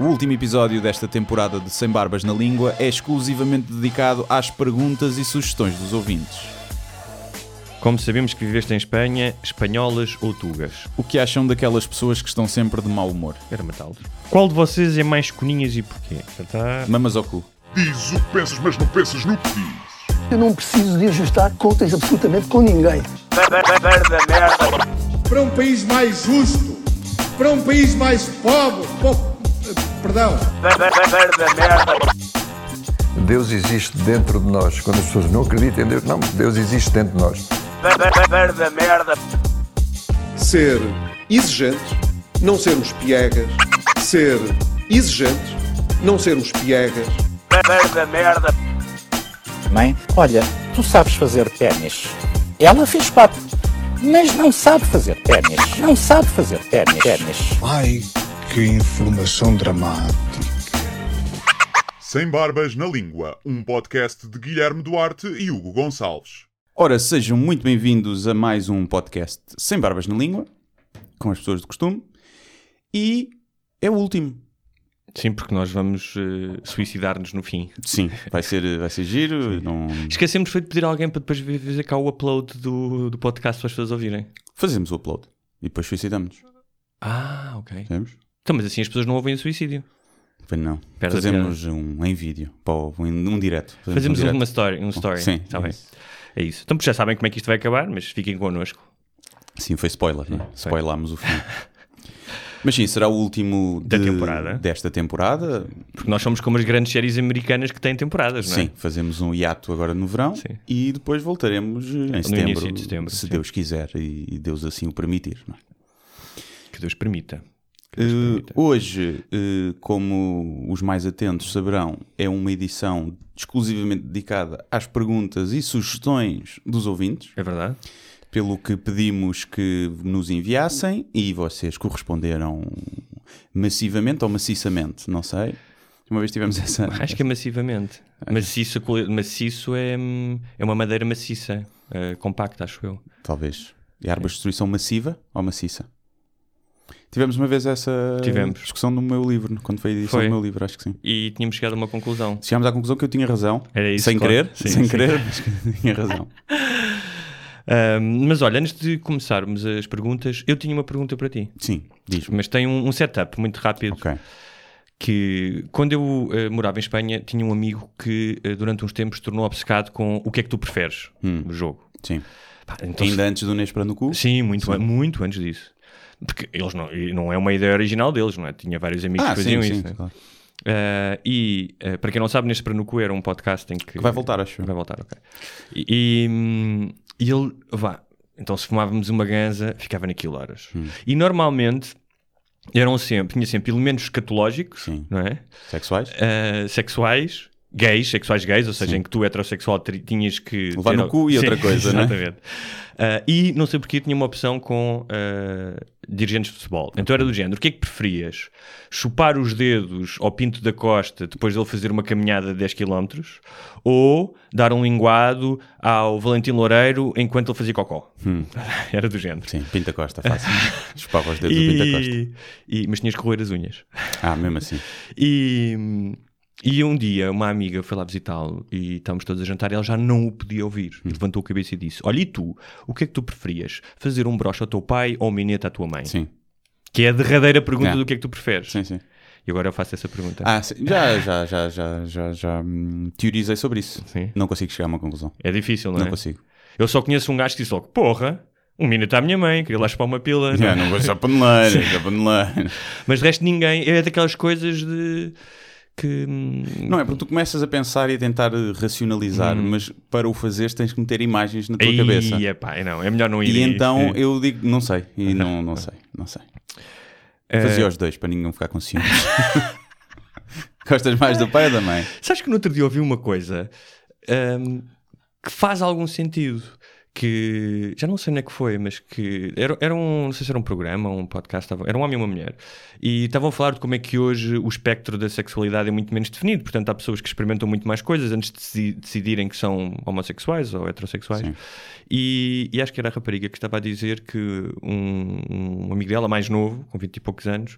O último episódio desta temporada de Sem Barbas na Língua é exclusivamente dedicado às perguntas e sugestões dos ouvintes. Como sabemos que viveste em Espanha, espanholas ou tugas? O que acham daquelas pessoas que estão sempre de mau humor? Era matá-los. Qual de vocês é mais coninhas e porquê? Já tá- Mamas ao cu. Diz o que pensas, mas não pensas no que diz. Eu não preciso de ajustar contas absolutamente com ninguém. para um país mais justo, para um país mais pobre, po- perdão, Deus existe dentro de nós. Quando as pessoas não acreditam em Deus, não, Deus existe dentro de nós. ser exigente, não sermos piegas, ser exigente, não sermos piegas, Mãe, olha, tu sabes fazer ténis. Ela fez quatro, mas não sabe fazer ténis. Não sabe fazer ténis. ténis. ai que informação dramática. Sem Barbas na Língua, um podcast de Guilherme Duarte e Hugo Gonçalves. Ora, sejam muito bem-vindos a mais um podcast Sem Barbas na Língua, com as pessoas de costume. E é o último. Sim, porque nós vamos eh, suicidar-nos no fim. Sim, vai ser, vai ser giro. Não... Esquecemos foi de pedir a alguém para depois fazer cá o upload do, do podcast para as pessoas ouvirem. Fazemos o upload e depois suicidamos. Ah, ok. Sabemos? Então, mas assim as pessoas não ouvem o suicídio. Pois não. Fazemos um em vídeo, para um, um direto. Fazemos um direto. uma story, um story. Sim, Tá é bem. isso. É isso. Então, já sabem como é que isto vai acabar, mas fiquem connosco. Sim, foi spoiler, né? Spoilámos o fim. Mas sim, será o último Da de- temporada. desta temporada. Porque nós somos como as grandes séries americanas que têm temporadas, não é? Sim, fazemos um hiato agora no verão Sim. e depois voltaremos em setembro, início de setembro, se sim. Deus quiser e Deus assim o permitir. é? Que Deus permita. Permita. hoje, eh, como os mais atentos saberão, é uma edição exclusivamente dedicada às perguntas e sugestões dos ouvintes, É verdade? pelo que pedimos que nos enviassem e vocês corresponderam massivamente ou maciçamente, não sei. Uma vez tivemos essa. Acho que é massivamente. Maciço, a quali- maciço é, hum, é uma madeira maciça, eh, compacta, acho eu. Talvez. E árvores de destruição massiva ou maciça? Tivemos uma vez essa Tivemos. discussão no meu livro, quando foi a edição Foi. do meu livro, acho que sim. E tínhamos chegado a uma conclusão. Chegámos à conclusão que eu tinha razão, Era isso, sem claro. querer, Sim, sem sim. querer, mas tinha razão. Ahm, mas olha, antes de começarmos as perguntas, eu tinha uma pergunta para ti. Sim, diz-me. Mas tem um, um setup muito rápido. Ok. Que quando eu eh, morava em Espanha, tinha um amigo que eh, durante uns tempos se tornou obcecado com o que é que tu preferes no jogo. Sim. Pá, então se- Ainda antes do Nês para no cu? Sim, muito, an- muito antes disso. Porque eles não, não é uma ideia original deles, não é? Tinha vários amigos Ah, que faziam sim, isso. sim, claro. Ah, e ah, para quem não sabe, neste Pranucu era um podcast em que. Vai voltar, acho. Vai voltar, ok. E, e, e ele, vá, então se fumávamos uma ganza, ficava naquilo horas. Hum. E normalmente eram sempre, tinha sempre elementos escatológicos, Sim. não é? Sexuais? Ah, sexuais, gays, sexuais gays, ou seja, em que tu heterossexual tinhas que Levar no cu e outra coisa, não é? exatamente. Ah, e não sei porque tinha uma opção com ah, dirigentes de futebol. Então era do género: o que é que preferias? Chupar os dedos ao Pinto da Costa depois dele fazer uma caminhada de 10 km ou dar um linguado ao Valentim Loureiro enquanto ele fazia cocó? Era do género. Hum. Sim, Pinta Costa, fácil. Chupava os dedos do Pinta Costa. E, e- mas tinhas que roer as unhas. Ah, mesmo assim. E, e um dia uma amiga foi lá visitá-lo e estávamos todos a jantar e ela já não o podia ouvir. Hum. Levantou a cabeça e disse: Olha, e tu, o que é que tu preferias? Fazer um broche ao teu pai ou um minete à tua mãe? Sim, Que é a derradeira pergunta É. do que é que tu preferes. sim, sim. E agora eu faço essa pergunta. Ah, sim. Já, já, já, já, já, já hum, teorizei sobre isso. Sim. Não consigo chegar a uma conclusão. É difícil, não, Não é? consigo. Eu só conheço um gajo que disse logo: Porra, um minuto à minha mãe, queria lá chupar uma pila. Não vou só paneleira, só paneleira. Mas de resto, ninguém. É daquelas coisas de. Que. hum, Não é porque tu começas a pensar e a tentar eh, racionalizar, mas para o fazeres tens que meter imagens na tua Aí, cabeça. epá, não, é melhor não ir. E então é. eu digo, não sei, e não, não sei, não sei. Eh, Fazia os dois para ninguém ficar com ciúmes. Gostas mais do pai ou da mãe? Sabes que no outro dia ouvi uma coisa hum, que faz algum sentido. Que já não sei onde é que foi, mas que era, era um, não sei se era um programa, um podcast, era um homem e uma mulher, e estavam a falar de como é que hoje o espectro da sexualidade é muito menos definido. Portanto, há pessoas que experimentam muito mais coisas antes de deci- decidirem que são homossexuais ou heterossexuais. E, e acho que era a rapariga que estava a dizer que um, um amigo dela, mais novo, com 20 e poucos anos,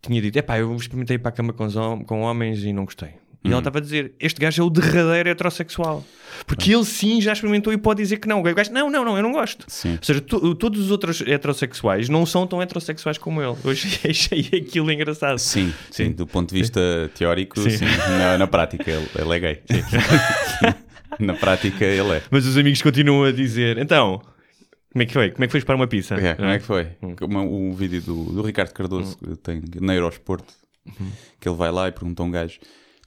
tinha dito: epá, eu experimentei para a cama com, com homens e não gostei. E Hum. ela estava a dizer: Este gajo é o derradeiro heterossexual. Porque ele sim já experimentou e pode dizer que não. O gajo, não, não, não, eu não gosto. Sim. Ou seja, to- todos os outros heterossexuais não são tão heterossexuais como ele. Hoje achei aquilo engraçado. Sim, sim, Sim. do ponto de vista teórico, Sim. Na, na prática, ele, ele é gay. na prática, ele é. Mas os amigos continuam a dizer: Então, como é que foi? Como é que foi para uma pizza? É, como é que foi? Hum. Como o vídeo do, do Ricardo Cardoso que tem na Eurosport, Uhum. que ele vai lá e pergunta a um gajo: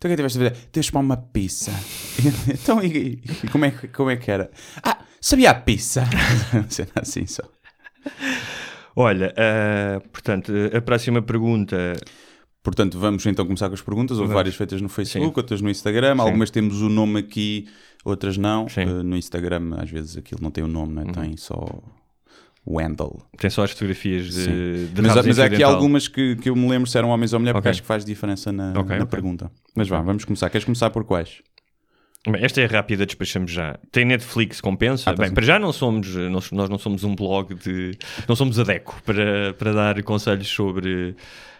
Então o que é que tiveste a fazer? Tens de tomar uma pizza. então, e, e como, é, que- como é que era? Ah, sabia a pizza? Assim só. Olha, ah, portanto, a próxima pergunta. Portanto, vamos então começar com as perguntas. Houve Vamos. várias feitas no Facebook, Sim. outras no Instagram. Algumas temos o nome aqui, outras não. Sim. Uhum. Eh, no Instagram, às vezes aquilo não tem o nome, né? tem só handle. Tem só as fotografias de, de Mas, mas há aqui algumas que, que eu me lembro se eram homens ou mulher, porque Ok. acho que faz diferença na, Ok, na ok. pergunta. Mas vá, vamos começar. Queres começar por quais? Bem, esta é rápida, despachamos já. Tem Netflix, compensa? Ah, tá Bem, para já não somos, nós, nós não somos um blog de. Não somos a Deco para, para dar conselhos sobre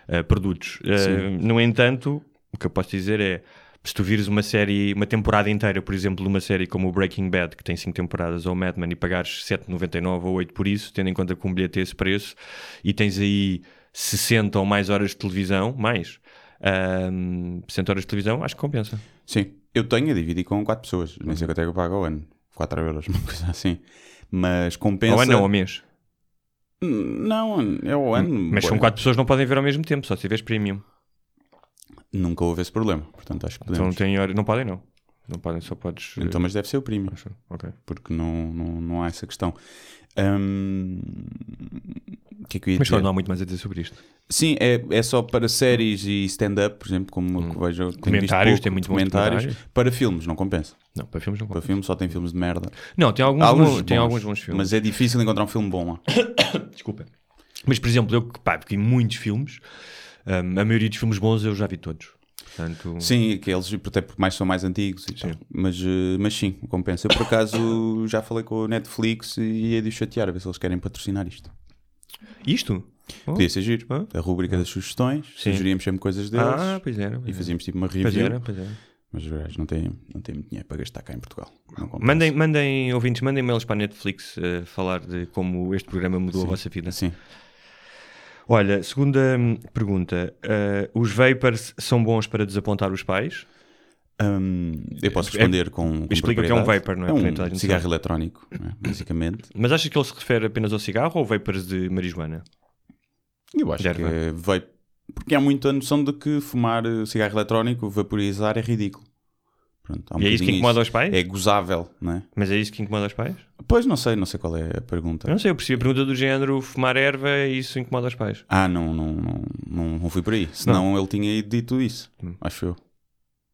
eh, produtos. Sim. no entanto, o que eu posso dizer é. Se tu vires uma série, uma temporada inteira, por exemplo, de uma série como o Breaking Bad, que tem 5 temporadas, ou Mad Men, e pagares 7,99 ou 8 por isso, tendo em conta que um bilhete é esse preço, e tens aí 60 ou mais horas de televisão, mais, ahm, 60 horas de televisão, acho que compensa. Sim, eu tenho a dividir com quatro pessoas. Nem sei quanto é que eu pago ao ano. 4 euros, uma coisa assim. Mas compensa. Ou ano ou ao mês. Hum, Não, é ao ano. Mas são quatro pessoas que não podem ver ao mesmo tempo, só se tiveres premium. Nunca houve esse problema. Portanto, acho que Então podemos. não tem hora, não podem não. Não podem, só podes. Então, mas deve ser o premium. Acho- ok. Porque não, não, não há essa questão. Hum, O que é que Mas só não há muito mais a dizer sobre isto. Sim, é, é só para séries e stand-up, por exemplo, como eu vejo. tenho visto Comentários, pouco, tem muito comentários. comentários. Para filmes, não compensa. Não, para filmes não Para compensa. filmes só tem filmes de merda. Não, tem alguns, Há bons, tem alguns bons filmes. Mas é difícil encontrar um filme bom lá. Desculpa. Mas, por exemplo, eu que pá, porque em muitos filmes, hum, a maioria dos filmes bons eu já vi todos. Portanto, Sim, aqueles até porque mais são mais antigos tal. Mas, eh, mas sim, compensa. Eu por acaso já falei com a Netflix e ia de os chatear a ver se eles querem patrocinar isto. Isto? Oh. Podia ser giro. A rúbrica das sugestões, Sim. sugeríamos sempre coisas deles Ah, pois era. pois e fazíamos tipo uma Pois review. era, pois era. Mas os gajos não têm, não têm muito dinheiro para gastar cá em Portugal. Mandem, mandem, ouvintes, mandem mails para a Netflix a falar de como este programa mudou a vossa vida. Sim. Olha, segunda hum, pergunta. eh, os vapors são bons para desapontar os pais? Hum, eu posso É- responder com, com explica o que é um vapor, não é? É um cigarro eletrónico, não é? basicamente. Mas achas que ele se refere apenas ao cigarro ou vapors de marijuana? Eu acho Deve, que é vape. Porque há muita noção de que fumar eh, cigarro eletrónico, vaporizar, é ridículo. Pronto, um e é isso que incomoda os pais? É gozável, não é? Mas é isso que incomoda os pais? Pois não sei, não sei qual é a pergunta. Eu não sei, eu percebi a pergunta do género fumar erva e isso incomoda os pais. Ah, não, não, não, não, não fui por aí. Senão ele tinha dito isso, Hum. acho eu.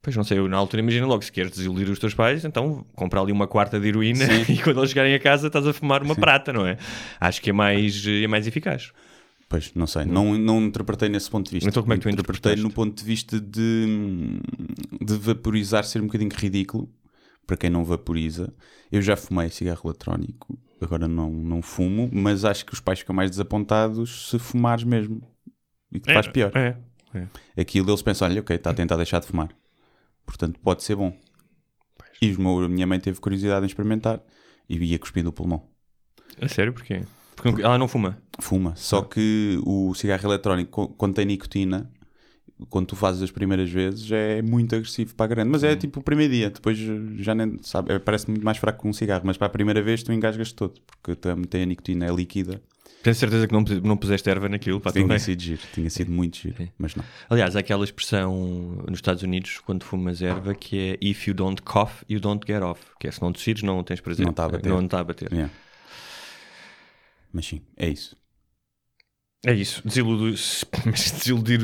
Pois não sei, eu na altura imagina logo, se queres desiludir os teus pais, então compra ali uma quarta de heroína Sim. e quando eles chegarem a casa estás a fumar uma prata, não é? Acho que é mais, é mais eficaz. Pois, não sei. Não, não interpretei nesse ponto de vista. Então como é que tu interpretei no ponto de vista de, de vaporizar ser um bocadinho ridículo para quem não vaporiza. Eu já fumei cigarro eletrónico, agora não, não fumo, mas acho que os pais ficam mais desapontados se fumares mesmo. E que faz pior. É. Aquilo eles pensam, olha, ok, está a tentar deixar de fumar. Portanto, pode ser bom. E os meu- a minha mãe teve curiosidade em experimentar e ia cuspindo o pulmão. A sério, porquê? Porque ela não fuma. Fuma. Só que o cigarro eletrónico, co- quando tem nicotina, quando tu fazes as primeiras vezes, é muito agressivo para a grande. Mas é tipo o primeiro dia, depois já nem sabe, é- parece muito mais fraco que um cigarro, mas para a primeira vez tu engasgas todo, porque tam- tem a nicotina, é líquida. Tenho certeza que não, não puseste erva naquilo. Pá, Tinha sido giro, tinha sido muito giro, Sim. mas não. Aliás, há aquela expressão nos Estados Unidos, quando fumas erva, que é If you don't cough, you don't get off. Que é se não tossires, não tens prazer. Não está a bater. Não está a bater. Yeah. Mas sim, é isso. É isso, desiludir, mas desiludir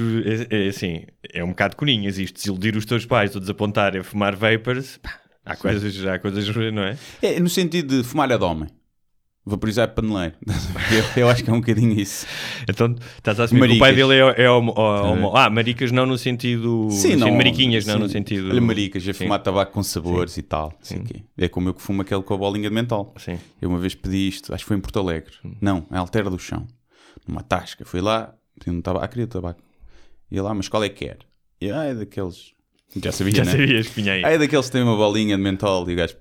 é, é assim, é um bocado coninhas isto, desiludir os teus pais ou desapontar a fumar vapors, pá, há coisas, há coisas, não é? É no sentido de fumar é de homem. Vaporizar é paneleiro. eu, eu acho que é um bocadinho isso. Então estás a assumir que o pai dele é, é homo, homo- Ah, maricas não no sentido. Sim, não. mariquinhas, não sim. no sentido. Olha, maricas, a Sim. fumar tabaco com sabores e tal. Assim que é como eu que fumo aquele com a bolinha de mental. Sim. Eu uma vez pedi isto, acho que foi em Porto Alegre. Não, em Altera do Chão. Numa tasca. Fui lá, pedi um tabaco. Ah, queria tabaco. E lá, mas qual é que quer? E ah, é daqueles. Já sabia, Já né? sabias que vinha aí. Ah, é daqueles que têm uma bolinha de mentol e o gajo.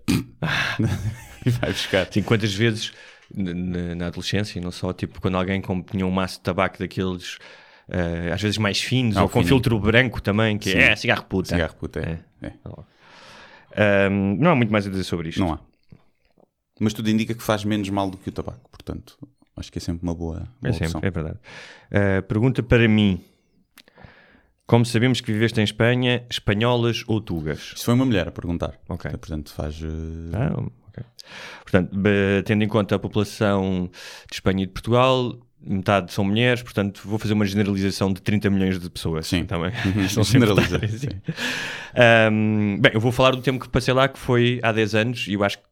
e vai buscar. Sim, quantas vezes na adolescência, e não só, tipo, quando alguém tinha um maço de tabaco daqueles, eh, às vezes mais finos, Ah, ou com fino. filtro branco também, que Sim. é cigarro puta. Cigarro puta, é. é. Ahm, não há muito mais a dizer sobre isto. Não há. Mas tudo indica que faz menos mal do que o tabaco, portanto, acho que é sempre uma boa, É boa opção. sempre, é verdade. Uh, pergunta para mim. Como sabemos que viveste em Espanha, espanholas ou tugas? Isto foi uma mulher a perguntar. Ok. Portanto, faz. eh, Ah, Portanto, tendo em conta a população de Espanha e de Portugal, metade são mulheres, portanto vou fazer uma generalização de 30 milhões de pessoas. Sim. Também. Uhum, Estão sempre generaliza, a- sim. Ahm, bem, eu vou falar do tempo que passei lá, que foi há 10 anos, e eu acho que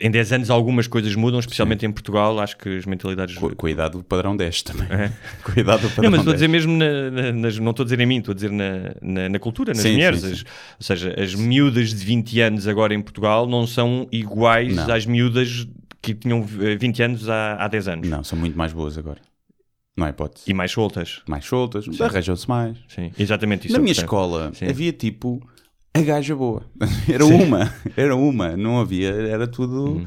em 10 anos algumas coisas mudam, especialmente em Portugal. Acho que as mentalidades. cu- Cuidado do padrão 10 também. É. Cuidado do padrão Não, mas estou a 10. dizer mesmo na, na- nas, não estou a dizer em mim, estou a dizer na, na, na cultura, nas Sim, mulheres. sim, sim. As- ou seja, as miúdas de 20 anos agora em Portugal não são iguais Não. às miúdas que tinham eh, 20 anos há, há 10 anos. Não, são muito mais boas agora. Não há hipótese. E mais soltas. Mais soltas, arranjam-se mais. Sim, exatamente isso. Na é minha escola Sim. havia tipo a gaja boa. Era uma, era uma. Não havia, era tudo. Uhum.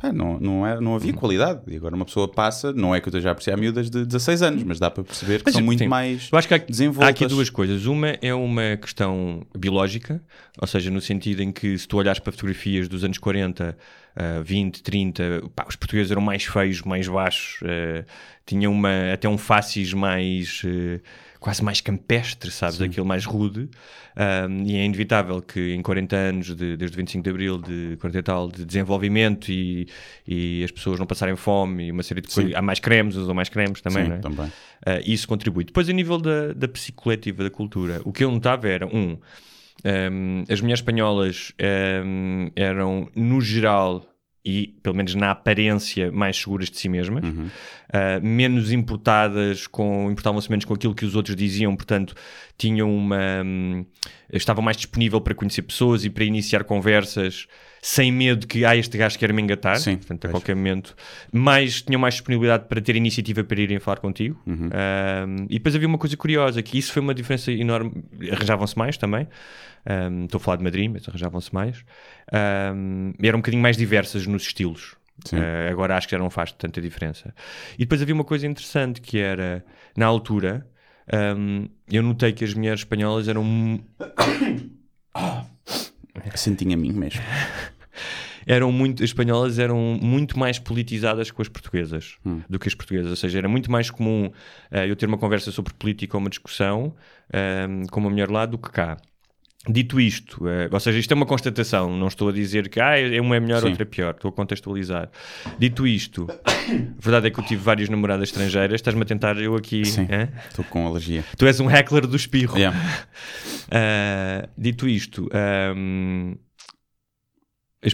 Pá, não, não, era, não havia qualidade. E agora uma pessoa passa, não é que eu esteja a apreciar miúdas de 16 anos, mas dá para perceber que Mas, são muito sim, mais Eu acho que há, há aqui duas coisas. Uma é uma questão biológica, ou seja, no sentido em que se tu olhares para fotografias dos anos 40, ah, 20, 30, pá, os portugueses eram mais feios, mais baixos, ah, tinham uma, até um faces mais. eh, quase mais campestre, sabes? Aquilo mais rude. Ah, e é inevitável que em 40 anos, de- desde o 25 de Abril, de 40 e tal, de desenvolvimento e, e as pessoas não passarem fome e uma série de coisas. Há mais cremes, usam mais cremes também, Sim, não é? também. Uh, isso contribui. Depois, a nível da, da psicoletiva da cultura, o que eu notava era, um, um, as mulheres espanholas um, eram, no geral, e pelo menos na aparência, mais seguras de si mesmas, uh, menos importadas, com, importavam-se menos com aquilo que os outros diziam, portanto, tinham uma. um, estavam mais disponível para conhecer pessoas e para iniciar conversas sem medo que, ah, este gajo quer me engatar, Sim, portanto, a qualquer momento, mais, tinham mais disponibilidade para ter iniciativa para irem falar contigo. Uhum. Um, e depois havia uma coisa curiosa, que isso foi uma diferença enorme. Arranjavam-se mais também. Um, estou a falar de Madrid, mas arranjavam-se mais. Um, eram um bocadinho mais diversas nos estilos. Uh, agora acho que já não faz tanta diferença. E depois havia uma coisa interessante que era, na altura, um, eu notei que as mulheres espanholas eram Sentinho a mim mesmo. eram muito, as espanholas eram muito mais politizadas que as portuguesas do que as portuguesas. Ou seja, era muito mais comum eh, eu ter uma conversa sobre política ou uma discussão ehm, com uma mulher lá do que cá. Dito isto, eh, ou seja, isto é uma constatação, não estou a dizer que ah, uma é melhor, Sim. outra é pior, estou a contextualizar. Dito isto, a verdade é que eu tive várias namoradas estrangeiras, estás-me a tentar eu aqui. Sim. Estou com alergia. Tu és um heckler do espirro. Yeah. Uh, dito isto, um,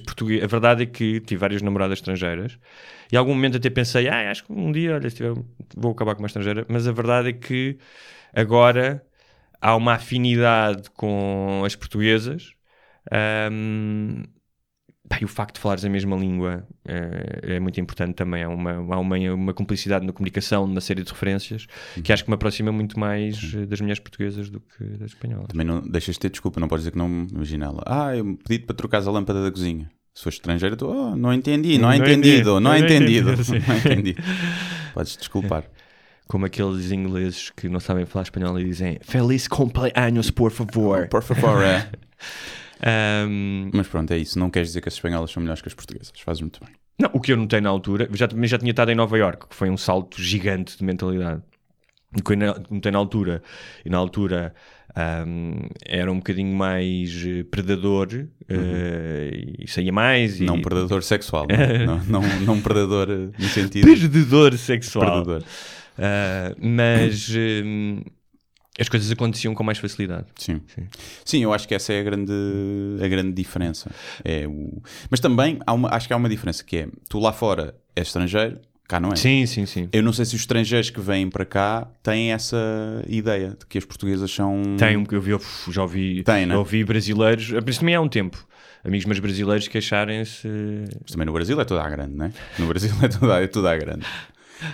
portugue- a verdade é que tive várias namoradas estrangeiras e em algum momento até pensei, ah, acho que um dia olha, tiver, vou acabar com uma estrangeira, mas a verdade é que agora há uma afinidade com as portuguesas. Um, pá, e o facto de falares a mesma língua é, é muito importante também. Há, uma, há uma, uma cumplicidade na comunicação, numa série de referências, que acho que me aproxima muito mais eh, das mulheres portuguesas do que das espanholas. Também não deixas de ter desculpa, não podes dizer que não imagina ela. Ah, eu pedi para trocares a lâmpada da cozinha. Se fosse estrangeiro, tu, oh, não entendi, não, Não é entendi. entendido, não é Não entendido. Não entendido. Podes desculpar. Como aqueles ingleses que não sabem falar espanhol e dizem Feliz cumpleaños, por favor. Por favor, é. Um, Mas pronto, é isso. Não queres dizer que as espanholas são melhores que as portuguesas. Fazes muito bem. Não, o que eu notei na altura, já, já tinha estado em Nova York, que foi um salto gigante de mentalidade. O que eu notei na altura, e na altura ahm, era um bocadinho mais eh, predador eh, e saía mais. E... Não predador sexual. Não, não, não, não predador eh, no sentido. Predador sexual. Predador. Ah, mas hum, as coisas aconteciam com mais facilidade. Sim. Sim. Sim, eu acho que essa é a grande, a grande diferença. É o... Mas também há uma, acho que há uma diferença que é tu lá fora és estrangeiro, cá não é. Sim, sim, sim. Eu não sei se os estrangeiros que vêm para cá têm essa ideia de que as portuguesas são. Tem eu vi, já ouvi, Tem, né? ouvi brasileiros, mas isso também há um tempo. Amigos meus brasileiros queixarem-se. Mas também no Brasil é tudo à grande, não é? No Brasil é à- é tudo à grande.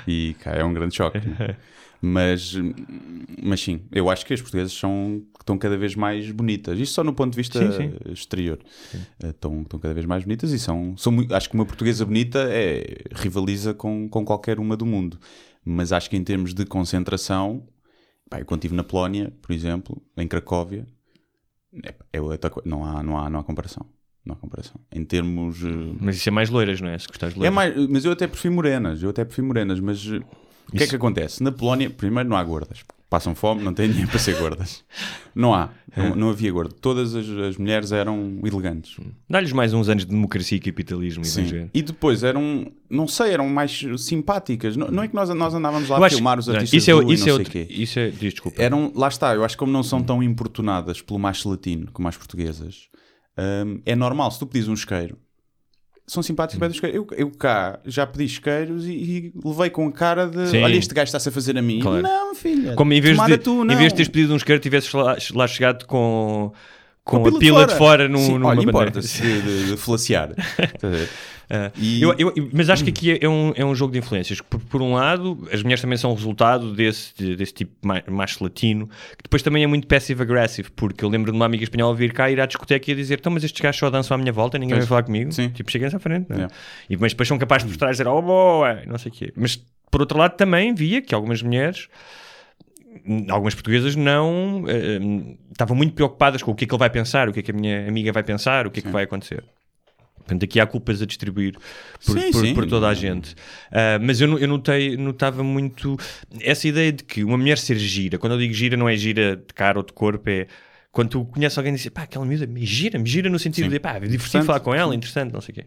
E cá é um grande choque. não é? Mas, mas sim, eu acho que as portuguesas são, estão cada vez mais bonitas. Isto só no ponto de vista Sim, sim. exterior. Eh, Estão, estão cada vez mais bonitas e são, são acho que uma portuguesa bonita é, rivaliza com, com qualquer uma do mundo. Mas acho que em termos de concentração, pá, eu quando estive na Polónia, por exemplo, em Cracóvia, é, é outra não, há, não, há, não há comparação. Não há comparação. Em termos. eh, Mas isso é mais loiras, não é? Se gostares de é loiras. mais, mas eu até prefiro morenas, eu até prefiro morenas, mas uh, o que é que acontece? Na Polónia, primeiro não há gordas. Passam fome, não têm dinheiro para ser gordas. Não há, não, não havia gordo. Todas as, as mulheres eram elegantes. Dá-lhes mais uns anos de democracia e capitalismo e Sim. ver. E depois eram, não sei, eram mais simpáticas. Não, não é que nós, nós andávamos lá Eu a acho- filmar os artistas isso é, e isso não é sei outro- quê. Isso é, desculpa. Eram, lá está, eu acho que como não são tão importunadas pelo macho latino como as portuguesas, hum, é normal, se tu pedis um isqueiro, são simpáticos pedem isqueiro. Eu, eu cá já pedi isqueiros e, e levei com a cara de Sim. olha, este gajo está-se a fazer a mim. Claro. Não, filha. Como em vez, de, tu, em não. vez de teres pedido um isqueiro, tivesses lá, lá chegado com, com, a pila de fora, num, Sim, numa olha, bandeira. importa-se de, de, de falaciar. E- eu- eu- mas acho que aqui é, é um, é um jogo de influências. Por, por um lado, as mulheres também são resultado desse, de- desse tipo ma- macho latino, que depois também é muito passive-aggressive, porque eu lembro de uma amiga espanhola vir cá ir à discoteca e a dizer: Então, mas estes gajos só dançam à minha volta, ninguém Pois. vai falar comigo. Sim. Tipo, cheguem-se à frente. é? Yeah. E, mas depois são capazes de mostrar e dizer: Oh, boa, não sei o quê. Mas por outro lado, também via que algumas mulheres algumas portuguesas não eh, estavam muito preocupadas com o que é que ele vai pensar, o que é que a minha amiga vai pensar, o que é que vai acontecer. Portanto, aqui há culpas a distribuir por, Sim, por- sim. por toda a gente. Ah, mas eu, eu notei, notava muito essa ideia de que uma mulher ser gira, quando eu digo gira, não é gira de cara ou de corpo, é quando tu conheces alguém e dizes, pá, aquela miúda me gira, me gira no sentido Sim. de, pá, é divertido falar com ela, interessante, não sei o quê.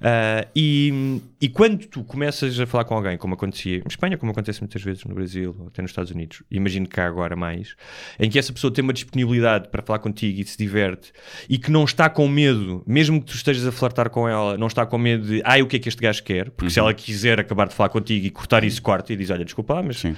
Ah, e, e quando tu começas a falar com alguém, como acontecia em Espanha, como acontece muitas vezes no Brasil ou até nos Estados Unidos, imagino que cá agora mais, em que essa pessoa tem uma disponibilidade para falar contigo e se diverte e que não está com medo, mesmo que tu estejas a flertar com ela, não está com medo de, ai, o que é que este gajo quer? Porque se ela quiser acabar de falar contigo e cortar isso, corta e diz, olha, desculpa, mas Sim.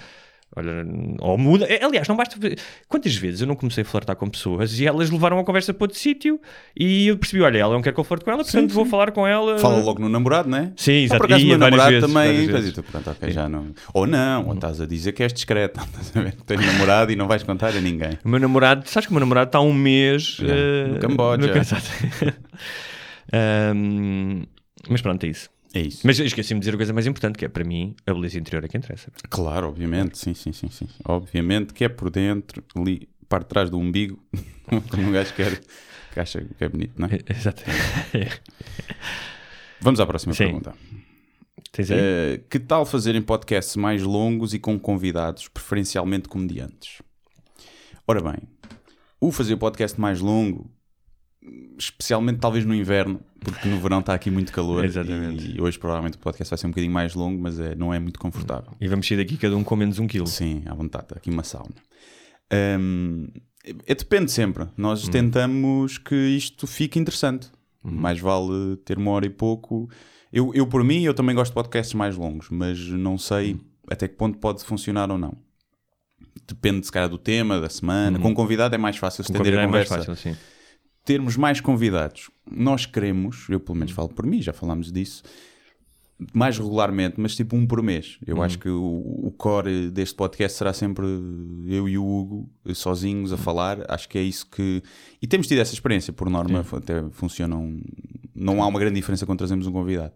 Olha, ou muda. É, Aliás, não basta. ver- Quantas vezes eu não comecei a flertar com pessoas e elas levaram a conversa para outro sítio e eu percebi: olha, ela não quer que eu flerte com ela, portanto Sim, vou sim. falar com ela. Fala logo no namorado, não é? Sim, Ou exato. por acaso o E meu namorado vezes, também. vezes. tu, pronto, ok, já não. Ou não, ou estás a dizer que és discreto. Estás a ver? Tens namorado e não vais contar a ninguém. O meu namorado, sabes que o meu namorado está há um mês Já, eh, no Camboja. no. Ahm, mas pronto, é isso. É isso. Mas esqueci-me de dizer a coisa mais importante, que é para mim a beleza interior é que interessa. Claro, obviamente, sim, sim, sim, sim. Obviamente que é por dentro, ali, parte de trás do umbigo, como um gajo quer, que acha que é bonito, não é? Exato. Vamos à próxima Sim. pergunta. Tens aí? Eh, que tal fazerem podcasts mais longos e com convidados, preferencialmente comediantes? Ora bem, o fazer podcast mais longo, especialmente talvez no inverno, porque no verão está aqui muito calor Exatamente. e hoje provavelmente o podcast vai ser um bocadinho mais longo, mas é, não é muito confortável. E vamos sair daqui cada um com menos um quilo. Sim, à vontade, aqui uma sauna. Hum, é, depende sempre. Nós Hum. tentamos que isto fique interessante. Uhum. Mais vale ter uma hora e pouco. Eu, eu, por mim, eu também gosto de podcasts mais longos, mas não sei Hum. até que ponto pode funcionar ou não. Depende, se calhar, do tema, da semana. Com convidado é mais fácil estender a Uhum. convidado é mais conversa fácil, sim. Termos mais convidados. Nós queremos, eu pelo menos falo por mim, já falámos disso, mais regularmente, mas tipo um por mês. Eu acho que o, o core deste podcast será sempre eu e o Hugo sozinhos a falar. Acho que é isso que. E temos tido essa experiência, por norma, até funcionam. Não há uma grande diferença quando trazemos um convidado.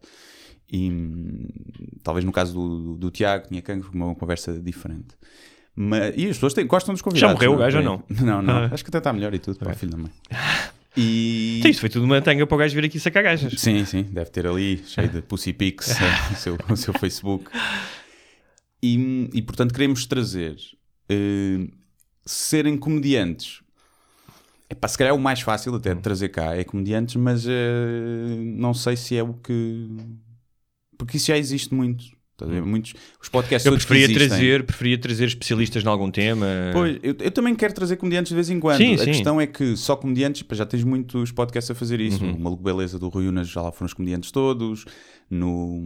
E hum, talvez no caso do, do, do Tiago, tinha cancro, uma conversa diferente. Mas, e as pessoas têm, gostam dos convidados. morreu o gajo ou Não, não. Ah. Acho que até está melhor e tudo, pá, filho da mãe. E... Sim, isso foi tudo uma tanga para o gajo vir aqui sacar gajas. Sim, sim, deve ter ali, cheio de Pussy Pix, o, seu, o seu Facebook. E, e, portanto queremos trazer eh, serem comediantes. Epá, se calhar é o mais fácil até de trazer cá, é comediantes, mas eh, não sei se é o que. Porque isso já existe muito. Muitos, os podcasts Eu preferia trazer, preferia trazer especialistas em algum tema. Pois, eu, eu também quero trazer comediantes de vez em quando. Sim, a sim. questão é que só comediantes, já tens muitos podcasts a fazer isso. Uhum. O Maluco Beleza do Rui Unas já lá foram os comediantes todos. No,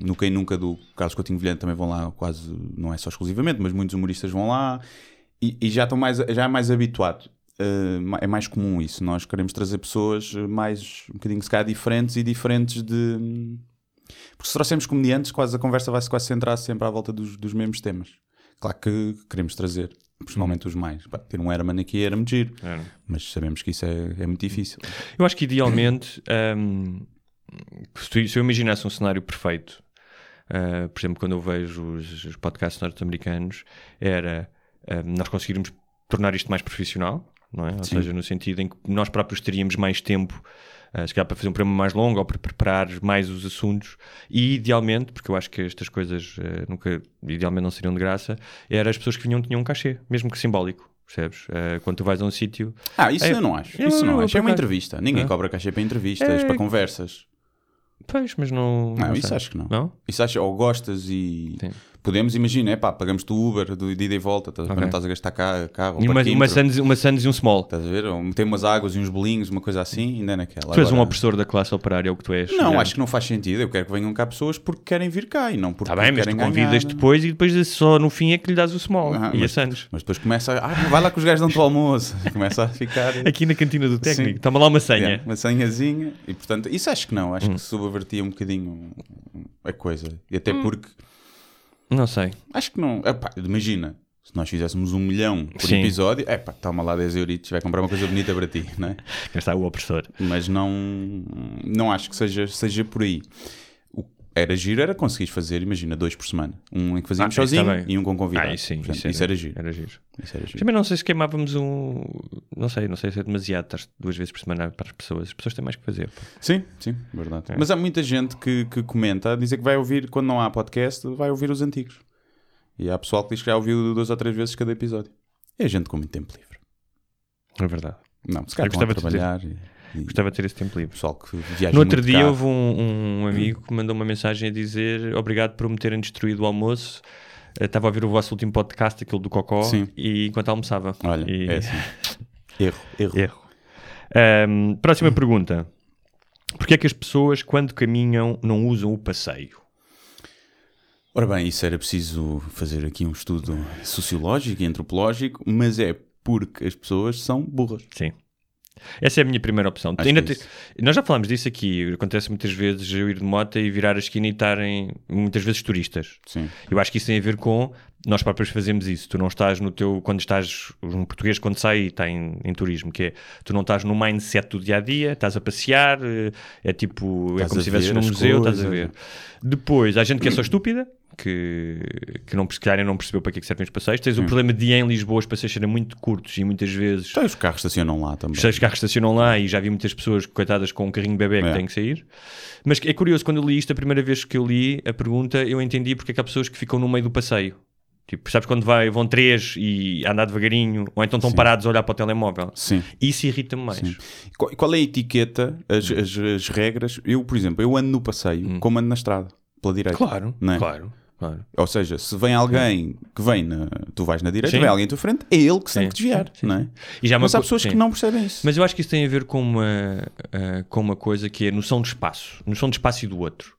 no Quem Nunca do Carlos Coutinho Vilhena também vão lá quase, não é só exclusivamente, mas muitos humoristas vão lá e, e já estão mais, já é mais habituado. Uh, é mais comum isso. Nós queremos trazer pessoas mais um bocadinho se calhar diferentes e diferentes de. Porque se trouxermos comediantes, quase a conversa vai-se quase centrar sempre à volta dos, dos mesmos temas. claro que queremos trazer, principalmente os mais. Pá, ter um Herman aqui era muito giro, Era. mas sabemos que isso é, é muito difícil. Eu acho que idealmente, hum, se, se eu imaginasse um cenário perfeito, uh, por exemplo, quando eu vejo os, os podcasts norte-americanos, era hum, nós conseguirmos tornar isto mais profissional, não é? Ou seja, no sentido em que nós próprios teríamos mais tempo. Uh, se calhar para fazer um programa mais longo ou para preparar mais os assuntos e idealmente, porque eu acho que estas coisas uh, nunca, idealmente não seriam de graça, era as pessoas que vinham tinham um cachê, mesmo que simbólico, percebes? Uh, quando tu vais a um sítio, Ah, isso É, eu não acho. eu- Isso não eu, acho. É uma entrevista. Ninguém É. cobra cachê para entrevistas, É. para conversas. pois, mas não. Não, não isso sei. acho que não. Não? Isso acho, ou gostas e Sim. Podemos, imagina, é pá, pagamos-te o Uber do- de ida e volta, estás- para Ok. não estás a gastar cá, carro, E uma, uma, Sands, uma Sands e um Small. estás a ver? Ou meter umas águas e uns bolinhos, uma coisa assim, ainda é naquela. Tu és um Agora- opressor da classe operária, é o que tu és. Não, acho que não faz sentido. Eu quero que venham cá pessoas porque querem vir cá e não porque Tá bem, mas querem tu convidas ganhar. depois e depois só no fim é que lhe dás o Small Ah, e a mas- Sands. Mas depois começa a. Ah, vai lá que os gajos dão-te o almoço. Começa a ficar. Aqui na cantina do técnico. Toma lá uma senha. Yeah, uma senhazinha. E portanto, isso acho que não. Hum. Acho que subvertia um bocadinho a coisa. E até porque. Não sei. Acho que não. Epá, imagina. Se nós fizéssemos um milhão por Sim. episódio, é pá, toma lá 10 euritos, vai comprar uma coisa bonita para ti, não é? Cá está o opressor. Mas não, não acho que seja, seja por aí. Era giro, era conseguires fazer, imagina, dois por semana. Um em que fazíamos Ah, sozinho tá bem. e um com convidado. Ah, isso sim. Portanto, isso, isso, era giro. Era giro. Isso era giro. Também não sei se queimávamos um. Não sei, não sei se é demasiado. Estás duas vezes por semana para as pessoas. As pessoas têm mais que fazer. pá. Sim, sim, verdade. É. Mas há muita gente que, que comenta a dizer que vai ouvir, quando não há podcast, vai ouvir os antigos. E há pessoal que diz que já ouviu duas ou três vezes cada episódio. É gente com muito tempo livre. É verdade. Não, se calhar gostava de trabalhar e Gostava de ter esse tempo livre. pessoal que viaja No outro dia cá. houve um, um amigo que mandou uma mensagem a dizer obrigado por me terem destruído o almoço. Eh, Estava a ouvir o vosso último podcast, aquele do Cocó, Sim. e enquanto almoçava. Olha, E- é assim. Erro, erro. Erro. Ahm, próxima pergunta. Porquê é que as pessoas, quando caminham, não usam o passeio? Ora bem, isso era preciso fazer aqui um estudo sociológico e antropológico, mas é porque as pessoas são burras. Sim. Essa é a minha primeira opção. Ainda é te-. Nós já falámos disso aqui. Acontece muitas vezes eu ir de moto e virar a esquina e estarem muitas vezes turistas. Sim. Eu acho que isso tem a ver com nós próprios fazemos isso. Tu não estás no teu. Quando estás. Um português, quando sai, está em, em turismo, que é tu não estás no mindset do dia a dia, estás a passear, eh, é tipo. é Estás como a se estivesses num museu, estás a coisas. ver. Depois, há gente que é só estúpida. Que, que não, se calhar não percebeu para que é que servem os passeios. Tens o problema de em Lisboa os passeios serem muito curtos e muitas vezes Então os carros estacionam lá também. os carros estacionam lá e já vi muitas pessoas, coitadas, com um carrinho bebê que É. têm que sair. Mas é curioso, quando eu li isto, a primeira vez que eu li a pergunta, eu entendi porque é que há pessoas que ficam no meio do passeio. Tipo, sabes quando vai, vão três e andar devagarinho, ou então estão Sim. parados a olhar para o telemóvel. Sim. Isso irrita-me mais. Sim. Qual, é a etiqueta, as, as, as regras? Eu, por exemplo, eu ando no passeio como ando na estrada, pela direita. Claro, é? claro, claro. Ou seja, se vem alguém que vem na. Tu vais na direita, Sim. vem alguém à tua frente, é ele que tem que desviar, sim, não é? E já é Mas há co- pessoas que não percebem isso. Mas eu acho que isso tem a ver com uma, ah, com uma coisa que é noção de espaço, noção de espaço e do outro.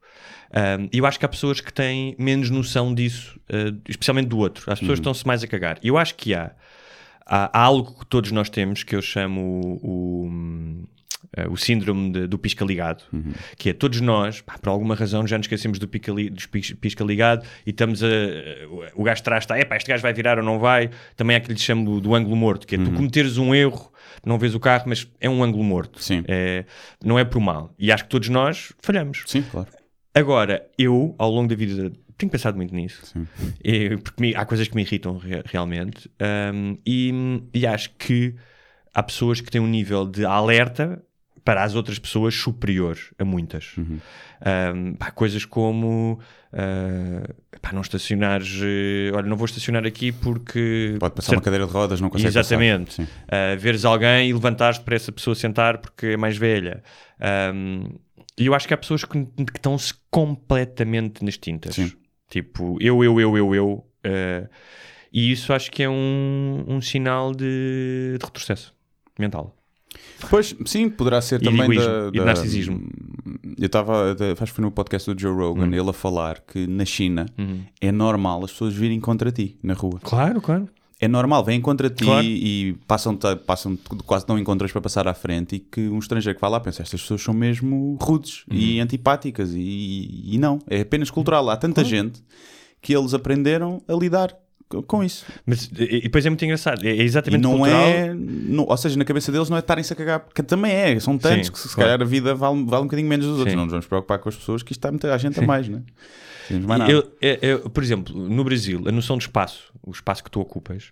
Um, E eu acho que há pessoas que têm menos noção disso, ah, especialmente do outro. As pessoas estão-se mais a cagar. Eu acho que há, há, há algo que todos nós temos que eu chamo o, o, ah, o síndrome de- do pisca ligado, que é todos nós, pá, por alguma razão, já nos esquecemos do pisca, li- pisca ligado e estamos a. O gajo de trás está, epá, este gajo vai virar ou não vai. Também há que lhe chamo do ângulo morto, que é tu cometeres um erro, não vês o carro, mas é um ângulo morto. Sim. É, não é por mal. E acho que todos nós falhamos. Sim, claro. Agora, eu, ao longo da vida, tenho pensado muito nisso. Sim. E- porque me- há coisas que me irritam re- realmente. um, e, e acho que há pessoas que têm um nível de alerta para as outras pessoas superior a muitas. Uhum. Um, pá, coisas como uh, pá, não estacionares, eh, olha, não vou estacionar aqui porque Pode passar uma cadeira de rodas, não consegue Exatamente. Uh, veres alguém e levantares para essa pessoa sentar porque é mais velha. Um, e eu acho que há pessoas que, que estão-se completamente nas tintas. Sim. Tipo, eu, eu, eu, eu, eu. uh, e isso acho que é um, um sinal de, de retrocesso mental. Pois, sim, poderá ser E também egoísmo, da, e da- narcisismo. Eu estava, acho que foi no podcast do Joe Rogan, ele a falar que na China é normal as pessoas virem contra ti na rua. Claro, claro. É normal, vêm contra ti Claro. e passam, passam quase não encontras para passar à frente e que um estrangeiro que vai lá pensa, estas pessoas são mesmo rudes Uhum. e antipáticas e, e não, é apenas cultural. Há tanta gente que eles aprenderam a lidar com isso. Mas, e, e depois é muito engraçado. É, é E exatamente não cultural. é. não- ou seja, na cabeça deles não é estarem-se a cagar, porque também é. São tantos Sim, que se claro. calhar a vida vale, vale um bocadinho menos dos outros. Sim. Não nos vamos preocupar com as pessoas, que isto está muita gente a mais, né? Não mais nada. Eu, é- é- por exemplo, no Brasil, a noção de espaço, o espaço que tu ocupas,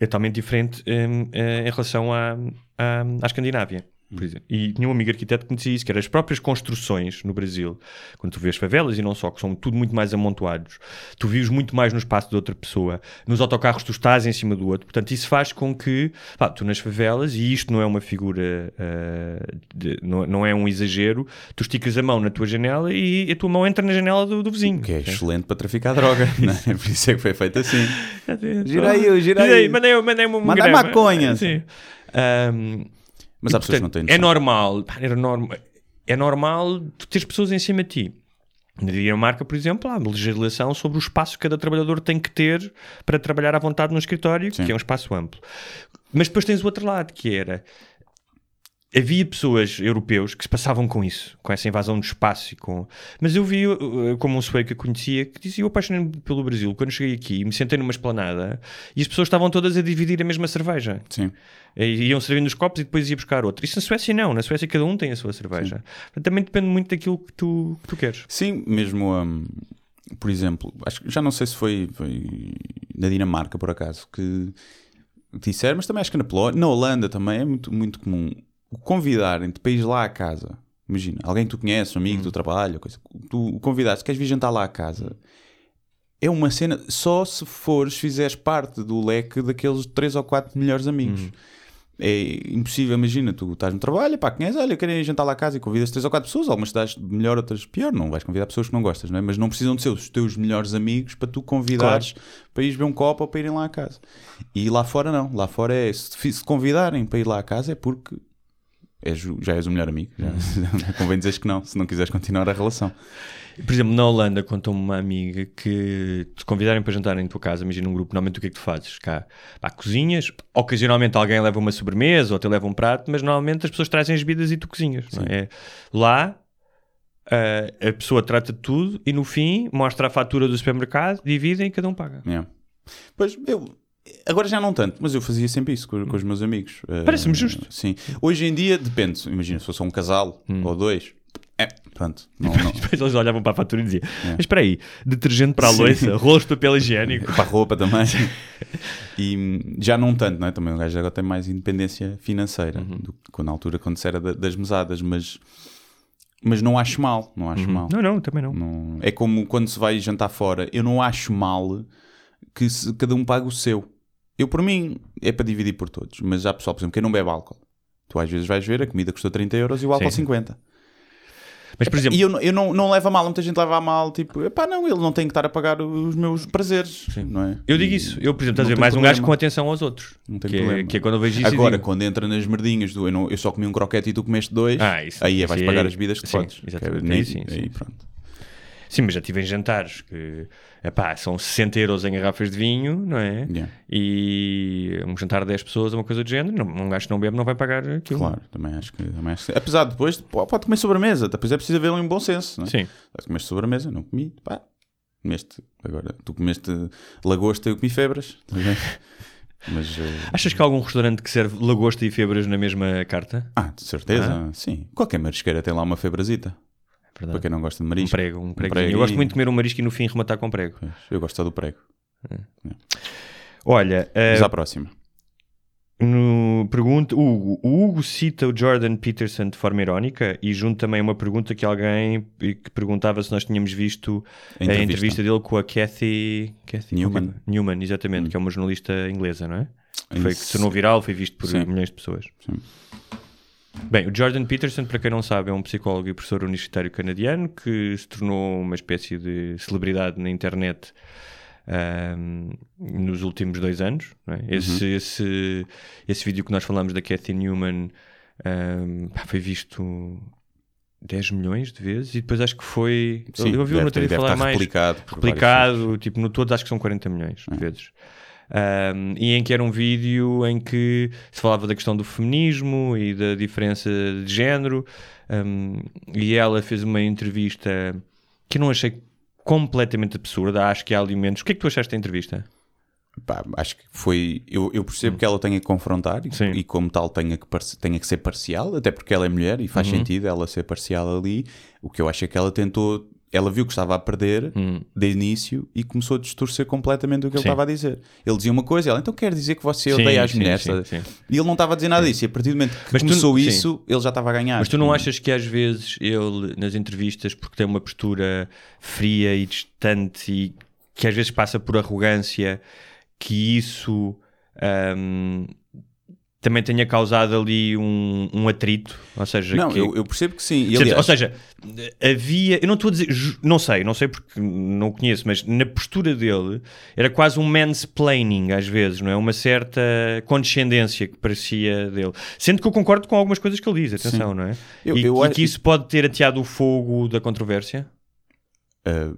é totalmente diferente hum, eh, em relação à, à, à Escandinávia. Por exemplo. E tinha um amigo arquiteto que me dizia isso, que eram as próprias construções no Brasil, quando tu vês favelas e não só, que são tudo muito mais amontoados, tu vives muito mais no espaço de outra pessoa, nos autocarros tu estás em cima do outro, portanto isso faz com que, pá, tu nas favelas, e isto não é uma figura, ah, de- não, não é um exagero, tu esticas a mão na tua janela e a tua mão entra na janela do, do vizinho. Que é excelente para traficar droga, não é? Por isso é que foi feito assim. Gira aí, gira aí. Mandei, mandei um Manda grama. maconha. Sim. Ahm, Mas e, há pessoas que não portanto, têm É noção. normal, pá, era norma- é normal tu teres pessoas em cima de ti. Na Dinamarca, por exemplo, há uma legislação sobre o espaço que cada trabalhador tem que ter para trabalhar à vontade no escritório, Sim. que é um espaço amplo. Mas depois tens o outro lado, que era havia pessoas europeus que se passavam com isso, com essa invasão de espaço e com... Mas eu vi, uh, como um sueco que eu conhecia, que dizia, eu apaixonei-me pelo Brasil, quando cheguei aqui me sentei numa esplanada e as pessoas estavam todas a dividir a mesma cerveja. Sim. E Iam servindo os copos e depois ia buscar outro. Isso na Suécia não, na Suécia cada um tem a sua cerveja. Portanto, Também depende muito daquilo que tu, que tu queres. Sim, mesmo, hum, por exemplo, acho que já não sei se foi, foi na Dinamarca, por acaso, que disseram, mas também acho que na Polónia, na Holanda também é muito, muito comum o convidarem-te para ir lá à casa. Imagina, alguém que tu conheces, um amigo do trabalho, coisa, tu o convidares, queres vir jantar lá à casa, é uma cena só se fores, fizeres parte do leque daqueles três ou quatro melhores amigos. É impossível, imagina, tu estás no trabalho, pá, conheces, olha, querem ir jantar lá à casa e convidas três ou quatro pessoas, algumas das melhor, outras pior, não vais convidar pessoas que não gostas, não é? Mas não precisam de ser os teus melhores amigos para tu convidares para ires ver um copo ou para irem lá à casa. E lá fora não, lá fora é, se se convidarem para ir lá à casa é porque és já és o melhor amigo, já, convém dizeres que não, se não quiseres continuar a relação. Por exemplo, na Holanda, contou-me uma amiga que te convidarem para jantar em tua casa, imagina um grupo, normalmente o que é que tu fazes? Cá, pá, cozinhas, ocasionalmente alguém leva uma sobremesa ou até leva um prato, mas normalmente as pessoas trazem as bebidas e tu cozinhas. é? Lá, ah, a pessoa trata de tudo e no fim mostra a fatura do supermercado, dividem e cada um paga. Yeah. Pois eu. Agora já não tanto, mas eu fazia sempre isso com, com os meus amigos. Eh, Parece-me justo. Sim. Hoje em dia depende. Imagina se fosse um casal Hum. ou dois. É, pronto. Não, não. Depois eles olhavam para a fatura e diziam: Mas espera aí, detergente para a louça, rolos de papel higiênico. Para a roupa também. e já não tanto, não é? Também o gajo agora tem mais independência financeira Uhum. do que na altura quando se era da- das mesadas, mas, mas não acho mal. Não acho mal. Não, não, também não. Não- É como quando se vai jantar fora. Eu não acho mal que se- cada um pague o seu. Eu, por mim, é para dividir por todos. Mas há pessoal, por exemplo, quem não bebe álcool. Tu às vezes vais ver, a comida custou 30 euros e o álcool Sim. 50. Mas, por exemplo, E eu, não- eu não, não levo a mal, muita gente leva a mal, tipo, pá, não, ele não tem que estar a pagar os meus prazeres, não é? eu digo isso. Eu, por exemplo, estás a ver mais um gajo problema. com atenção aos outros. Não tem que, é, problema. que é quando eu vejo isso. Agora, digo, quando entra nas merdinhas do eu, não- eu só comi um croquete e tu comeste dois, Ah, isso- aí é, vais aí pagar é- as bebidas que sim, podes. exatamente. É- Aí sim, aí sim. pronto. Sim, mas já tive em jantares que epá, são 60 euros em garrafas de vinho, não é? Yeah. E um jantar de 10 pessoas, uma coisa do género, não, um gajo que não bebe não vai pagar aquilo. Claro, também acho que. Também acho que- Apesar de depois, pode comer sobremesa, depois é preciso haver um bom senso, não é? Sim. Comeste sobremesa, não comi, pá, comeste. Agora, tu comeste lagosta, eu comi febras, tá bem? Mas. eh, Achas que há algum restaurante que serve lagosta e febras na mesma carta? Ah, de certeza, sim. Qualquer marisqueira tem lá uma febrazita. É verdade. Para quem não gosta de Um marisco. prego, um prego Eu gosto muito de comer um marisco e no fim rematar com prego. Pois, Eu gosto só do prego. Olha, eh, Mas à próxima. no, pergunta, Hugo, o Hugo cita o Jordan Peterson de forma irónica e junto também uma pergunta que alguém que perguntava se nós tínhamos visto A a entrevista. entrevista dele com a Kathy, Kathy Newman. Hum. qualquer- Newman, exatamente, que é uma jornalista inglesa, não é? Que Foi que se tornou viral, foi visto por Sim. milhões de pessoas. Sim. Bem, o Jordan Peterson, para quem não sabe, é um psicólogo e professor universitário canadiano que se tornou uma espécie de celebridade na internet ahm, nos últimos dois anos. é? esse, Uhum. esse, esse vídeo que nós falamos da Kathy Newman pá, foi visto 10 milhões de vezes e depois acho que foi. Sim, eu ouvi o deve no ter- outro dia deve falar mais replicado replicado, tipo, no todos acho que são 40 milhões de vezes. Um, e em que era um vídeo em que se falava da questão do feminismo e da diferença de género, um, e ela fez uma entrevista que eu não achei completamente absurda. Acho que há alimentos. O que é que tu achaste da entrevista? pá, acho que foi. Eu, eu percebo que ela tenha que confrontar e, Hum. E como tal, tenha que, tenha que ser parcial, até porque ela é mulher e Uhum. faz sentido ela ser parcial ali. O que eu acho é que ela tentou. Ela viu que estava a perder de início e começou a distorcer completamente o que ele Hum. Sim. estava a dizer. Ele dizia uma coisa, ela então quer dizer que você Sim, odeia as sim, mulheres. sim, sim. E ele não estava a dizer nada disso. E a partir do momento que Mas tu- começou sim. isso, ele já estava a ganhar. Mas tu não achas que às vezes ele, nas entrevistas, porque tem uma postura fria e distante e que às vezes passa por arrogância, que isso ahm, também tenha causado ali um, um atrito? Ou seja, Não, que- eu, eu percebo que sim. Aliás, Ou seja, havia. Eu não estou a dizer. Não sei, não sei porque não o conheço, mas na postura dele era quase um mansplaining às vezes, não é? Uma certa condescendência que parecia dele. Sendo que eu concordo com algumas coisas que ele diz, atenção, não é? Eu- e, eu e que isso pode ter ateado o fogo da controvérsia. ah,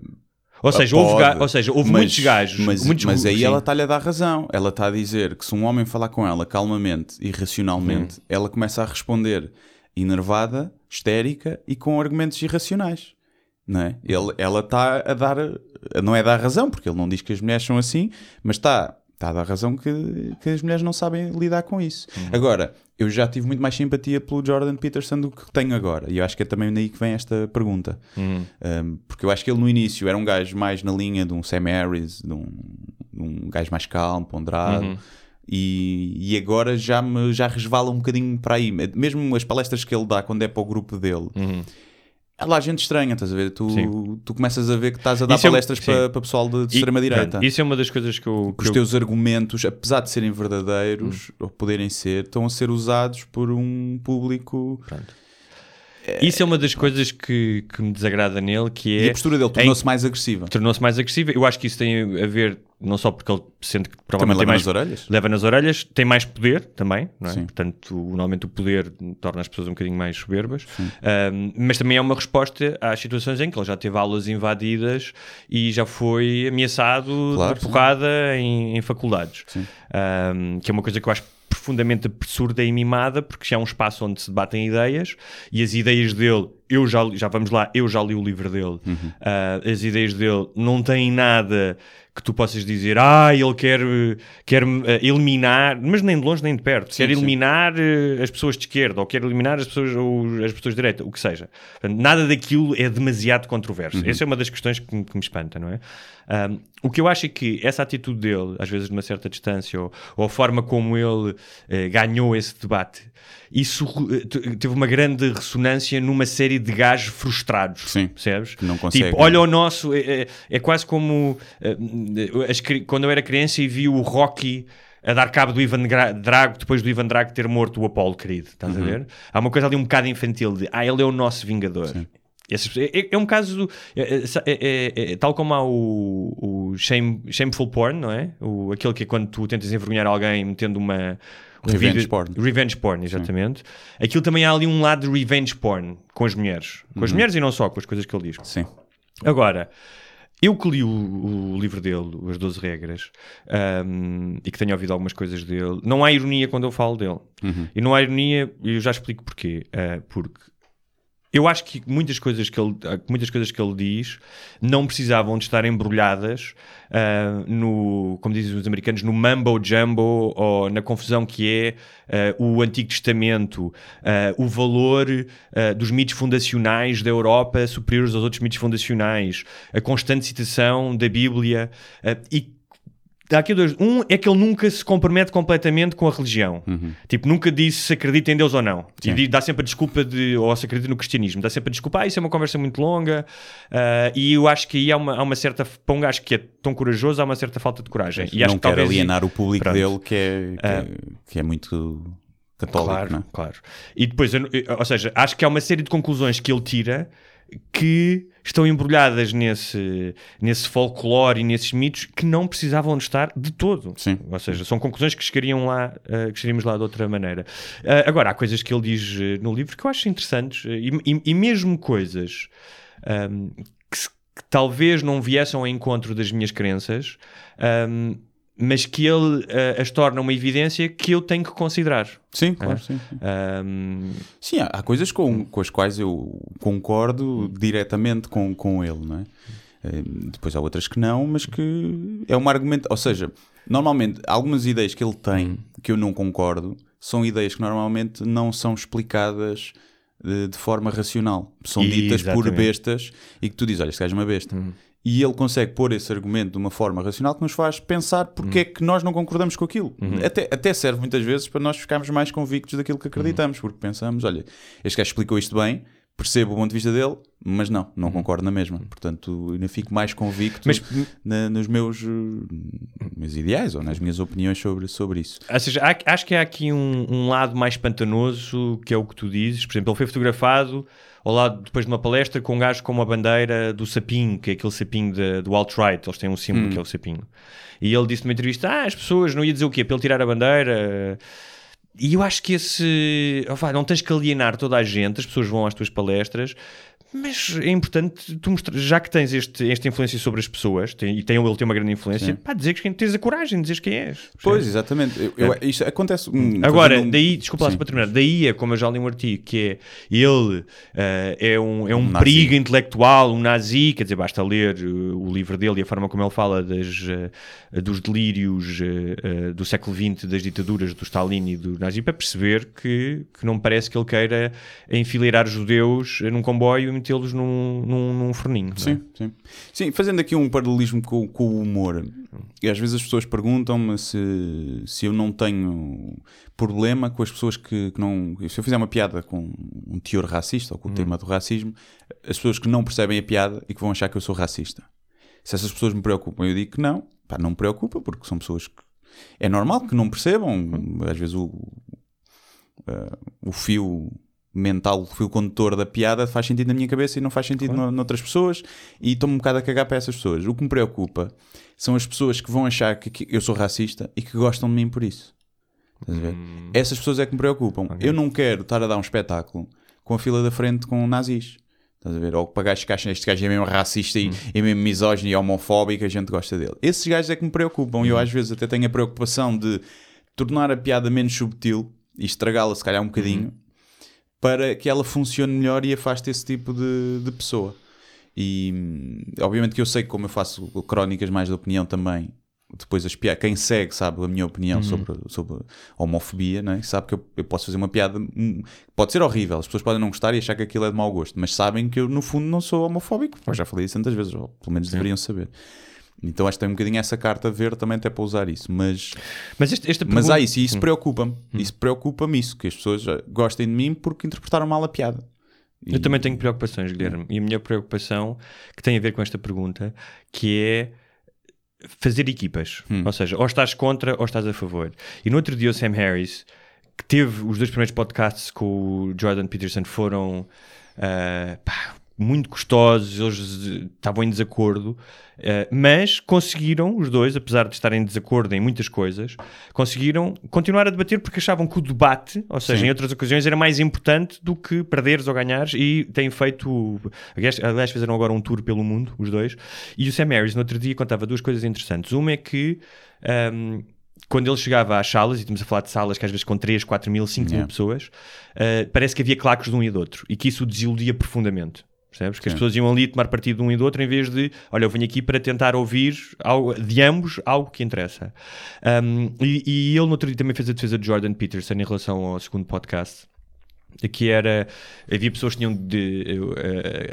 Ou seja, Pode, houve, ga- ou seja, houve mas- muitos gajos. Mas, muitos mas aí sim. ela está-lhe a dar razão. Ela está a dizer que se um homem falar com ela calmamente e racionalmente, ela começa a responder enervada, histérica e com argumentos irracionais. Não é? Ele, ela está a dar, não é dar razão, porque ele não diz que as mulheres são assim, mas está, está a razão que, que as mulheres não sabem lidar com isso. Agora, eu já tive muito mais simpatia pelo Jordan Peterson do que tenho agora, e eu acho que é também daí que vem esta pergunta. Um, porque eu acho que ele no início era um gajo mais na linha de um Sam Harris, de um, um gajo mais calmo, ponderado. E, e agora já me já resvala um bocadinho para aí. Mesmo as palestras que ele dá quando é para o grupo dele, há lá gente estranha, estás a ver? Tu, Sim. tu começas a ver que estás a dar Isso é um- palestras sim. para, para pessoal de, de extrema-direita. pronto, Isso é uma das coisas que eu. Que os eu- teus argumentos, apesar de serem verdadeiros, ou poderem ser, estão a ser usados por um público. Isso é uma das coisas que, que me desagrada nele, que é. E a postura dele tornou-se mais agressiva. tornou-se mais agressiva. Eu acho que isso tem a ver não só porque ele sente que Também provavelmente tem leva mais nas orelhas. leva nas orelhas, tem mais poder também, não é? Sim. Portanto, normalmente o poder torna as pessoas um bocadinho mais soberbas, Ahm, mas também é uma resposta às situações em que ele já teve aulas invadidas e já foi ameaçado Claro, de porrada em, em faculdades, Ahm, que é uma coisa que eu acho profundamente absurda e mimada, porque já é um espaço onde se debatem ideias e as ideias dele, eu já, já vamos lá, eu já li o livro dele, Ah, as ideias dele não têm nada que tu possas dizer, ah, ele quer, quer eh, eliminar, mas nem de longe nem de perto, quer sim. eliminar eh, as pessoas de esquerda ou quer eliminar as pessoas, ou as pessoas de direita, o que seja. Portanto, nada daquilo é demasiado controverso. Essa é uma das questões que que me espanta, não é? Ahm, o que eu acho é que essa atitude dele, às vezes de uma certa distância, ou, ou a forma como ele eh, ganhou esse debate, isso eh, te- teve uma grande ressonância numa série de gajos frustrados, Sim. percebes? Não conseguem. Tipo, olha o nosso, é, é- é quase como eh, as quando eu era criança e vi o Rocky a dar cabo do Ivan Drago depois do Ivan Drago ter morto o Apollo querido, estás Uhum. a ver? Há uma coisa ali um bocado infantil de ah, ele é o nosso vingador. Essas- é, é- é um caso é, é- é- é- é- tal como há o, o shame- shameful porn, não é? O, aquele que é quando tu tentas envergonhar alguém metendo uma um Revenge vídeo- porn. Revenge porn, exatamente. Aquilo também há ali um lado de revenge porn com as mulheres. Com Uhum. as mulheres e não só, com as coisas que ele diz. Sim. Agora, eu que li o, o livro dele, As 12 Regras, ahm, e que tenho ouvido algumas coisas dele, não há ironia quando eu falo dele. E não há ironia, e eu já explico porquê. Ah, porque eu acho que muitas coisas que ele, muitas coisas que ele diz não precisavam de estar embrulhadas ah, no, como dizem os americanos, no mambo jumbo ou na confusão que é ah, o Antigo Testamento, ah, o valor dos mitos fundacionais da Europa superiores aos outros mitos fundacionais, a constante citação da Bíblia e aqui dois. Um é que ele nunca se compromete completamente com a religião. Tipo, nunca disse se acredita em Deus ou não. E Sim. di- dá sempre a desculpa de. Ou se acredita no cristianismo. Dá sempre a desculpa. Ah, isso é uma conversa muito longa. ah, e eu acho que aí há uma, há uma certa. Para um gajo que é tão corajoso, há uma certa falta de coragem. E acho não que quer alienar o público Pronto. dele que é, que, é, que é muito católico, Claro, não é? claro. E depois, eu- ou seja, acho que há uma série de conclusões que ele tira que estão embrulhadas nesse, nesse folclore e nesses mitos que não precisavam de estar de todo. Sim. Ou seja, são conclusões que chegariam lá, eh, que chegaríamos lá de outra maneira. Eh, agora, há coisas que ele diz eh, no livro que eu acho interessantes e, e- e mesmo coisas ahm, que, se- que talvez não viessem ao encontro das minhas crenças, ahm, mas que ele eh, as torna uma evidência que eu tenho que considerar. Sim, claro, sim. sim. Ahm, Sim, há, há coisas com, com as quais eu concordo diretamente com, com ele, não é? Eh, Depois há outras que não, mas que é uma argumento. Ou seja, Normalmente, algumas ideias que ele tem que eu não concordo são ideias que normalmente não são explicadas de, de forma racional. São ditas por Exatamente. bestas e que tu dizes, olha, este gajo é uma besta. E ele consegue pôr esse argumento de uma forma racional que nos faz pensar porque é que nós não concordamos com aquilo. Até, até serve muitas vezes para nós ficarmos mais convictos daquilo que acreditamos, porque pensamos, olha, este gajo explicou isto bem, percebo o ponto de vista dele, mas não, não concordo na mesma. Portanto, ainda fico mais convicto Mas- na- nos meus, meus ideais ou nas minhas opiniões sobre, sobre isso. Ou seja, há- acho que há aqui um, um lado mais pantanoso, que é o que tu dizes. Por exemplo, ele foi fotografado ao lado, depois de uma palestra, com um gajo com uma bandeira do sapinho, que é aquele sapinho de- do alt-right. Eles têm um símbolo que é o sapinho. E ele disse numa entrevista: Ah, as pessoas não ia dizer o quê? Para ele tirar a bandeira. E eu acho que esse. oh, não tens que alienar toda a gente, as pessoas vão às tuas palestras, mas é importante tu mostrar, já que tens este, esta influência sobre as pessoas, tem, e tem, ele tem uma grande influência, Sim. pá, dizer que tens a coragem de dizer quem és. Pois, exatamente. Eu, eu- isto acontece. hum, Agora, um- daí, desculpa lá para terminar, daí é como eu já li um artigo que é ele eh, é um, é um, Um perigo intelectual, um nazi, quer dizer, basta ler eh, o livro dele e a forma como ele fala das, eh, dos delírios do século XX, das ditaduras do Stalin e do nazi, para perceber que, que não parece que ele queira enfileirar judeus num comboio e metê-los num, num, num forninho. é? Sim, sim. Sim, fazendo aqui um paralelismo com, com o humor. E às vezes as pessoas perguntam-me se, se eu não tenho problema com as pessoas que, que não. Se eu fizer uma piada com um teor racista ou com o tema do racismo, as pessoas que não percebem a piada e que vão achar que eu sou racista. Se essas pessoas me preocupam, eu digo que não. Pá, não me preocupa, porque são pessoas que. É normal que não percebam. Às vezes o, uh, o fio mental, o fio condutor da piada faz sentido na minha cabeça e não faz sentido no- noutras pessoas e estou-me um bocado a cagar para essas pessoas. O que me preocupa são as pessoas que vão achar que, que eu sou racista e que gostam de mim por isso. Ver? Essas pessoas é que me preocupam. Eu não quero estar a dar um espetáculo com a fila da frente com nazis. Estás a ver? Ou para gajos que acham este gajo é mesmo racista e, e mesmo misógino e homofóbico, a gente gosta dele. Esses gajos é que me preocupam. E eu às vezes até tenho a preocupação de tornar a piada menos subtil e estragá-la se calhar um bocadinho para que ela funcione melhor e afaste esse tipo de, de pessoa. E obviamente que eu sei que como eu faço crónicas mais de opinião também, depois as piadas, quem segue sabe a minha opinião sobre, sobre a homofobia, né? sabe que eu, eu posso fazer uma piada, hum, pode ser horrível, as pessoas podem não gostar e achar que aquilo é de mau gosto, mas sabem que eu no fundo não sou homofóbico, eu já falei isso tantas vezes, ou pelo menos deveriam saber. Então acho que tem um bocadinho essa carta verde também até para usar isso, mas Mas este- esta mas pergunta- há isso, e isso preocupa-me. Isso preocupa-me isso, que as pessoas gostem de mim porque interpretaram mal a piada. Eu também tenho preocupações, Guilherme. E a minha preocupação, que tem a ver com esta pergunta, que é fazer equipas. Ou seja, ou estás contra ou estás a favor. E no outro dia o Sam Harris, que teve os dois primeiros podcasts com o Jordan Peterson, foram ah, pá, muito custosos, eles estavam em desacordo, eh, mas conseguiram, os dois, apesar de estarem em desacordo em muitas coisas, conseguiram continuar a debater porque achavam que o debate, ou seja, Sim. em outras ocasiões, era mais importante do que perderes ou ganhares e têm feito, aliás, fizeram agora um tour pelo mundo, os dois, e o Sam Harris no outro dia contava duas coisas interessantes. Uma é que ahm, quando ele chegava às salas, e estamos a falar de salas que às vezes com 3, 4 mil, 5 mil Yeah. pessoas, ah, parece que havia claques de um e do outro e que isso o desiludia profundamente. Percebes? Que as Sim. pessoas iam ali tomar partido de um e do outro em vez de, olha, eu venho aqui para tentar ouvir algo, de ambos algo que interessa. Um, e, e ele no outro dia também fez a defesa de Jordan Peterson em relação ao segundo podcast. Que era, havia pessoas que tinham de,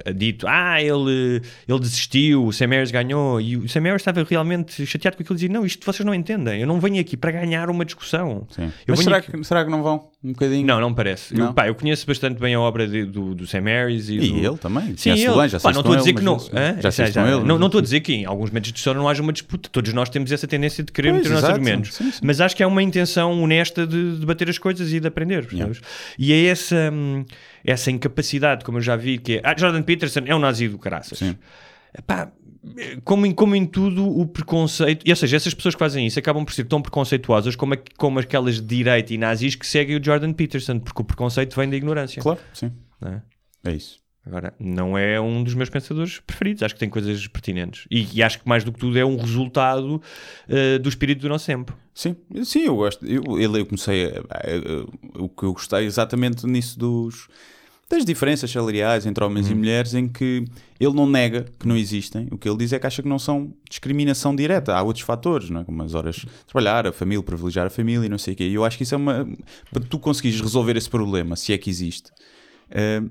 eh, dito, ah, ele, ele desistiu, o Sam Harris ganhou, e o Sam Harris estava realmente chateado com aquilo e dizia, não, isto vocês não entendem, eu não venho aqui para ganhar uma discussão. Mas será aqui- que, será que não vão? Um bocadinho? Não, não parece. Não? Eu, pá, eu conheço bastante bem a obra de- do, do Sam Harris e, E do- ele também. Sim, ele. bem, já Pá, não estou a dizer ele, que não. Já Já, saíste já. com ele. Não estou a dizer que em alguns momentos de história não haja uma disputa. Todos nós temos essa tendência de querer Pois, meter os nossos argumentos. Sim, sim. Mas acho que é uma intenção honesta de debater as coisas e de aprender. E é essa, hum, essa incapacidade, como eu já vi, que é. Ah, Jordan Peterson é um nazi do caraças. Sim. Epá, como em, como em tudo, o preconceito. E, ou seja, essas pessoas que fazem isso acabam por ser tão preconceituosas como, a- como aquelas de direita e nazis que seguem o Jordan Peterson, porque o preconceito vem da ignorância. Claro, sim. é? É isso. Agora, não é um dos meus pensadores preferidos. Acho que tem coisas pertinentes. E, e acho que mais do que tudo é um resultado eh, do espírito do nosso tempo. Sim, sim, eu gosto. Eu, eu comecei. a- a- a- o que eu gostei exatamente nisso dos. Das diferenças salariais entre homens Uhum. e mulheres em que ele não nega que não existem. O que ele diz é que acha que não são discriminação direta. Há outros fatores, não é? como as horas de trabalhar, a família, privilegiar a família e não sei o quê. E eu acho que isso é uma. Para tu conseguires resolver esse problema, se é que existe, eh,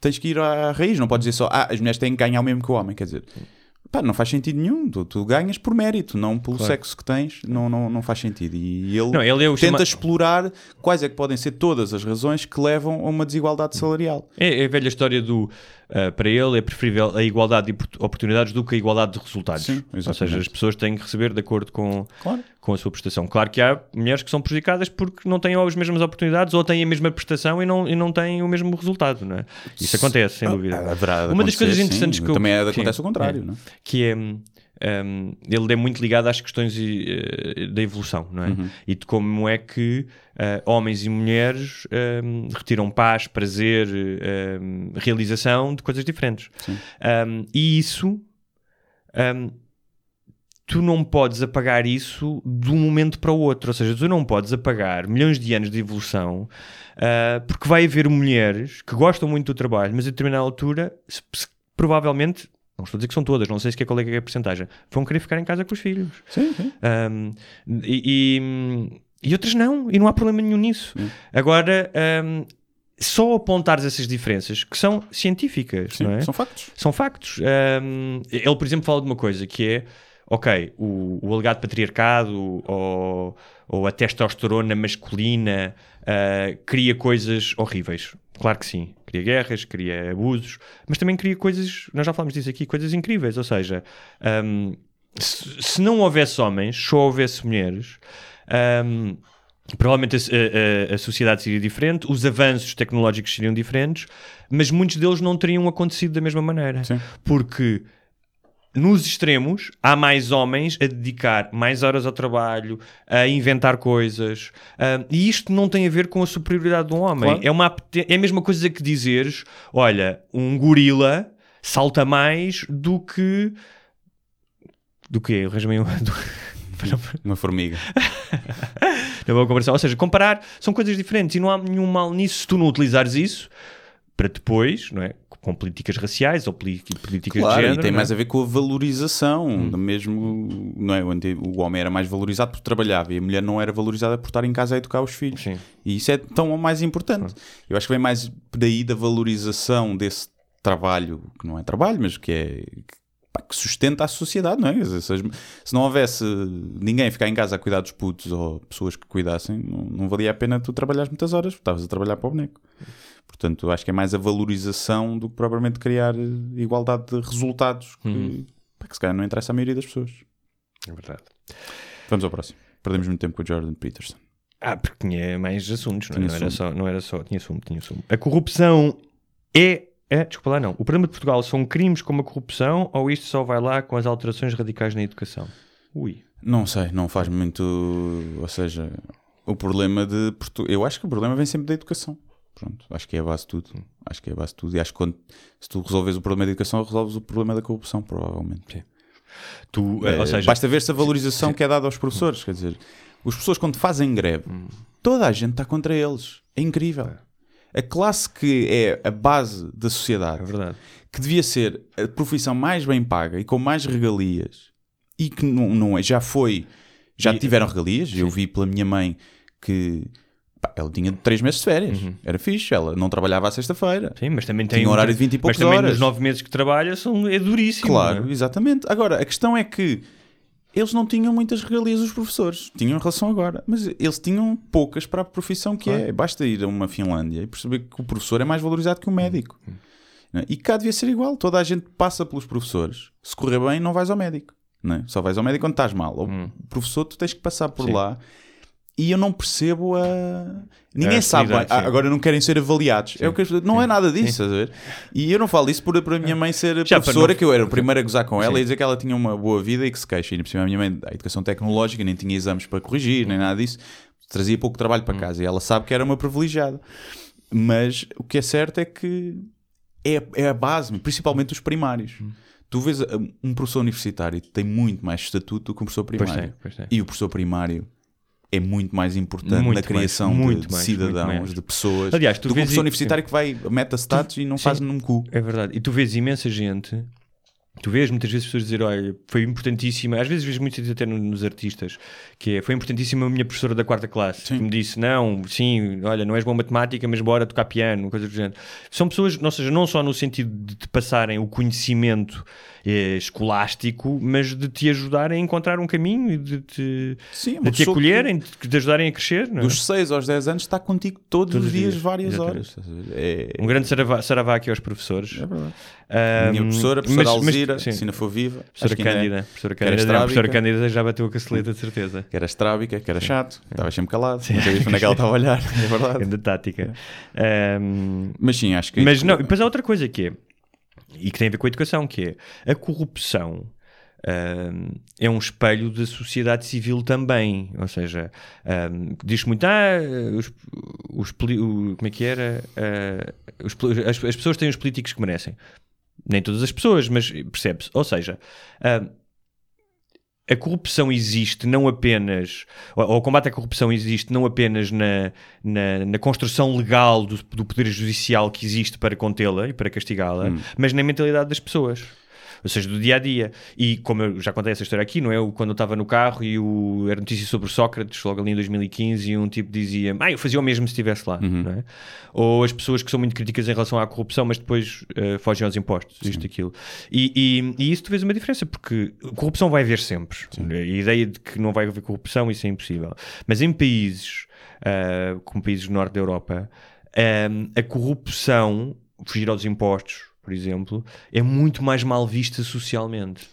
tens que ir à raiz. Não podes dizer só, ah, as mulheres têm que ganhar o mesmo que o homem. Quer dizer, pá, não faz sentido nenhum. Tu, tu ganhas por mérito, não pelo Claro. sexo que tens. Não, não, não faz sentido. E ele, Não, ele é tenta chama- explorar quais é que podem ser todas as razões que levam a uma desigualdade salarial. É, é a velha história do. Ah, para ele é preferível a igualdade de opor- oportunidades do que a igualdade de resultados. Sim, Ou seja, as pessoas têm que receber de acordo com, Claro. com a sua prestação. Claro que há mulheres que são prejudicadas porque não têm as mesmas oportunidades ou têm a mesma prestação e não, e não têm o mesmo resultado, não é? Isso acontece, sem dúvida. Ah, haverá de Uma das coisas sim. interessantes que eu- Também é, sim, acontece o contrário, é. não é? que é hum, ele é muito ligado às questões eh, da evolução, não é? Uhum. E de como é que eh, homens e mulheres hum, retiram paz, prazer, hum, realização de coisas diferentes. E isso tu não podes apagar isso de um momento para o outro. Ou seja, tu não podes apagar milhões de anos de evolução ah, porque vai haver mulheres que gostam muito do trabalho, mas a determinada altura, se- se- provavelmente, não estou a dizer que são todas, não sei sequer qual é que é a porcentagem, vão querer ficar em casa com os filhos. Sim, sim. Um, e, e- e outras não, e não há problema nenhum nisso. Agora, um, só apontares essas diferenças que são científicas, Sim, não é? São factos. São factos. Um, ele, por exemplo, fala de uma coisa que é, ok, o, o alegado patriarcado ou, ou a testosterona masculina uh, cria coisas horríveis. Claro que sim. Cria guerras, cria abusos, mas também cria coisas, nós já falamos disso aqui, coisas incríveis. Ou seja, um, se, se não houvesse homens, só houvesse mulheres, um, provavelmente a, a- a sociedade seria diferente, os avanços tecnológicos seriam diferentes, mas muitos deles não teriam acontecido da mesma maneira. Sim. Porque nos extremos há mais homens a dedicar mais horas ao trabalho, a inventar coisas, ah, e isto não tem a ver com a superioridade de um homem. Claro. É, uma, é a mesma coisa que dizeres: olha, um gorila salta mais do que. Do que? Arranja-me um- do- Uma formiga. na boa comparação. Ou seja, comparar são coisas diferentes e não há nenhum mal nisso se tu não utilizares isso para depois, não é? Com políticas raciais ou políticas de Claro, género. e tem é? mais a ver com a valorização. Hum. do Mesmo, não é? Onde o homem era mais valorizado porque trabalhava e a mulher não era valorizada por estar em casa a educar os filhos. Sim. E isso é tão ou mais importante. Eu acho que vem mais daí da valorização desse trabalho, que não é trabalho, mas que é que, sustenta a sociedade, não é? Se, não houvesse ninguém a ficar em casa a cuidar dos putos ou pessoas que cuidassem, não, não valia a pena tu trabalhares muitas horas, estavas a trabalhar para o boneco. Portanto, acho que é mais a valorização do que propriamente criar eh, igualdade de resultados que, pá, que se calhar não interessa à maioria das pessoas. É verdade. Vamos ao próximo. Perdemos muito tempo com o Jordan Peterson. Ah, porque tinha mais assuntos, não, é? Não era, só, não era só. Tinha sumo, tinha sumo. A corrupção é. é desculpa lá, não. O problema de Portugal são crimes como a corrupção ou isto só vai lá com as alterações radicais na educação? Ui. Não sei, não faz muito. Ou seja, o problema de. Portu- Eu acho que o problema vem sempre da educação. Pronto, acho que é a base de tudo. Acho que é a base de tudo. E acho que quando, se tu resolves o problema da educação, resolves o problema da corrupção, provavelmente. Tu, É, ou seja, basta ver-se a valorização que é dada aos professores. Quer dizer, os professores, quando fazem greve, Hum. toda a gente está contra eles. É incrível. A classe que é a base da sociedade é que devia ser a profissão mais bem paga e com mais regalias e que não, não é, já foi, já E- tiveram regalias. Eu vi pela minha mãe que pá, ela tinha 3 meses de férias, era fixe, ela não trabalhava à sexta-feira. Uhum. Sim, mas também tem. Tinha um horário de 20 e Mas poucas também horas. nos nove meses que trabalha são, é duríssimo. Claro, não é? exatamente. Agora, a questão é que eles não tinham muitas regalias, os professores. Tinham em relação agora. Mas eles tinham poucas para a profissão que é. Basta ir a uma Finlândia e perceber que o professor é mais valorizado que o médico. Não é? E cá devia ser igual. Toda a gente passa pelos professores. Se correr bem, não vais ao médico. Não é? Só vais ao médico quando estás mal. O professor, tu tens que passar por Sim. lá. E eu não percebo a. Ninguém A sabe. Ah, sim. agora não querem ser avaliados. É o que pessoas- Não é nada disso, estás a ver? E eu não falo isso por, por a minha mãe ser Já, professora, não- que eu era o primeiro a gozar com ela Sim. e dizer que ela tinha uma boa vida e que se queixa. E por cima a minha mãe, a educação tecnológica, nem tinha exames para corrigir, nem nada disso. Trazia pouco trabalho Hum. para casa e ela sabe que era uma privilegiada. Mas o que é certo é que é, é a base, principalmente os primários. Hum. Tu vês um professor universitário tem muito mais estatuto do que um professor Pois primário. tem, pois tem. E o professor primário é muito mais importante Muito na mais, criação de- muito de, mais, muito cidadãos, mais. de pessoas, Aliás, tu do que universitário que vai, meta status e não Sim. faz num cu. É verdade. E tu vês imensa gente. Tu vês muitas vezes pessoas dizer, olha, foi importantíssima, às vezes vês vezes até no- nos artistas, que é, foi importantíssima a minha professora da quarta classe, Sim. que me disse, não, sim, olha, não és em matemática, mas bora tocar piano, coisa do género. São pessoas, ou seja, não só no sentido de te passarem o conhecimento eh, escolástico, mas de te ajudarem a encontrar um caminho e de te, Sim, é de te acolherem, de te ajudarem a crescer. é? Dos 6 aos 10 anos está contigo todos, Todos os dias, dias, várias exatamente. horas. É, Um grande saravá, saravá aqui aos professores. é verdade. A minha professora, a professora mas- mas- Alzira, sim. se ainda for viva, Professora é- Cândida, professora que era Cândida, não, professora. Cândida já bateu a caceleta de certeza. que era estrábica, que era chato, estava sempre calado, não sabia onde é que ela estava a olhar, é verdade. Grande tática. Ahm, Mas sim, acho que. mas não, depois há outra coisa que é, e que tem a ver com a educação, que é a corrupção. ahm, é um espelho da sociedade civil também, ou seja, ahm, diz muito, ah, os, os o- como é que era? Ah, os as, as pessoas têm os políticos que merecem. Nem todas as pessoas, mas percebe-se. Ou seja, ahm, a corrupção existe não apenas, ou, ou o combate à corrupção existe não apenas na, na, na construção legal do, do poder judicial que existe para contê-la e para castigá-la, mas na mentalidade das pessoas. Ou seja, do dia a dia. E como eu já contei essa história aqui, não é? Quando eu estava no carro e o, era notícia sobre Sócrates, logo ali em 2015, e um tipo dizia: Ah, eu fazia o mesmo se estivesse lá. Não é? Ou as pessoas que são muito críticas em relação à corrupção, mas depois eh, fogem aos impostos, isto, aquilo. E, e, e isso tu vês uma diferença, porque corrupção vai haver sempre. A ideia de que não vai haver corrupção, isso é impossível. Mas em países ah, como países do norte da Europa, ah, a corrupção, fugir aos impostos, por exemplo, é muito mais mal vista socialmente.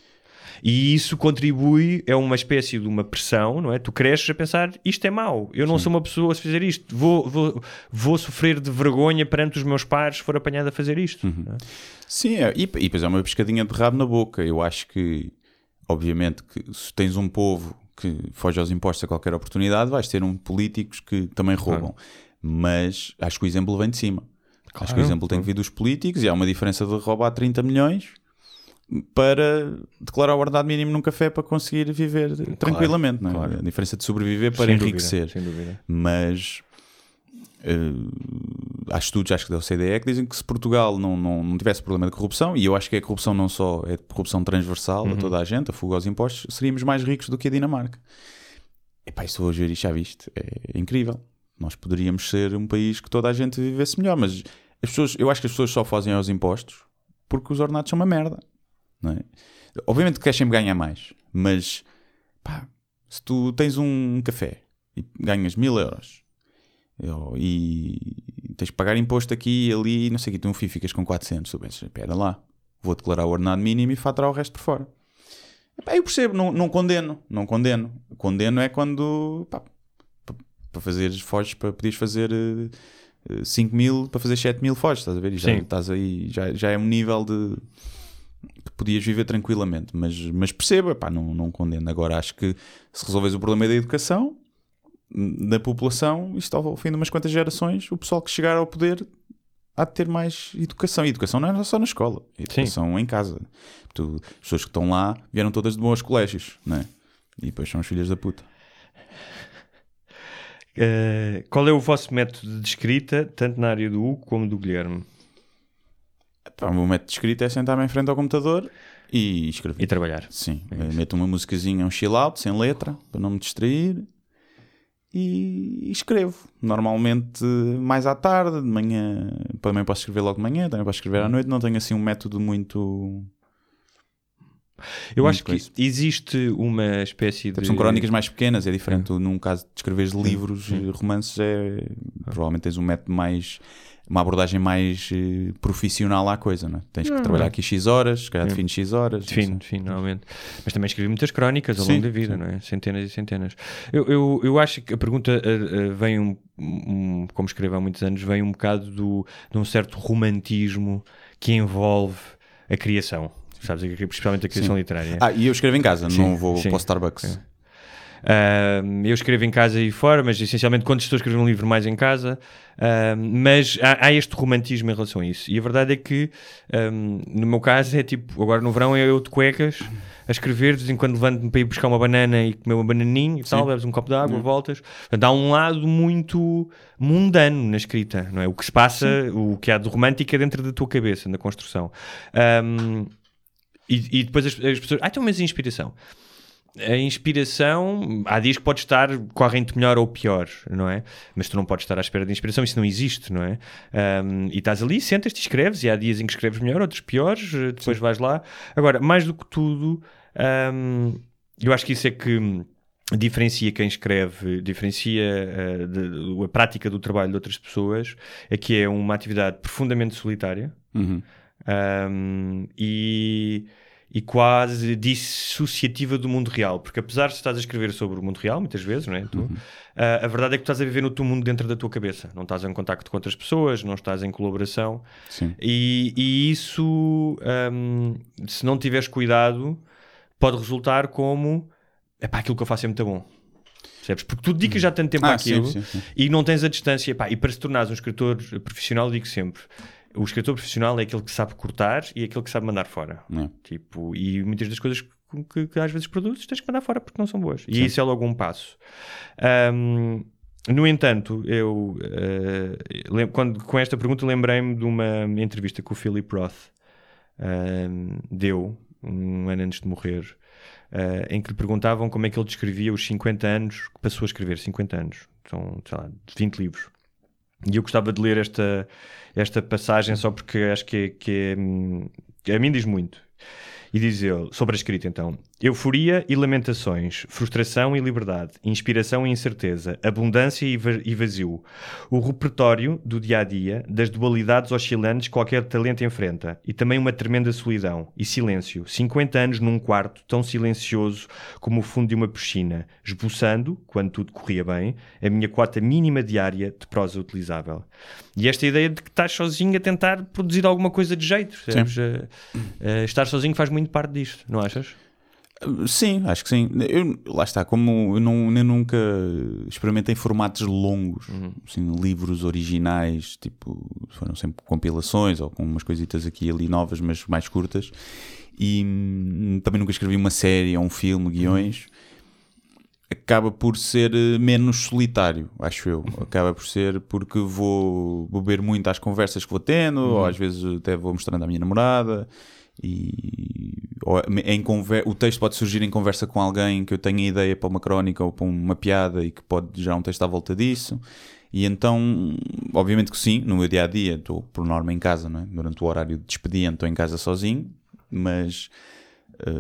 E isso contribui, é uma espécie de uma pressão, não é? Tu cresces a pensar, isto é mau, eu não sou uma pessoa a fazer isto, vou, vou, vou sofrer de vergonha perante os meus pares se for apanhado a fazer isto. não é? Sim, é, e, e depois é uma pescadinha de rabo na boca. Eu acho que, obviamente, que se tens um povo que foge aos impostos a qualquer oportunidade, vais ter um políticos que também roubam. Mas acho que o exemplo vem de cima. Acho que o exemplo tem que vir dos políticos e há uma diferença de roubar 30 milhões para declarar o ordenado mínimo num café para conseguir viver tranquilamente. não é? claro. A diferença de sobreviver para Sem enriquecer. Dúvida, sem dúvida. mas eh, há estudos, acho que da OCDE, que dizem que se Portugal não, não, não tivesse problema de corrupção, e eu acho que a corrupção não só é corrupção transversal a toda a gente, a fuga aos impostos, seríamos mais ricos do que a Dinamarca. Epá, isso hoje já viste, é incrível. Nós poderíamos ser um país que toda a gente vivesse melhor, mas as pessoas, eu acho que as pessoas só fazem aos impostos porque os ordenados são uma merda. Não é? Obviamente que queres sempre ganhar mais, mas pá, se tu tens um café e ganhas mil euros eu- e tens que pagar imposto aqui e ali, não sei o que, tu um FII ficas com 400, tu pensas, espera lá, vou declarar o ordenado mínimo e faturar o resto por fora. Epá, eu percebo, não, não condeno, não condeno. Condeno é quando, pá, pa- para fazer foges, para poderes fazer eh, 5 mil, para fazer 7 mil foges, estás a ver? E já Sim. estás aí, já, já é um nível de que podias viver tranquilamente, mas, mas percebo, epá, não, não condeno. Agora acho que se resolves o problema da educação, na população, isto ao fim de umas quantas gerações, o pessoal que chegar ao poder há de ter mais educação. E educação não é só na escola, é educação em casa. Tu, as pessoas que estão lá vieram todas de bons colégios, não é? E depois são os filhos da puta. Eh, qual é o vosso método de escrita, tanto na área do Hugo como do Guilherme? Epá, o meu método de escrita é sentar-me em frente ao computador e escrever. E trabalhar. Sim, meto uma musicazinha, um chill out, sem letra, para não me distrair. E escrevo. Normalmente mais à tarde, de manhã. Também posso escrever logo de manhã, também posso escrever à noite. Não tenho assim um método muito. Eu Muito acho que coisa. existe uma espécie de. São crónicas mais pequenas, é diferente. Num caso de escreveres livros, eh, romances, é. Provavelmente tens um método mais. Uma abordagem mais eh, profissional à coisa, não é? Tens que trabalhar aqui X horas, se calhar defines X horas. não. Defino, defino, normalmente. Mas também escrevi muitas crónicas ao Sim, longo da vida, sim. não é? Centenas e centenas. Eu, eu, eu acho que a pergunta uh, uh, vem um, um- como escrevo há muitos anos, vem um bocado do, de um certo romantismo que envolve a criação. Sabes? Principalmente a criação Sim. literária. Ah, e eu escrevo em casa, Sim, não vou sim. para o Starbucks. Ah, eu escrevo em casa e fora, mas essencialmente quando estou a escrever um livro, mais em casa. Ah, mas há, há este romantismo em relação a isso. E a verdade é que, ah, no meu caso, é tipo, agora no verão é eu de cuecas a escrever, de vez em quando levanto-me para ir buscar uma banana e comer uma bananinha e tal, bebes um copo de água, voltas. Portanto, há um lado muito mundano na escrita, não é? O que se passa, o que há de romântica dentro da tua cabeça, na construção. Um, e, e depois as, as pessoas, ah, então, mas a inspiração? A inspiração, há dias que pode estar corrente melhor ou pior, não é? Mas tu não podes estar à espera de inspiração, isso não existe, não é? Um, e estás ali, sentas-te e escreves, e há dias em que escreves melhor, outros piores, depois vais lá. Agora, mais do que tudo, um, eu acho que isso é que diferencia quem escreve, diferencia de- de- a prática do trabalho de outras pessoas, é que é uma atividade profundamente solitária Uhum. Um, e, e quase dissociativa do mundo real, porque apesar de estás a escrever sobre o mundo real, muitas vezes, não é? Tu, ah, a verdade é que tu estás a viver no teu mundo dentro da tua cabeça, não estás em contacto com outras pessoas, não estás em colaboração, e, e isso, um, se não tiveres cuidado, pode resultar como epá, aquilo que eu faço é muito bom. Percebes? Porque tu dedicas já tanto tempo Ah, àquilo sim, sim, sim. e não tens a distância. epá, e para se tornares um escritor profissional, digo sempre: o escritor profissional é aquele que sabe cortar e é aquele que sabe mandar fora. É. Tipo, e muitas das coisas que, que- que às vezes produzes tens que mandar fora porque não são boas. E isso é logo um passo. Ahm, no entanto, eu lem- quando, com esta pergunta lembrei-me de uma entrevista que o Philip Roth ahm, deu um ano antes de morrer, ah, em que lhe perguntavam como é que ele descrevia os 50 anos que passou a escrever, 50 anos, são, sei lá, 20 livros. E eu gostava de ler esta, esta passagem só porque acho que, é, que, é, hum, que a mim diz muito. E diz ele, sobre a escrita então: Euforia e lamentações, frustração e liberdade, inspiração e incerteza, abundância e va- e vazio. O repertório do dia a dia, das dualidades oscilantes que qualquer talento enfrenta, e também uma tremenda solidão e silêncio. 50 anos num quarto tão silencioso como o fundo de uma piscina, esboçando, quando tudo corria bem, a minha cota mínima diária de prosa utilizável. E esta ideia de que estás sozinho a tentar produzir alguma coisa de jeito. percebes? Eh, eh, estar sozinho faz muito parte disto, não achas? Sim, acho que sim. Eu, lá está, como eu, não, eu nunca experimentei formatos longos, Uhum. assim, livros originais, tipo, foram sempre compilações ou com umas coisitas aqui e ali novas, mas mais curtas. E hum, também nunca escrevi uma série ou um filme, guiões. Acaba por ser eh, menos solitário, acho eu. Acaba por ser porque vou beber muito às conversas que vou tendo, ou às vezes até vou mostrando à minha namorada. E ou em conver- o texto pode surgir em conversa com alguém que eu tenha ideia para uma crónica ou para uma piada e que pode gerar um texto à volta disso. E então, obviamente que sim, no meu dia a dia, estou por norma em casa, não é? durante o horário de expediente, estou em casa sozinho, mas. Eh,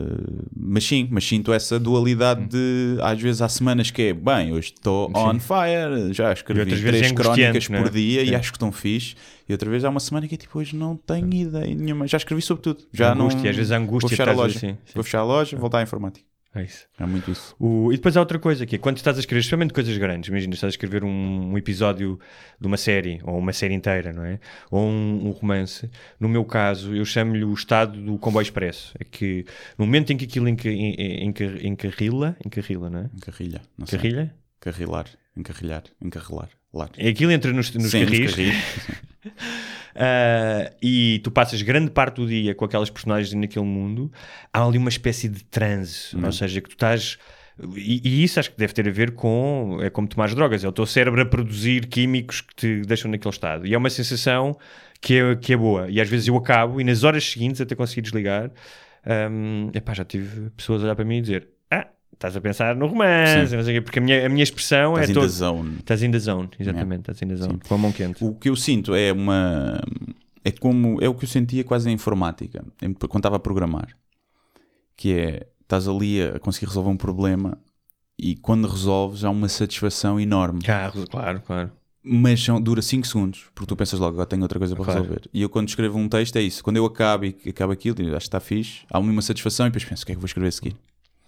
mas sim, mas sinto essa dualidade de às vezes há semanas que é bem, hoje estou on fire, já escrevi três crónicas é? por dia e Sim. acho que estão fixe. E outra vez há uma semana que é tipo, hoje não tenho ideia nenhuma, já escrevi sobre tudo. Já Angústia, não... às vezes angústia Vou fechar a loja, assim, sim. vou fechar a loja, voltar à informática. É isso. É muito isso. O- e depois há outra coisa que é quando estás a escrever, especialmente coisas grandes, imagina, estás a escrever um, um episódio de uma série, ou uma série inteira, não é? Ou um, um romance. No meu caso, eu chamo-lhe o estado do comboio expresso. É que no momento em que aquilo enca, en- enca- encarrila, encarrila, não é? Encarrilha. Não sei. Carrilha? Carrilar. Encarrilhar. Encarrilar. Lar. É aquilo entra nos, nos Sim, carris. carris. Ah, e tu passas grande parte do dia com aquelas personagens naquele mundo, há ali uma espécie de transe, ou seja, que tu estás. E, e isso acho que deve ter a ver com. É como tomar drogas, é o teu cérebro a produzir químicos que te deixam naquele estado. E é uma sensação que é, que é boa. E às vezes eu acabo, e nas horas seguintes, até conseguir desligar, hum, epá, já tive pessoas a olhar para mim e dizer: Ah, estás a pensar no romance, não sei o quê", porque a minha, a minha expressão Estás é in toda. the zone. Estás in the zone, exatamente, estás in the zone, com a mão quente. O que eu sinto é uma. É como. É o que eu sentia quase em informática, quando estava a programar. Que é. Estás ali a conseguir resolver um problema e quando resolves há uma satisfação enorme. Carro, claro, claro. Mas são- dura 5 segundos, porque tu pensas logo, agora tenho outra coisa para Claro. resolver. E eu quando escrevo um texto é isso. Quando eu acabo e acabo aquilo, acho que está fixe, há uma satisfação e depois penso, o que é que vou escrever a seguir?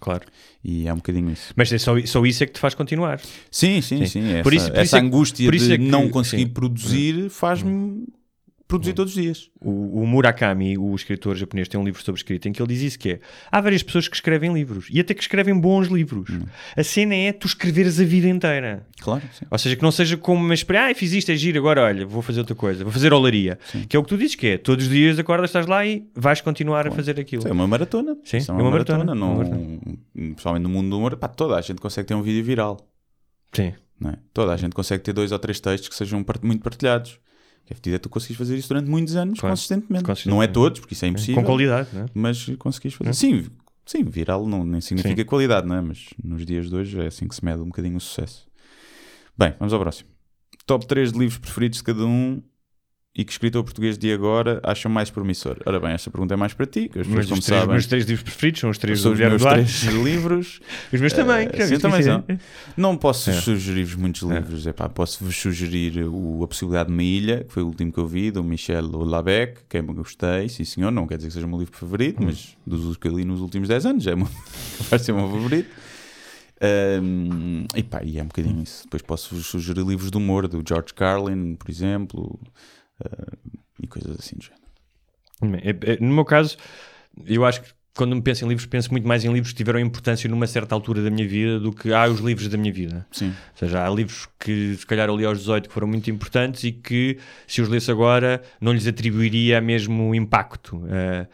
Claro. E é um bocadinho isso. Mas é só, só isso é que te faz continuar. Sim, sim, Sim. sim. Essa, Por isso- por essa isso é angústia por isso de é que- não conseguir sim. produzir faz-me produzir todos os dias. O, o Murakami, o escritor japonês, tem um livro sobre escrita em que ele diz isso que é, há várias pessoas que escrevem livros e até que escrevem bons livros. A cena é tu escreveres a vida inteira. Claro, sim. Ou seja, que não seja como uma experiência, ah, fiz isto, é giro, agora olha, vou fazer outra coisa, vou fazer olaria. Que é o que tu dizes que é, todos os dias acordas, estás lá e vais continuar a fazer aquilo. É uma maratona. Sim, Isso é uma maratona, Não, uma maratona. Principalmente no mundo do humor, pá, toda a gente consegue ter um vídeo viral. Sim. não é? Toda a gente consegue ter dois ou três textos que sejam muito partilhados. O que é é tu conseguis fazer isso durante muitos anos Claro. consistentemente. Consistentemente. Não é todos, porque isso é impossível. Com qualidade, não é? Mas conseguis fazer. Sim, sim, viral não, nem significa qualidade, não é? Mas nos dias de hoje é assim que se mede um bocadinho o sucesso. Bem, vamos ao próximo. Top 3 de livros preferidos de cada um e que escritor português de agora acham mais promissor? Ora bem, esta pergunta é mais para ti, que as pessoas, como os três, sabem, meus três livros preferidos são os três são os meus três livros. Os meus também. Já sim, também são. Não posso É. sugerir-vos muitos livros. Epá, Posso-vos sugerir o A Possibilidade de uma Ilha, que foi o último que eu vi, do Michel Labec, que é eu gostei, sim senhor. Não quer dizer que seja o meu livro favorito, mas dos que eu li nos últimos 10 anos, é vai ser o meu favorito. Ahm, e pá, e é um bocadinho isso. Depois posso-vos sugerir livros de humor, do George Carlin, por exemplo, ah, e coisas assim do género. É- é- No meu caso, eu acho que quando me penso em livros, penso muito mais em livros que tiveram importância numa certa altura da minha vida do que há os livros da minha vida. Sim. Ou seja, há livros que se calhar eu li aos 18 que foram muito importantes e que se os lesse agora não lhes atribuiria mesmo impacto. Eh,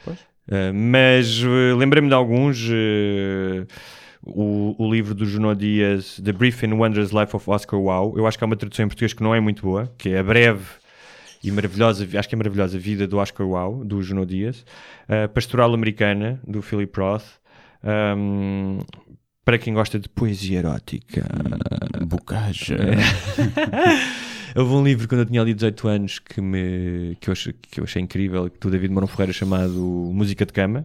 eh, mas eh, lembrei-me de alguns. o, o livro do Junot Dias, The Brief and Wondrous Life of Oscar Wilde, eu acho que há uma tradução em português que não é muito boa, que é a breve e maravilhosa, acho que é maravilhosa, a vida do Oscar Wilde, do Junot Dias, a Pastoral Americana, do Philip Roth, um, para quem gosta de poesia erótica. Bocaja. Houve um livro quando eu tinha ali 18 anos que, me, que, eu, achei, que eu achei incrível, do David Morão Ferreira, chamado Música de Cama.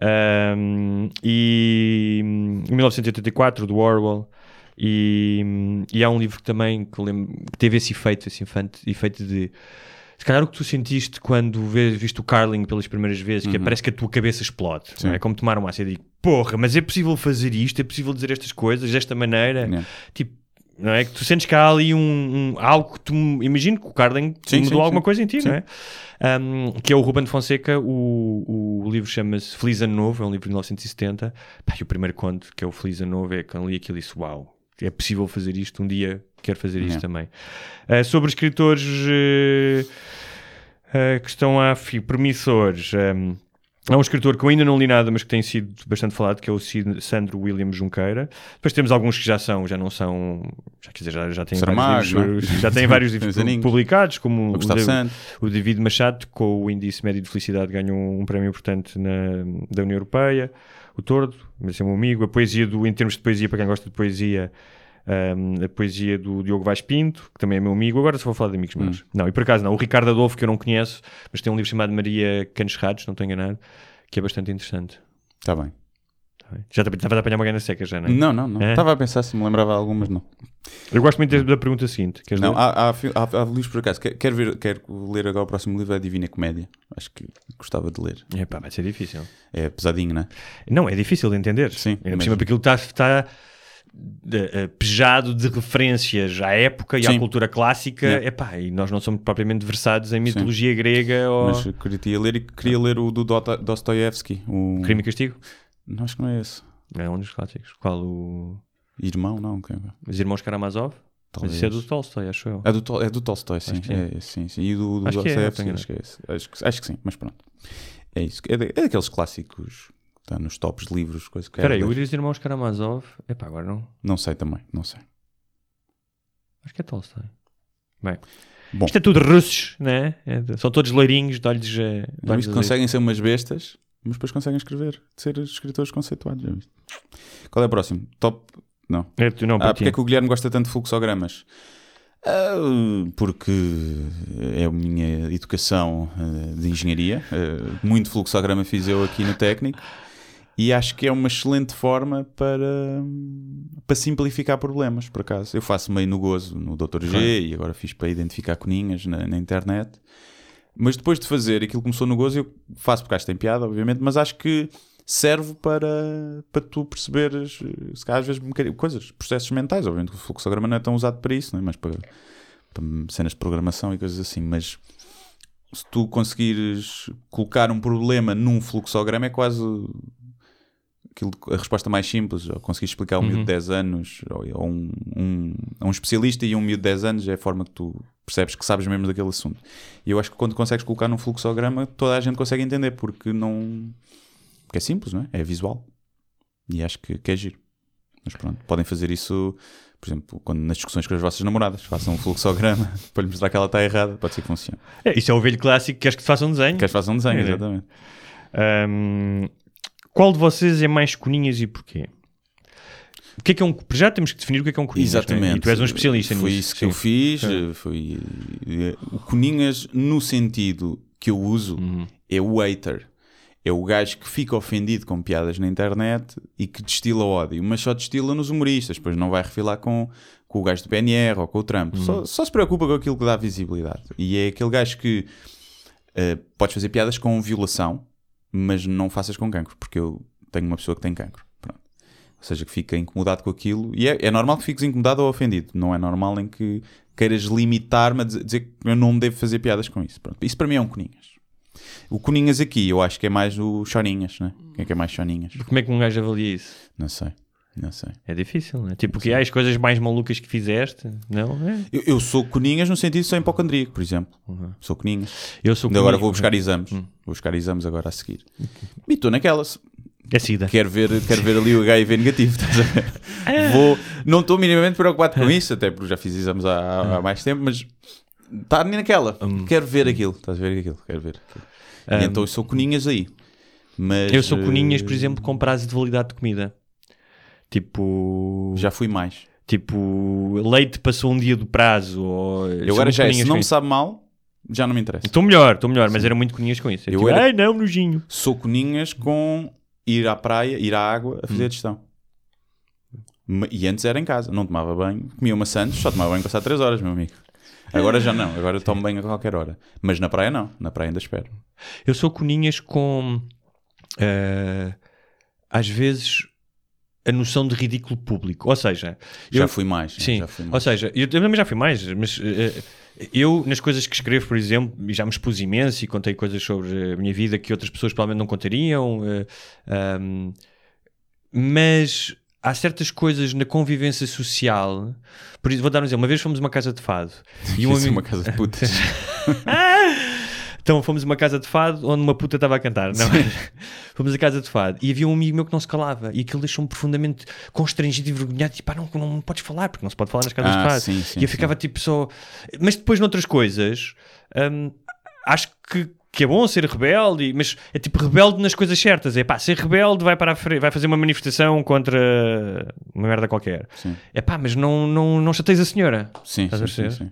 Um, e em 1984, do Orwell. E, e há um livro que também que, lembro, que teve esse efeito, esse efeito, efeito de. Se calhar o que tu sentiste quando vê- viste o Carling pelas primeiras vezes, que é, parece que a tua cabeça explode. não É como tomar uma ácido e digo, porra, mas é possível fazer isto, é possível dizer estas coisas desta maneira. Yeah. Tipo, não é? Que tu sentes que há ali um, um- algo que tu. Imagino que o Carling Sim, mudou sim, alguma sim. coisa em ti, não é? Um, que é o Ruben de Fonseca, o, o livro chama-se Feliz Ano Novo, é um livro de 1970. Pá, e o primeiro conto, que é o Feliz Ano Novo, é quando li aquilo e disse: Uau, é possível fazer isto, um dia quero fazer isto Yeah. também. Uh, sobre escritores uh, uh, que estão a promissores. um, Há um escritor que eu ainda não li nada, mas que tem sido bastante falado, que é o Sandro William Junqueira. Depois temos alguns que já são, já não são, já, quer dizer, já, já têm vários livros, é? já têm vários livros publicados, como O Santos. o David Machado, com o índice médio de felicidade, ganhou um prémio importante na, da União Europeia. O Tordo, mas é um amigo. A poesia, do, em termos de poesia, para quem gosta de poesia, hum, a poesia do Diogo Vaz Pinto, que também é meu amigo. Agora só vou falar de amigos meus. Não, e por acaso não. O Ricardo Adolfo, que eu não conheço, mas tem um livro chamado Maria Canos Rados, não estou enganado, que é bastante interessante. Está bem. Tá? Já estava a apanhar uma gana seca, já, não é? Não, não, não. É? Estava a pensar se me lembrava algumas, não. Eu gosto muito da pergunta seguinte. Queres Não, ler? há, há, há, há livros por acaso. Quero, ver, quero ler agora o próximo livro, é a Divina Comédia. Acho que gostava de ler. Epá, vai ser difícil. É pesadinho, não é? Não, é difícil de entender. Sim, Ainda por cima, porque aquilo está, está eh, pejado de referências à época e à Sim. cultura clássica. Yeah. Epá, e nós não somos propriamente versados em mitologia grega ou Mas queria ler e queria ler o do Dostoiévski. O... Crime e Castigo. Não, acho que não é esse. É um dos clássicos. Qual? O... Irmão, não. quem- Os Irmãos Karamazov? Talvez. Mas isso é do Tolstói, acho eu. É do, Tol- é do Tolstói, sim. que sim. É, sim, sim. E do, do Acho que é, acho que é esse. Acho que, acho que sim, mas pronto. É isso. É, da- é daqueles clássicos que está nos tops de livros. Coisa que Espera aí, é, os Irmãos Karamazov. Epá, agora não. Não sei também, não sei. Acho que é Tolstói. Bem. Bom. Isto é tudo russos, né? É São todos loirinhos, de olhos. eh, de olhos. Conseguem ser umas bestas, mas depois conseguem escrever, ser escritores conceituados. Qual é o próximo? Top. Não. É, não, Ah, porque é que o Guilherme gosta tanto de fluxogramas? Ah, porque é a minha educação ah, de engenharia. Ah, muito fluxograma fiz eu aqui no técnico. E acho que é uma excelente forma para, para simplificar problemas, por acaso. Eu faço meio no gozo no Dr. G e agora fiz para identificar coninhas na, na internet. Mas depois de fazer aquilo começou no gozo, eu faço porque acho que tem piada, obviamente, mas acho que serve para, para tu perceberes, eh, se calhar às vezes, um coisas, processos mentais. Obviamente o fluxograma não é tão usado para isso, não é? mas para, para cenas de programação e coisas assim. Mas se tu conseguires colocar um problema num fluxograma, é quase aquilo, a resposta mais simples. Ou conseguir explicar a um miúdo de 10 anos, ou, ou um, um, a um especialista e um miúdo de 10 anos, é a forma que tu percebes que sabes mesmo daquele assunto. E eu acho que quando consegues colocar num fluxograma, toda a gente consegue entender, porque não. Porque é simples, não é? É visual. E acho que, que é giro. Mas pronto, podem fazer isso, por exemplo, quando nas discussões com as vossas namoradas, façam um fluxograma para lhe mostrar que ela está errada, pode ser que funcione. É, isso é o velho clássico, queres que te faça um desenho? Queres que façam um desenho, É. exatamente. Ahm, qual de vocês é mais coninhas e porquê? O que é que é um... Já temos que definir o que é que é um coninhas, Exatamente. né? E tu és um especialista Foi nisso. isso que sim. eu fiz. É. Foi eh, o Coninhas, no sentido que eu uso, Uhum. é o hater. É o gajo que fica ofendido com piadas na internet e que destila ódio, mas só destila nos humoristas, pois não vai refilar com, com o gajo do PNR ou com o Trump. Uhum. Só, só se preocupa com aquilo que dá visibilidade. E é aquele gajo que eh, podes fazer piadas com violação, mas não faças com cancro, porque eu tenho uma pessoa que tem cancro. Pronto. Ou seja, que fica incomodado com aquilo. E é, é normal que fiques incomodado ou ofendido. Não é normal em que queiras limitar-me a dizer, que eu não devo fazer piadas com isso. Pronto. Isso para mim é um Coninhas. O Coninhas aqui, eu acho que é mais o Choninhas, né? Quem é que é mais Choninhas? Como é que um gajo avalia isso? Não sei. Não sei. É difícil, não é? Tipo, que há as coisas mais malucas que fizeste? Não? É. Eu, eu sou Coninhas no sentido de sou hipocondríaco, por exemplo. Sou Coninhas. Eu sou Ainda agora coninhas- vou buscar exames. Vou buscar exames agora a seguir. E estou naquelas. É SIDA. Quero ver, quero ver ali o HIV negativo. estás a ver? Vou, não estou minimamente preocupado com isso, até porque já fiz exames há, há mais tempo, mas está naquela. Quero ver aquilo. Estás a ver aquilo? Quero ver aquilo. E então eu sou coninhas aí. Mas, Eu sou coninhas, por eh, exemplo, com prazo de validade de comida. Tipo. Já fui mais. Tipo, leite passou um dia do prazo. Ou... Eu agora já, é, se não me sabe mal, já não me interessa. Estou melhor, estou melhor, mas era muito coninhas com isso. Eu Eu tipo, era- Ai não, nojinho. Sou coninhas com ir à praia, ir à água a Hum. fazer a digestão. E antes era em casa, não tomava banho, comia uma Santos, só tomava banho passar 3 horas, meu amigo. Agora já não, agora tomo banho a qualquer hora. Mas na praia não, na praia ainda espero. Eu sou coninhas com. eh, às vezes. A noção de ridículo público. Ou seja, Já eu- fui mais. Sim, já fui mais. ou seja, eu também já fui mais, mas eh, eu, nas coisas que escrevo, por exemplo, e já me expus imenso e contei coisas sobre a minha vida que outras pessoas provavelmente não contariam, eh, ahm, mas há certas coisas na convivência social. Por isso, vou dar um exemplo. Uma vez fomos a uma casa de fado e um é amigo. uma casa de putas. Então fomos a uma casa de fado onde uma puta estava a cantar. Não, fomos a casa de fado e havia um amigo meu que não se calava e aquilo deixou-me profundamente constrangido e envergonhado. Tipo, ah, não, não, podes falar, porque não se pode falar nas casas Ah, de fado. sim, sim, e eu ficava tipo só. Mas depois, noutras coisas, hum, acho que. Que é bom ser rebelde, mas é tipo rebelde nas coisas certas. É pá, ser rebelde vai, para vai fazer uma manifestação contra uma merda qualquer. Sim. É pá, mas não, não, não chateias a senhora. Sim, Estás a sim, sim, sim,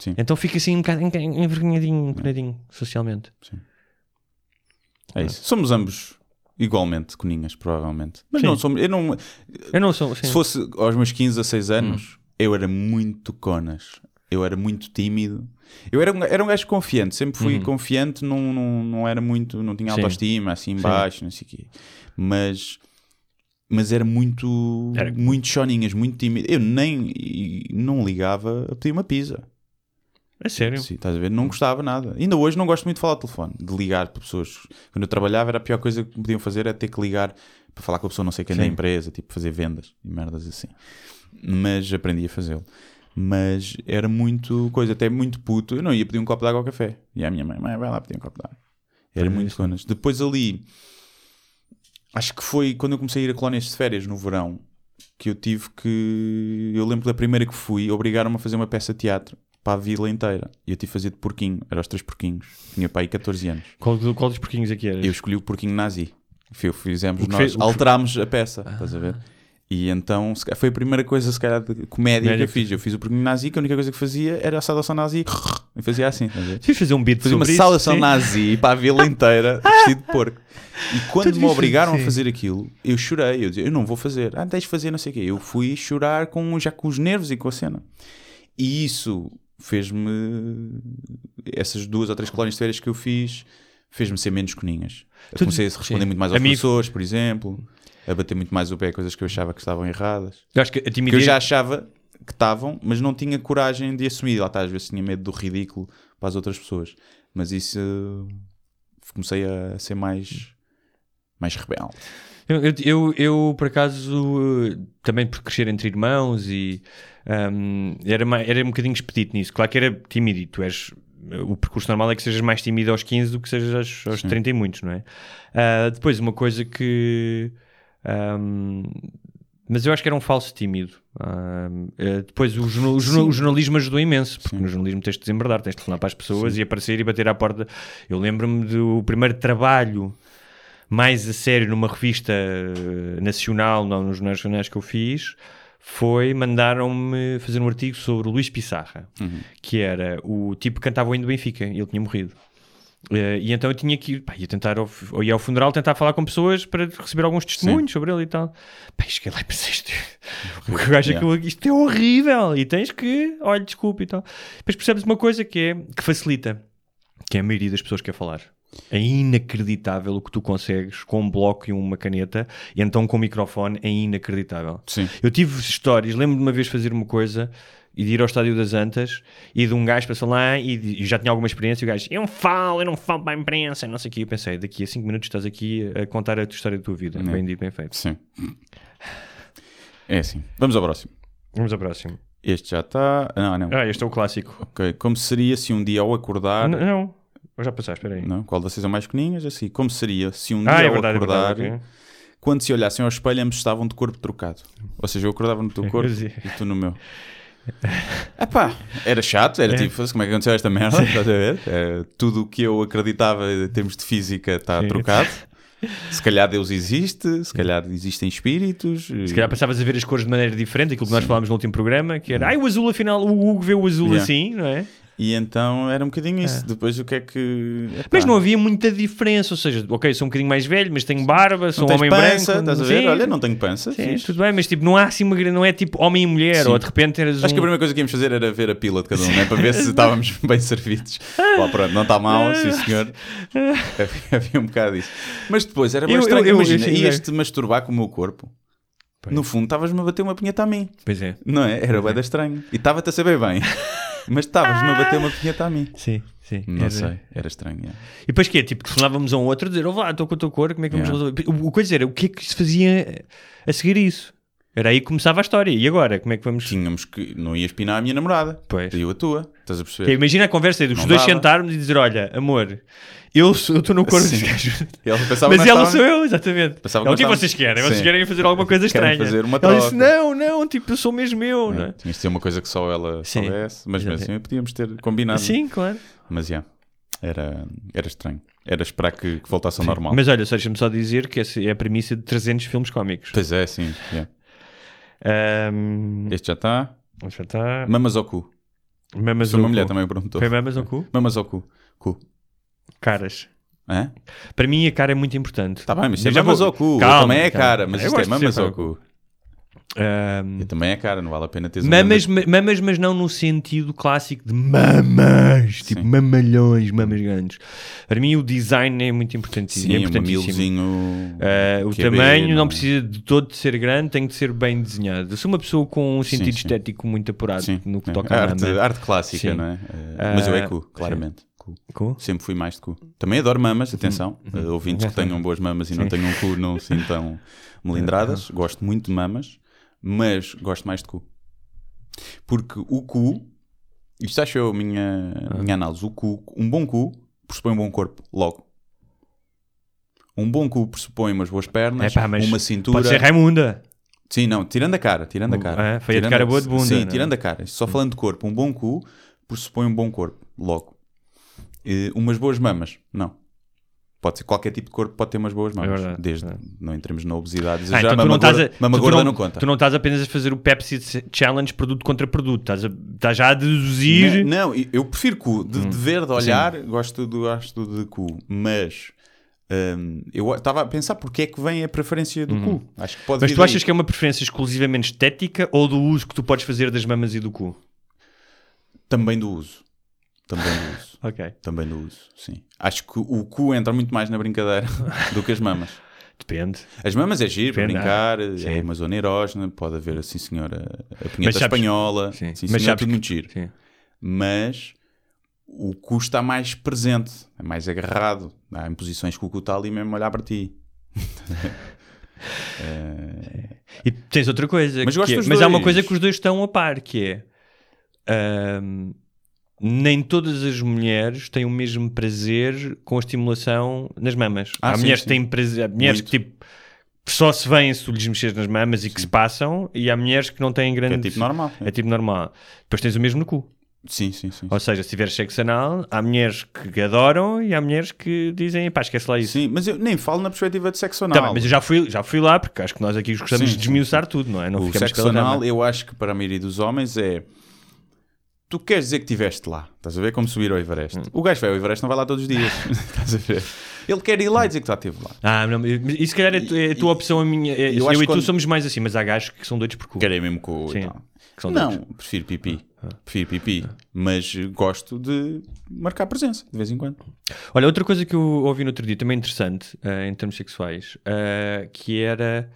sim. Sim. Então fica assim um bocado en- envergonhadinho, envergonhadinho socialmente. É isso. Somos ambos igualmente coninhas, provavelmente. Mas Sim. não somos. Eu não, Eu não sou. sim. se fosse aos meus 15 a 6 anos, Hum. eu era muito conas. Eu era muito tímido. Eu era um, era um gajo confiante, sempre fui confiante, não, não, não era muito, não tinha Uhum. Sim. autoestima, assim baixo, não sei o quê. Mas, mas era muito, Era- muito choninhas, muito tímido. Eu nem não ligava a pedir uma pizza. É sério. Sim, estás a ver? Não gostava nada. Ainda hoje não gosto muito de falar ao telefone, de ligar para pessoas. Quando eu trabalhava, era a pior coisa que podiam fazer era ter que ligar para falar com a pessoa não sei quem da Sim. empresa, tipo fazer vendas e merdas assim. Mas aprendi a fazê-lo. Mas era muito coisa, até muito puto. Eu não ia pedir um copo de água ao café. E a minha mãe, mãe, vai lá pedir um copo de água. Era É muito isso. conas. Depois ali, acho que foi quando eu comecei a ir a colónias de férias no verão que eu tive que. Eu lembro da primeira que fui, obrigaram-me a fazer uma peça de teatro para a vila inteira. E eu tive que fazer de porquinho, era os três porquinhos. Tinha para aí 14 anos. Qual, qual dos porquinhos aqui eras? Eu escolhi o porquinho nazi. Fizemos nós, fez- alterámos a peça, estás a ver? E então foi a primeira coisa, se calhar, de comédia Comédia que eu fiz. Eu fiz o porquinho nazi, que a única coisa que fazia era a saudação nazi e fazia assim, a? Fiz fazer um beat Fazia uma isso, saudação nazi para a vila inteira, vestido de porco. E quando Tu me obrigaram a fazer aquilo, eu chorei. Eu dizia, eu não vou fazer. Ah, tens de fazer, não sei o quê. Eu fui chorar com, já com os nervos e com a cena. E isso fez-me. Essas duas ou três colónias de férias que eu fiz, fez-me ser menos coninhas. Eu comecei a responder sim. muito mais aos Amigo- professores, por exemplo. A bater muito mais o pé a coisas que eu achava que estavam erradas. Eu acho que a Porque eu timidez. já achava que estavam, mas não tinha coragem de assumir. Lá está, às vezes tinha medo do ridículo para as outras pessoas. Mas isso eh, comecei a ser mais, mais rebelde. Eu, eu, eu, por acaso, também por crescer entre irmãos e ahm, era, era um bocadinho expedito nisso. Claro que era tímido e tu és. O percurso normal é que sejas mais tímido aos 15 do que sejas aos, aos 30 e muitos, não é? Ah, depois, uma coisa que. ahm, mas eu acho que era um falso tímido. Eh, depois, o, jornal- o jornal- o jornalismo ajudou imenso, porque no jornalismo tens de desembardar, tens de telefonar para as pessoas e aparecer e bater à porta. Eu lembro-me do primeiro trabalho mais a sério numa revista eh, nacional, não nos jornais que eu fiz, foi mandaram-me fazer um artigo sobre o Luís Pissarra, que era o tipo que cantava o hino do Benfica, ele tinha morrido. Eh, e então eu tinha que ir, pá, ia tentar, ao, ou ia ao funeral tentar falar com pessoas para receber alguns testemunhos sobre ele e tal. Pá, cheguei lá e pensei, isto, o gajo aquilo- isto é horrível e tens que, olha, desculpe e tal. Depois percebes uma coisa que é que facilita, que é a maioria das pessoas quer falar. É inacreditável o que tu consegues com um bloco e uma caneta, e então com o microfone é inacreditável. Sim. Eu tive histórias, lembro de uma vez fazer uma coisa e de ir ao Estádio das Antas e de um gajo passou lá e, e já tinha alguma experiência. E o gajo, eu não falo, eu não falo para a imprensa, não sei o que. Eu pensei, daqui a 5 minutos estás aqui a contar a tua história da tua vida. Bem dito, bem feito. Sim. É assim. Vamos ao próximo. Vamos ao próximo. Este já está. Não, não. Ah, este é o clássico. Ok. Como seria se um dia ao acordar. Não, não, eu já passaste, espera aí. Não, qual das seis são mais pequeninhas? Assim, como seria se um Ah, dia é ao verdade, é acordar, verdade. ok. quando se olhassem ao espelho, ambos estavam de corpo trocado? Ou seja, eu acordava no teu corpo e tu no meu. Epá, era chato, era tipo, como é que aconteceu esta merda? Estás a ver? É, tudo o que eu acreditava em termos de física está Sim. trocado. Se calhar Deus existe, se calhar existem espíritos. Se calhar passavas a ver as cores de maneira diferente, aquilo que nós falámos no último programa, que era, ai, o azul afinal, o Hugo vê o azul Yeah. assim, não é? E então era um bocadinho isso. Depois o que é que. epá, Mas não havia muita diferença, ou seja, ok, sou um bocadinho mais velho, mas tenho barba, sou não um tens homem pança, branco. estás a ver? Sim, Olha, não tenho pança. sim, fixe. tudo bem, mas tipo, não há assim uma grande, não é tipo homem e mulher, Sim. ou de repente eras Acho que a um... primeira coisa que íamos fazer era ver a pila de cada um, né? para ver se estávamos bem servidos. Pá, pronto, não está mal, sim senhor. Havia- um bocado disso. Mas depois era bem Eu- estranho. eu- eu- Imagina, ias-te masturbar com o meu corpo. No fundo, estavas-me a bater uma punheta a mim. Pois é. Não é? Era bem estranho. E estava-te a saber bem. Mas estavas-me a bater uma punheta a mim. Sim, sim. Não Era- sei, era estranho. é. E depois que é? Tipo, telefonávamos a um outro a dizer, oh, lá, estou com a tua cor, como é que vamos Yeah. resolver? O, o coisa era, o que é que se fazia a seguir isso? Era aí que começava a história. E agora, como é que vamos... Tínhamos que. Não ias pinar a minha namorada. Pois. Eu a tua. Estás a Que é, perceber? imagina a conversa dos Não dois dava. sentarmos e dizer, olha, amor, eu estou no corpo Sim. desse gajo. Ela pensava Mas ela sou eu, exatamente. Pensava Ela, o que é nós vocês querem? Vocês Sim. querem fazer alguma coisa Querem estranha. fazer uma ela disse, não, não, tipo, eu sou mesmo eu, não é? Tinha de ser uma coisa que só ela Sim. soubesse. Mas mesmo assim podíamos ter combinado. Sim, claro. Mas já, era, era estranho. Era esperar que, que voltasse ao normal. Mas olha, só deixa-me só dizer que essa é a premissa de 300 filmes cómicos. Pois é, sim. já. Ahm, Este já está. já está. Mamas ao cu. Mamas Sou uma mulher cu. também perguntou. Foi mamas ao cu? Mamas ao cu. Cu. Caras. Hã? Para mim a cara é muito importante. Tá bem, mas isto é mamas vou- ao cu. Calma, também é calma. cara, mas Eu isto é mamas ao cu. E também é cara, não vale a pena um mamas, grande- ma- mamas, mas não no sentido clássico de mamas, tipo Sim. mamalhões, mamas grandes. Para mim o design é muito importante, Sim, é um importantíssimo. mamilozinho. Uh, o que é tamanho não precisa de todo de ser grande, tem de ser bem desenhado. Eu sou uma pessoa com um sentido sim. estético muito apurado Sim, no que é. toca à arte, mama. arte clássica, não é? Eh, mas eu é Ah, cu, claramente. Cu. Cu? Sempre fui mais de cu. Também adoro mamas, atenção. Uhum. Uh, ouvintes que tenham boas mamas e não tenham um cu não se sintam melindradas. Gosto muito de mamas, mas gosto mais de cu. Porque o cu, isto acho eu a minha, a minha análise, o cu, um bom cu pressupõe um bom corpo, logo. Um bom cu pressupõe umas boas pernas, Epá, uma cintura. Pode ser Raimunda. Sim, não, tirando a cara, tirando a cara. é, foi a Tirando cara boa de bunda, Sim, não é? tirando a cara. Só falando de corpo, um bom cu pressupõe um bom corpo, logo. Eh, umas boas mamas, não. Pode ser qualquer tipo de corpo, pode ter umas boas mamas. verdade, desde, é. não entremos na obesidade. Ah, já então mama gorda, a- mama tu gorda não, não conta. Tu não estás apenas a fazer o Pepsi Challenge produto contra produto, estás, a- estás já a deduzir. Não, não, eu prefiro cu. De, Hum. de ver, de olhar, gosto, do, gosto de cu. Mas hum, eu estava a pensar porque é que vem a preferência do cu. Acho que pode. Mas tu achas que é uma preferência exclusivamente estética ou do uso que tu podes fazer das mamas e do cu? Também do uso. Também do uso. Ok. Também do uso, sim. Acho que o cu entra muito mais na brincadeira do que as mamas. Depende. As mamas é giro, para brincar, sim. é uma zona erógena, pode haver, assim, senhora, a Mas punheta sabes- espanhola, Sim. sim, Mas senhor, sabes tudo que- muito giro. Sim. Mas o cu está mais presente, é mais agarrado. Há em posições que o cu está ali mesmo a olhar para ti. E tens outra coisa. Mas que é- mas há uma coisa que os dois estão a par, que é. ahm, nem todas as mulheres têm o mesmo prazer com a estimulação nas mamas. Ah, há sim, mulheres sim. que têm prazer, há mulheres Muito. que tipo só se vêm se tu lhes mexeres nas mamas e que se passam, e há mulheres que não têm Que grande. é tipo normal. É tipo normal. Depois tens o mesmo no cu. Sim, sim, sim. Ou seja, se tiveres sexo anal, há mulheres que adoram e há mulheres que dizem, pá, esquece lá isso. Sim, mas eu nem falo na perspectiva de sexo anal. Tá mas eu já fui, já fui lá, porque acho que nós aqui gostamos Sim, de desmiuçar tudo, não é? Não o sexo anal, eu acho que para a maioria dos homens é. Tu queres dizer que estiveste lá, estás a ver como subir ao Everest. Hum. O gajo vai ao Everest, não vai lá todos os dias, estás a ver? Ele quer ir lá e dizer que já esteve lá. Ah, não, mas isso se calhar é, tu- é a tua opção, a minha. é- eu eu, acho e que tu quando- somos mais assim, mas há gajos que são doidos por cu. Querem mesmo com o Sim, e tal. Não, doidos. prefiro pipi. Prefiro pipi. Mas gosto de marcar presença, de vez em quando. Olha, outra coisa que eu ouvi no outro dia, também interessante, eh, em termos sexuais, eh, que era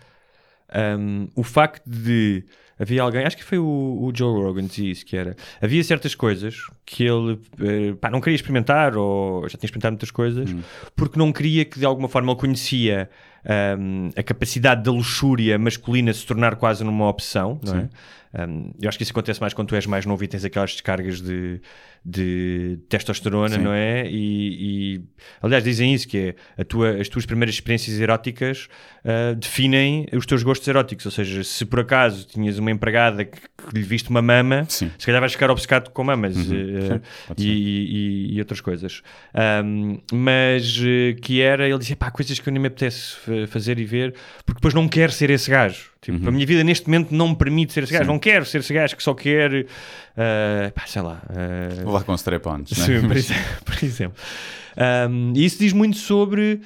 ehm, o facto de havia alguém, acho que foi o, o Joe Rogan que dizia isso, que era, havia certas coisas que ele eh, pá, não queria experimentar, ou já tinha experimentado muitas coisas, porque não queria que de alguma forma ele conhecia ehm, a capacidade da luxúria masculina se tornar quase numa opção, não é? Um, eu acho que isso acontece mais quando tu és mais novo e tens aquelas descargas de, de testosterona, Sim. não é? E, e, aliás, dizem isso: que é tua, as tuas primeiras experiências eróticas ah, definem os teus gostos eróticos. Ou seja, se por acaso tinhas uma empregada que, que lhe viste uma mama, Sim. se calhar vais ficar obcecado com mamas Sim, pode e, e- e outras coisas. Um, mas eh, que era, ele dizia, pá, coisas que eu nem me apetece fazer e ver, porque depois não quero ser esse gajo. Tipo, A minha vida neste momento não me permite ser esse gajo. Uhum. Sim. Não quero ser esse gajo que só quer, eh, pá, sei lá. eh, Vou lá com strap-ons, né? Sim, Mas- exemplo, por exemplo. Um, e isso diz muito sobre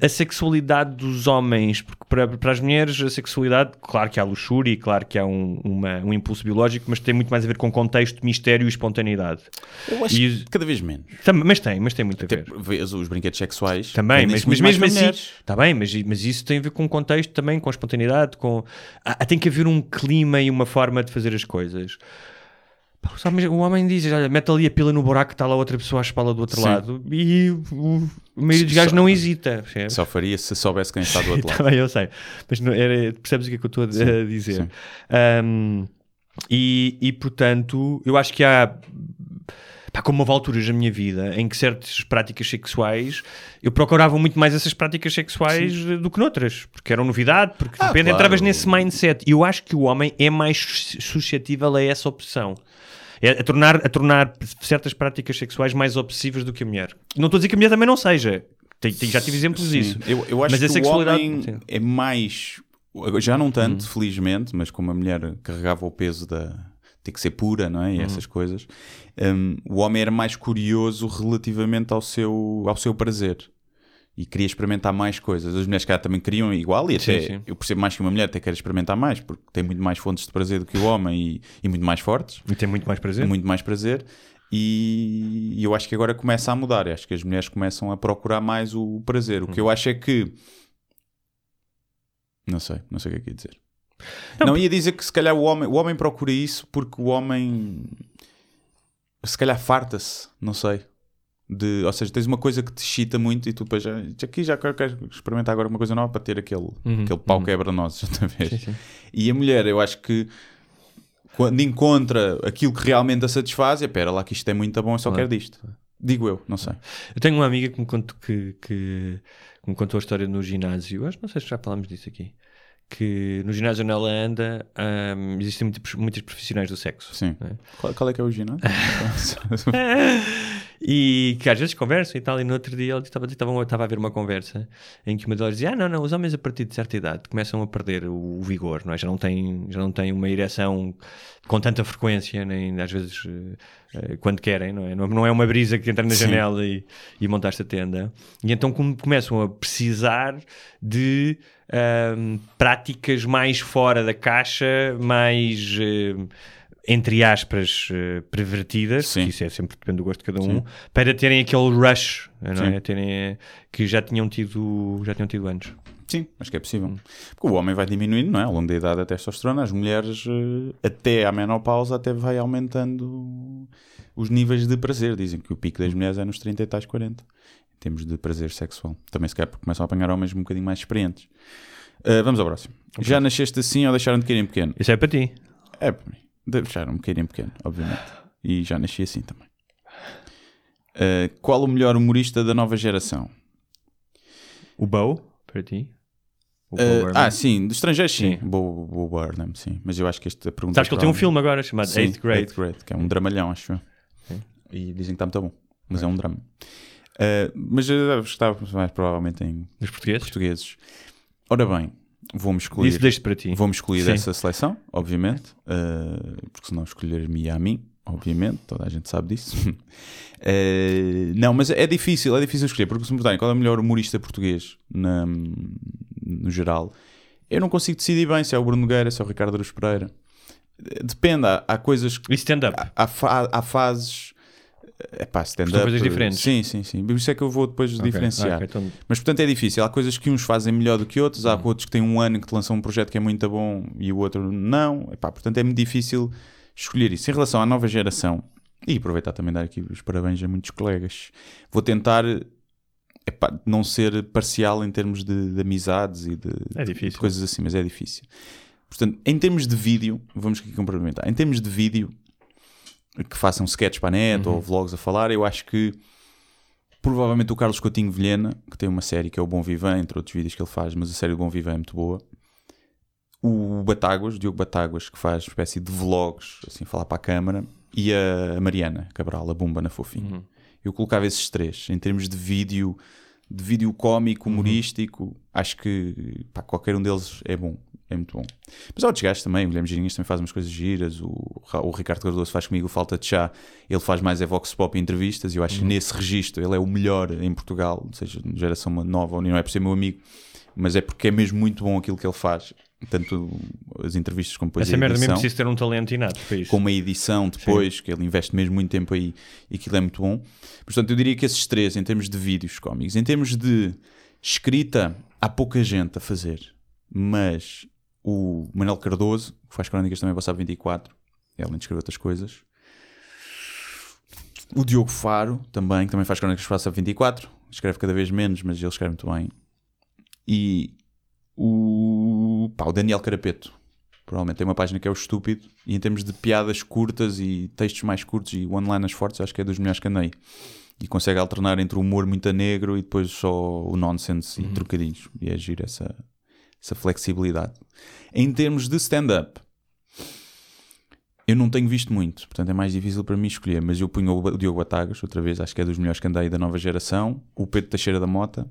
a sexualidade dos homens, porque para, para as mulheres a sexualidade, claro que há luxúria e claro que há um, uma- um impulso biológico, mas tem muito mais a ver com contexto, mistério e espontaneidade. Eu acho E- que cada vez menos. Mas tem, mas tem muito a ver. Vês os brinquedos sexuais. Também, mas, mas mesmo assim, está bem, mas, mas isso tem a ver com contexto também, com espontaneidade, com há- há- tem que haver um clima e uma forma de fazer as coisas. Pá, os homens- O homem diz, olha, mete ali a pila no buraco que está lá outra pessoa à espalda do outro Sim. lado e o, maioria dos gajos não hesita. Só faria se soubesse quem está do outro lado. Também eu sei, mas não, era, percebes o que é que eu estou a, a dizer? sim. Um, e, e portanto, eu acho que há pá, como houve alturas na minha vida em que certas práticas sexuais eu procurava muito mais essas práticas sexuais eh, do que noutras, porque eram novidade, porque de Ah, repente claro. entravas nesse mindset. E eu acho que o homem é mais sus- suscetível a essa opção. É a tornar, a tornar certas práticas sexuais mais obsessivas do que a mulher. Não estou a dizer que a mulher também não seja. Tem- tem- já tive exemplos Sim. disso. Eu, eu acho Mas a que sexualidade- o homem é mais. Já não tanto, felizmente, mas como a mulher carregava o peso da. ter que ser pura, não é? E essas coisas. hum, o homem era mais curioso relativamente ao seu, ao seu prazer. E queria experimentar mais coisas. As mulheres cá também queriam igual, e Sim, até sim. eu percebo mais que uma mulher até quer experimentar mais, porque tem muito mais fontes de prazer do que o homem e, e muito mais fortes E tem muito mais prazer. muito mais prazer e, e eu acho que agora começa a mudar. Eu acho que as mulheres começam a procurar mais o prazer. O que eu acho é que não sei, não sei o que é que ia dizer. Não, ia dizer que se calhar o homem, o homem procura isso porque o homem se calhar farta-se, não sei. De, ou seja, tens uma coisa que te excita muito e tu depois já, aqui já quero, quero experimentar agora uma coisa nova para ter aquele, Uhum, aquele pau uhum. quebra-nozes outra vez. Sim, sim. E a mulher, eu acho que quando encontra aquilo que realmente a satisfaz, é pera lá que isto é muito bom, eu só Claro. quero disto. Digo eu, não sei. Eu tenho uma amiga que me contou, que, que, que me contou a história no ginásio. Acho, não sei se já falámos disso aqui. Que no ginásio onde ela anda ahm, existem muitos, muitos profissionais do sexo. Sim. É. Qual, qual é que é o ginásio? E que às vezes conversam e tal. E no outro dia ela estava, estava, estava a ver uma conversa em que uma delas dizia: Ah, não, não, os homens a partir de certa idade começam a perder o, o vigor, não é? já, não têm, já não têm uma ereção com tanta frequência, nem às vezes eh, eh, quando querem, não é? Não, é uma brisa que entra na Sim. janela e, e montaste a tenda. E então come- começam a precisar de ahm, práticas mais fora da caixa, mais. eh, entre aspas, eh, pervertidas, Sim. isso é sempre depende do gosto de cada um, Sim. para terem aquele rush, não é? Terem, que já tinham tido, já tinham tido antes. Sim, acho que é possível. Porque o homem vai diminuindo, não é? Ao longo da idade da testosterona, as mulheres, eh, até à menopausa, até vai aumentando os níveis de prazer. Dizem que o pico das mulheres é nos 30 e tais 40, em termos de prazer sexual. Também se calhar porque começam a apanhar homens um bocadinho mais experientes. Uh, vamos ao próximo. Já nasceste assim ou deixaram de cair em pequeno? Isso é para ti. É para mim. Deixaram-me cair em pequeno, obviamente. E já nasci assim também. Uh, qual o melhor humorista da nova geração? O Bow, para ti. O Uh, Bo ah, sim, de estrangeiros sim. Sim. Bo, Bo Burnham, sim. Mas eu acho que esta pergunta. Sabes que ele tem um filme agora chamado Sim, Eighth Grade. Eighth Grade, que é um dramalhão, acho eu. E dizem que está muito bom, mas é um drama. Uh, mas eu estava mais provavelmente em Dos portugueses? portugueses. Ora bem, vou-me excluir. Isso deixo para ti. Vou-me excluir Sim. dessa seleção, obviamente, uh, porque senão escolher-me a mim, obviamente, toda a gente sabe disso. Uh, não, mas é difícil, é difícil escolher, porque se me perguntarem qual é o melhor humorista português na- no geral, eu não consigo decidir bem se é o Bruno Nogueira, se é o Ricardo Aruz Pereira. Depende, há, há coisas que E stand-up? há, há há fases. É pá, stand-up. São coisas diferentes. Sim, sim, sim. Por isso é que eu vou depois Ok, diferenciar. ok, então- Mas portanto é difícil. Há coisas que uns fazem melhor do que outros, Uhum. há outros que têm um ano que te lançam um projeto que é muito bom e o outro não. Epá, portanto é muito difícil escolher isso. Em relação à nova geração, e aproveitar também dar aqui os parabéns a muitos colegas, vou tentar epá, não ser parcial em termos de, de amizades e de, É de coisas assim, mas é difícil. Portanto, em termos de vídeo, vamos aqui complementar. Em termos de vídeo, que façam sketches para a net Uhum. ou vlogs a falar, eu acho que provavelmente o Carlos Coutinho Vilhena, que tem uma série que é o Bom Vivan, entre outros vídeos que ele faz, mas a série do Bom Vivan é muito boa. O Batáguas, Diogo Batáguas, que faz uma espécie de vlogs, assim, falar para a câmara. E a Mariana Cabral, a Bomba na Fofinha. Eu colocava esses três. Em termos de vídeo, de vídeo cómico, humorístico, acho que pá, qualquer um deles é bom. É muito bom. Mas há outros gajos também, o Guilherme Girinhas também faz umas coisas giras, o, o Ricardo Cardoso faz comigo o Falta de Chá, ele faz mais é Vox Pop entrevistas, e eu acho que nesse registro ele é o melhor em Portugal, seja geração nova ou não é por ser meu amigo, mas é porque é mesmo muito bom aquilo que ele faz, tanto as entrevistas como depois Essa a merda mesmo preciso ter um talento inato para isso. com uma edição depois, que ele investe mesmo muito tempo aí e aquilo é muito bom. Portanto, eu diria que esses três, em termos de vídeos cómicos, em termos de escrita, há pouca gente a fazer, mas o Manuel Cardoso, que faz crónicas também para o Sábado 24, ele além de escrever outras coisas. O Diogo Faro, também, que também faz crónicas para o Sábado 24, escreve cada vez menos, mas ele escreve muito bem. E o, pá, o Daniel Carapeto, Provavelmente tem uma página que é o Estúpido e em termos de piadas curtas e textos mais curtos e one-liners fortes, acho que é dos melhores que andei. E consegue alternar entre o humor muito a negro e depois só o nonsense e trocadilhos. E é giro essa, essa flexibilidade. Em termos de stand-up, eu não tenho visto muito, portanto é mais difícil para mim escolher. Mas eu punho o Diogo Batagas, outra vez, acho que é dos melhores que andei da nova geração. O Pedro Teixeira da Mota.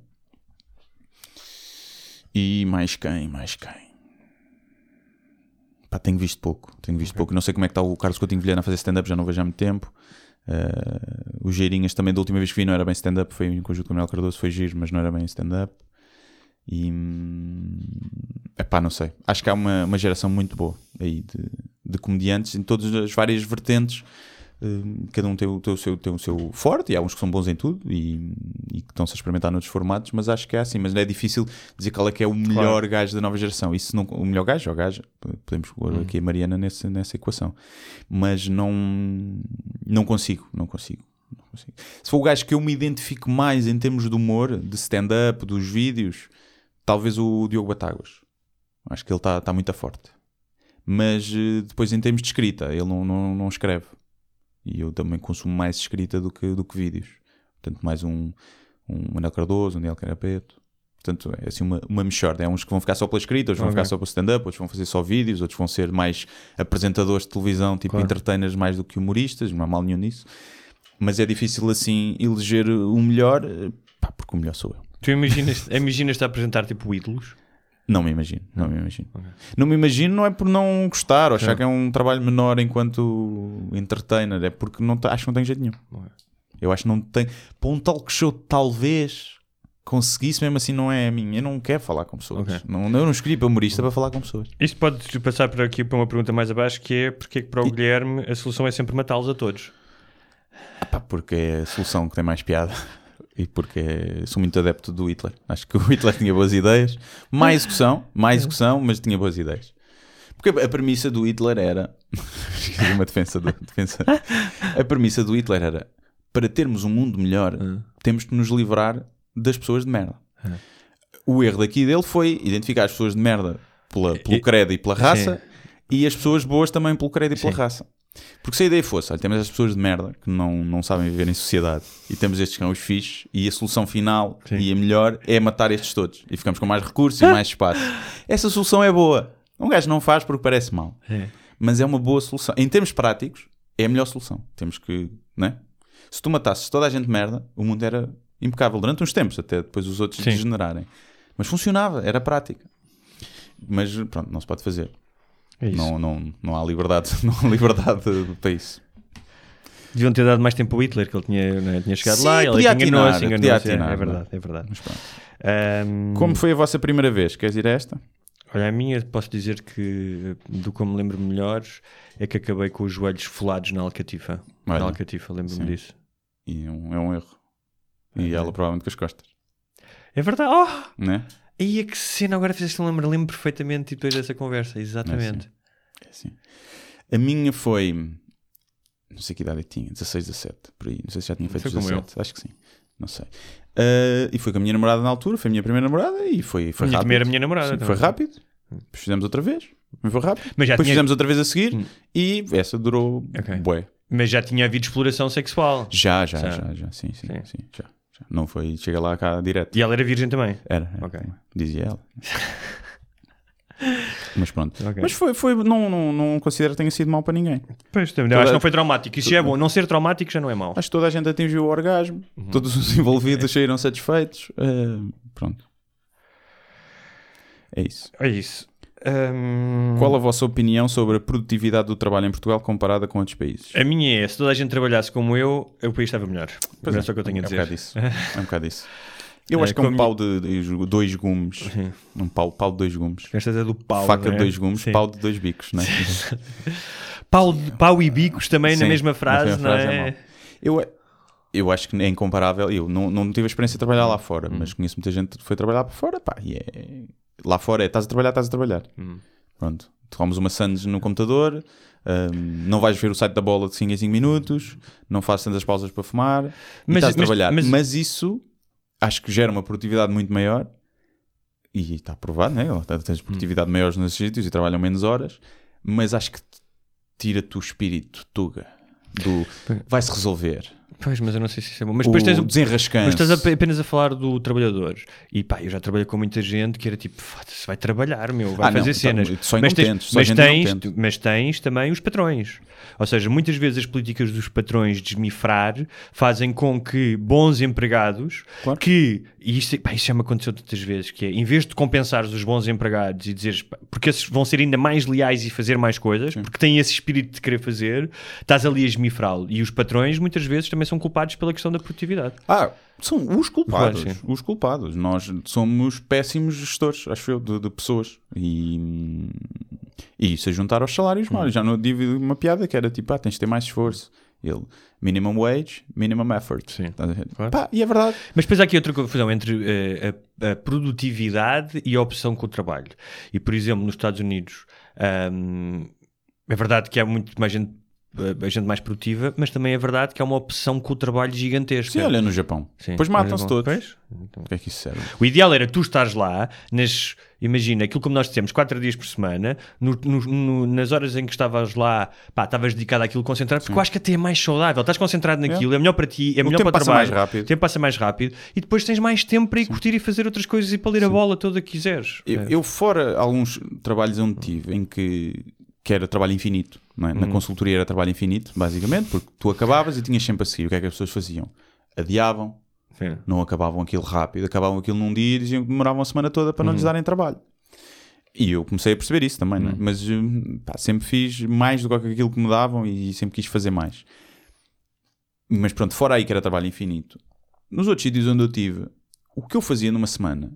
E mais quem? Mais quem? Pá, tenho visto pouco, tenho visto pouco. Não sei como é que está o Carlos Coutinho Vilhena a fazer stand-up, já não vejo há muito tempo. Uh, o Geirinhas também, da última vez que vi, não era bem stand-up, foi em conjunto com o Manuel Cardoso, foi giro, mas não era bem stand-up. E é pá, não sei. Acho que há uma, uma geração muito boa aí de, de comediantes em todas as várias vertentes. Uh, cada um tem o, tem o seu, tem o seu forte, e há uns que são bons em tudo e, e que estão-se a experimentar noutros formatos, mas acho que é assim. Mas é difícil dizer qual é que é o melhor gajo da nova geração. Isso não, o melhor gajo ou gajo, podemos pôr aqui a Mariana nesse, nessa equação, mas não, não consigo, não consigo. não consigo. Se for o gajo que eu me identifico mais em termos de humor, de stand-up, dos vídeos, talvez o Diogo Batáguas. Acho que ele está tá muito forte. Mas eh, depois, em termos de escrita, ele não, não, não escreve. E eu também consumo mais escrita do que, do que vídeos. Portanto, mais um, um Manuel Cardoso, um Daniel Carapeto. Portanto, é assim uma, uma mexorda. É uns que vão ficar só pela escrita, outros vão ficar só pelo stand-up, outros vão fazer só vídeos, outros vão ser mais apresentadores de televisão, tipo Claro. entertainers mais do que humoristas, não há mal nenhum nisso. Mas é difícil assim eleger o melhor, eh, pá, porque o melhor sou eu. Tu imaginas, imaginas-te a apresentar tipo ídolos? Não me imagino, não me imagino. Não me imagino, não é por não gostar ou achar que é um trabalho menor enquanto entertainer, é porque não, acho que não tem jeito nenhum. Eu acho que não tem. Para um talk show, talvez conseguisse, mesmo assim, não é a minha. Eu não quero falar com pessoas. Ok. Não, eu não escolhi para humorista para falar com pessoas. Isto pode passar por aqui para uma pergunta mais abaixo que é porque é que para o Guilherme a solução é sempre matá-los a todos? Ah, pá, porque é a solução que tem mais piada. E porque sou muito adepto do Hitler. Acho que o Hitler tinha boas ideias. Má execução, má execução, mas tinha boas ideias. Porque a premissa do Hitler era. Uma defesa do defensa. A premissa do Hitler era: para termos um mundo melhor, temos que nos livrar das pessoas de merda. O erro daqui dele foi identificar as pessoas de merda pela, pelo credo e pela raça Sim. e as pessoas boas também pelo credo e pela Sim. raça. Porque se a ideia fosse, olha, temos as pessoas de merda que não, não sabem viver em sociedade e temos estes que são os fixes e a solução final Sim. e a melhor é matar estes todos e ficamos com mais recursos e mais espaço. Essa solução é boa. Um gajo não faz porque parece mal, É. mas é uma boa solução. Em termos práticos, é a melhor solução. Temos que, né? Se tu matasses toda a gente merda, o mundo era impecável durante uns tempos, até depois os outros Sim. degenerarem. Mas funcionava, era prática. Mas pronto, não se pode fazer. É isso. Não, não, não há liberdade, não há liberdade do país. Deviam ter dado mais tempo ao Hitler, que ele tinha, né, tinha chegado Sim, lá, ele podia enganou-se, enganou-se. É, é verdade, não é verdade. Ahm, Como foi a vossa primeira vez? Queres ir a esta? Olha, a minha posso dizer que do que eu me lembro melhor é que acabei com os joelhos folados na Alcatifa. Olha, na Alcatifa, lembro-me disso. E é um, é um erro. E ela provavelmente com as costas, É verdade. Oh! né? Aí é que cena, agora fizeste lembrar, lembro perfeitamente depois dessa conversa, exatamente. É assim. A minha foi. Não sei que idade eu tinha, 16, 17, por aí. Não sei se já tinha feito Foi como 17, acho que sim. Não sei. Ah, e foi com a minha namorada na altura, foi a minha primeira namorada e foi, foi minha rápido. primeira minha namorada Sim, foi rápido. Depois fizemos outra vez. Foi rápido. Mas já Depois tinha- fizemos outra vez a seguir Hum. e essa durou Ok. bué. Mas já tinha havido exploração sexual. Já, já, Já. já, já, sim, sim, Sim. sim, já. Não foi, chega lá cá direto. E ela era virgem também. Era, era Ok. dizia ela. Mas pronto. Ok. Mas foi, foi não, não, não considero que tenha sido mal para ninguém. Pois, Toda- acho que não foi traumático. Isso já é bom. Não ser traumático já não é mau. Acho que toda a gente atingiu o orgasmo, Uhum. todos os envolvidos saíram satisfeitos. eh, pronto. É isso. É isso. Ahm, Qual a vossa opinião sobre a produtividade do trabalho em Portugal comparada com outros países? A minha é, se toda a gente trabalhasse como eu, o país estava melhor. Pois é só o que eu tenho a é um dizer. bocado isso. É um bocado isso. Eu É, acho que é um pau de, de dois gumes. Um pau, pau de dois gumes. Esta é do pau. Faca não de é? dois gumes, Sim. pau de dois bicos, não é? Pau, de- pau e bicos também na Sim, mesma na frase, mesma não frase é é? Eu, eu acho que é incomparável. Eu não, não tive a experiência de trabalhar lá fora, Hum. mas conheço muita gente que foi trabalhar para fora. Pá, e é... Lá fora é estás a trabalhar, estás a trabalhar. Hum. Pronto. Tomas uma Sands no computador, hum, não vais ver o site da bola de 5 em 5 minutos, não fazes tantas pausas para fumar, Mas- estás a mas- trabalhar. mas- Mas... isso acho que gera uma produtividade muito maior. E está provado, né? Tens produtividade Hum. maiores nos sítios e trabalham menos horas, mas acho que tira-te o espírito tuga do vai-se resolver. Pois, mas eu não sei se isso é bom. Mas o depois tens o. desenrascanço. Mas estás apenas a falar do trabalhador. E pá, eu já trabalhei com muita gente que era tipo, foda-se, vai trabalhar, meu, vai Ah, não, fazer então, cenas. só mas tens, só mas, tens, mas tens também os patrões. Ou seja, muitas vezes as políticas dos patrões desmifrar fazem com que bons empregados Claro. que, e isto, pá, isso já me aconteceu tantas vezes, que é, em vez de compensares os bons empregados e dizeres, pá, porque esses vão ser ainda mais leais e fazer mais coisas, porque têm esse espírito de querer fazer, estás ali a esmifrá-lo. E os patrões muitas vezes também são culpados pela questão da produtividade. Ah, são os culpados. Claro, sim. os culpados. Nós somos péssimos gestores, acho eu, de, de pessoas. E, e isso a juntar aos salários, Hum. Já não tive uma piada que era tipo, ah, tens de ter mais esforço. Ele, minimum wage, minimum effort. Sim, claro. Pá, e é verdade. Mas depois há aqui outra confusão entre eh, a, a produtividade e a opção com o trabalho. E, por exemplo, nos Estados Unidos, ahm, é verdade que há muito mais gente, eh, gente mais produtiva, mas também é verdade que há uma opção com o trabalho gigantesca. Sim, olha no Japão. Sim. Depois matam-se todos. então. O que é que isso serve? O ideal era tu estares lá, nas, imagina, aquilo como nós dissemos, quatro dias por semana, no- no- no- nas horas em que estavas lá, pá, estavas dedicado àquilo, concentrado, porque eu acho que até é mais saudável, estás concentrado naquilo, é, melhor para ti, é melhor tempo para o passa trabalho, mais rápido. o tempo passa mais rápido, e depois tens mais tempo para ir curtir e fazer outras coisas e para ler a bola toda que quiseres. Eu, É. eu fora alguns trabalhos onde tive em que, que era trabalho infinito, é? na Uhum. consultoria era trabalho infinito, basicamente, porque tu acabavas e tinhas sempre a seguir. O que é que as pessoas faziam? Adiavam, Sim. não acabavam aquilo rápido, acabavam aquilo num dia e diziam que demoravam a semana toda para não Uhum. lhes darem trabalho. E eu comecei a perceber isso também, não é? mas hum, pá, sempre fiz mais do que aquilo que me davam e sempre quis fazer mais. Mas pronto, fora aí que era trabalho infinito, nos outros sítios onde eu tive, o que eu fazia numa semana,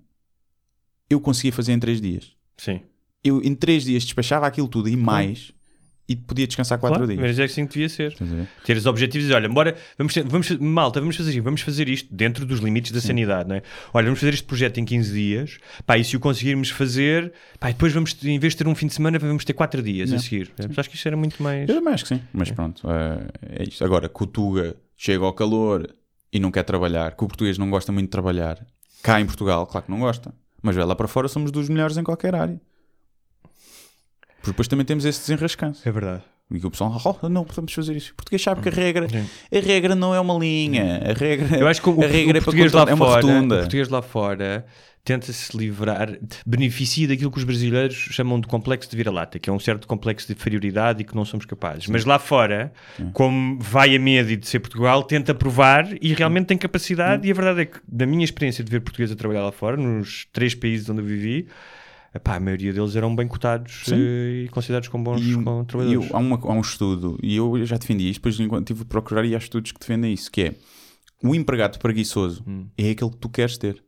eu conseguia fazer em três dias Sim. Eu em três dias despachava aquilo tudo e mais e podia descansar 4 Claro, dias. mas é assim que devia ser. A ver? Ter os objetivos e dizer, olha, bora, vamos, vamos, malta, vamos fazer isto, vamos fazer isto dentro dos limites da sanidade, não é? Olha, vamos fazer este projeto em 15 dias, pá, e se o conseguirmos fazer, pá, depois vamos, em vez de ter um fim de semana, vamos ter 4 dias a Não. seguir. Mas acho que isto era muito mais. Eu acho que sim, mas pronto, é, é isto. Agora, que o Tuga chega ao calor e não quer trabalhar, que o português não gosta muito de trabalhar, cá em Portugal, claro que não gosta, mas vai lá para fora somos dos melhores em qualquer área. Porque depois também temos esse desenrascanço. É verdade. E o pessoal, oh, não podemos fazer isso. O português sabe que a regra, a regra não é uma linha, a regra, Eu acho que o, a regra o é, para português lá controlar- é uma fora, o rotunda. português lá fora tenta-se livrar, beneficia daquilo que os brasileiros chamam de complexo de vira-lata, que é um certo complexo de inferioridade e que não somos capazes. Mas lá fora, como vai a medo de ser Portugal, tenta provar e realmente tem capacidade. E a verdade é que, da minha experiência de ver portugueses a trabalhar lá fora, nos três países onde eu vivi, epá, a maioria deles eram bem cotados Sim. eh, e considerados como bons E, como trabalhadores. eu- há, uma- há um estudo, e eu já defendi isto, depois enquanto tive a procurar e há estudos que defendem isso, que é o empregado preguiçoso Hum. é aquele que tu queres ter.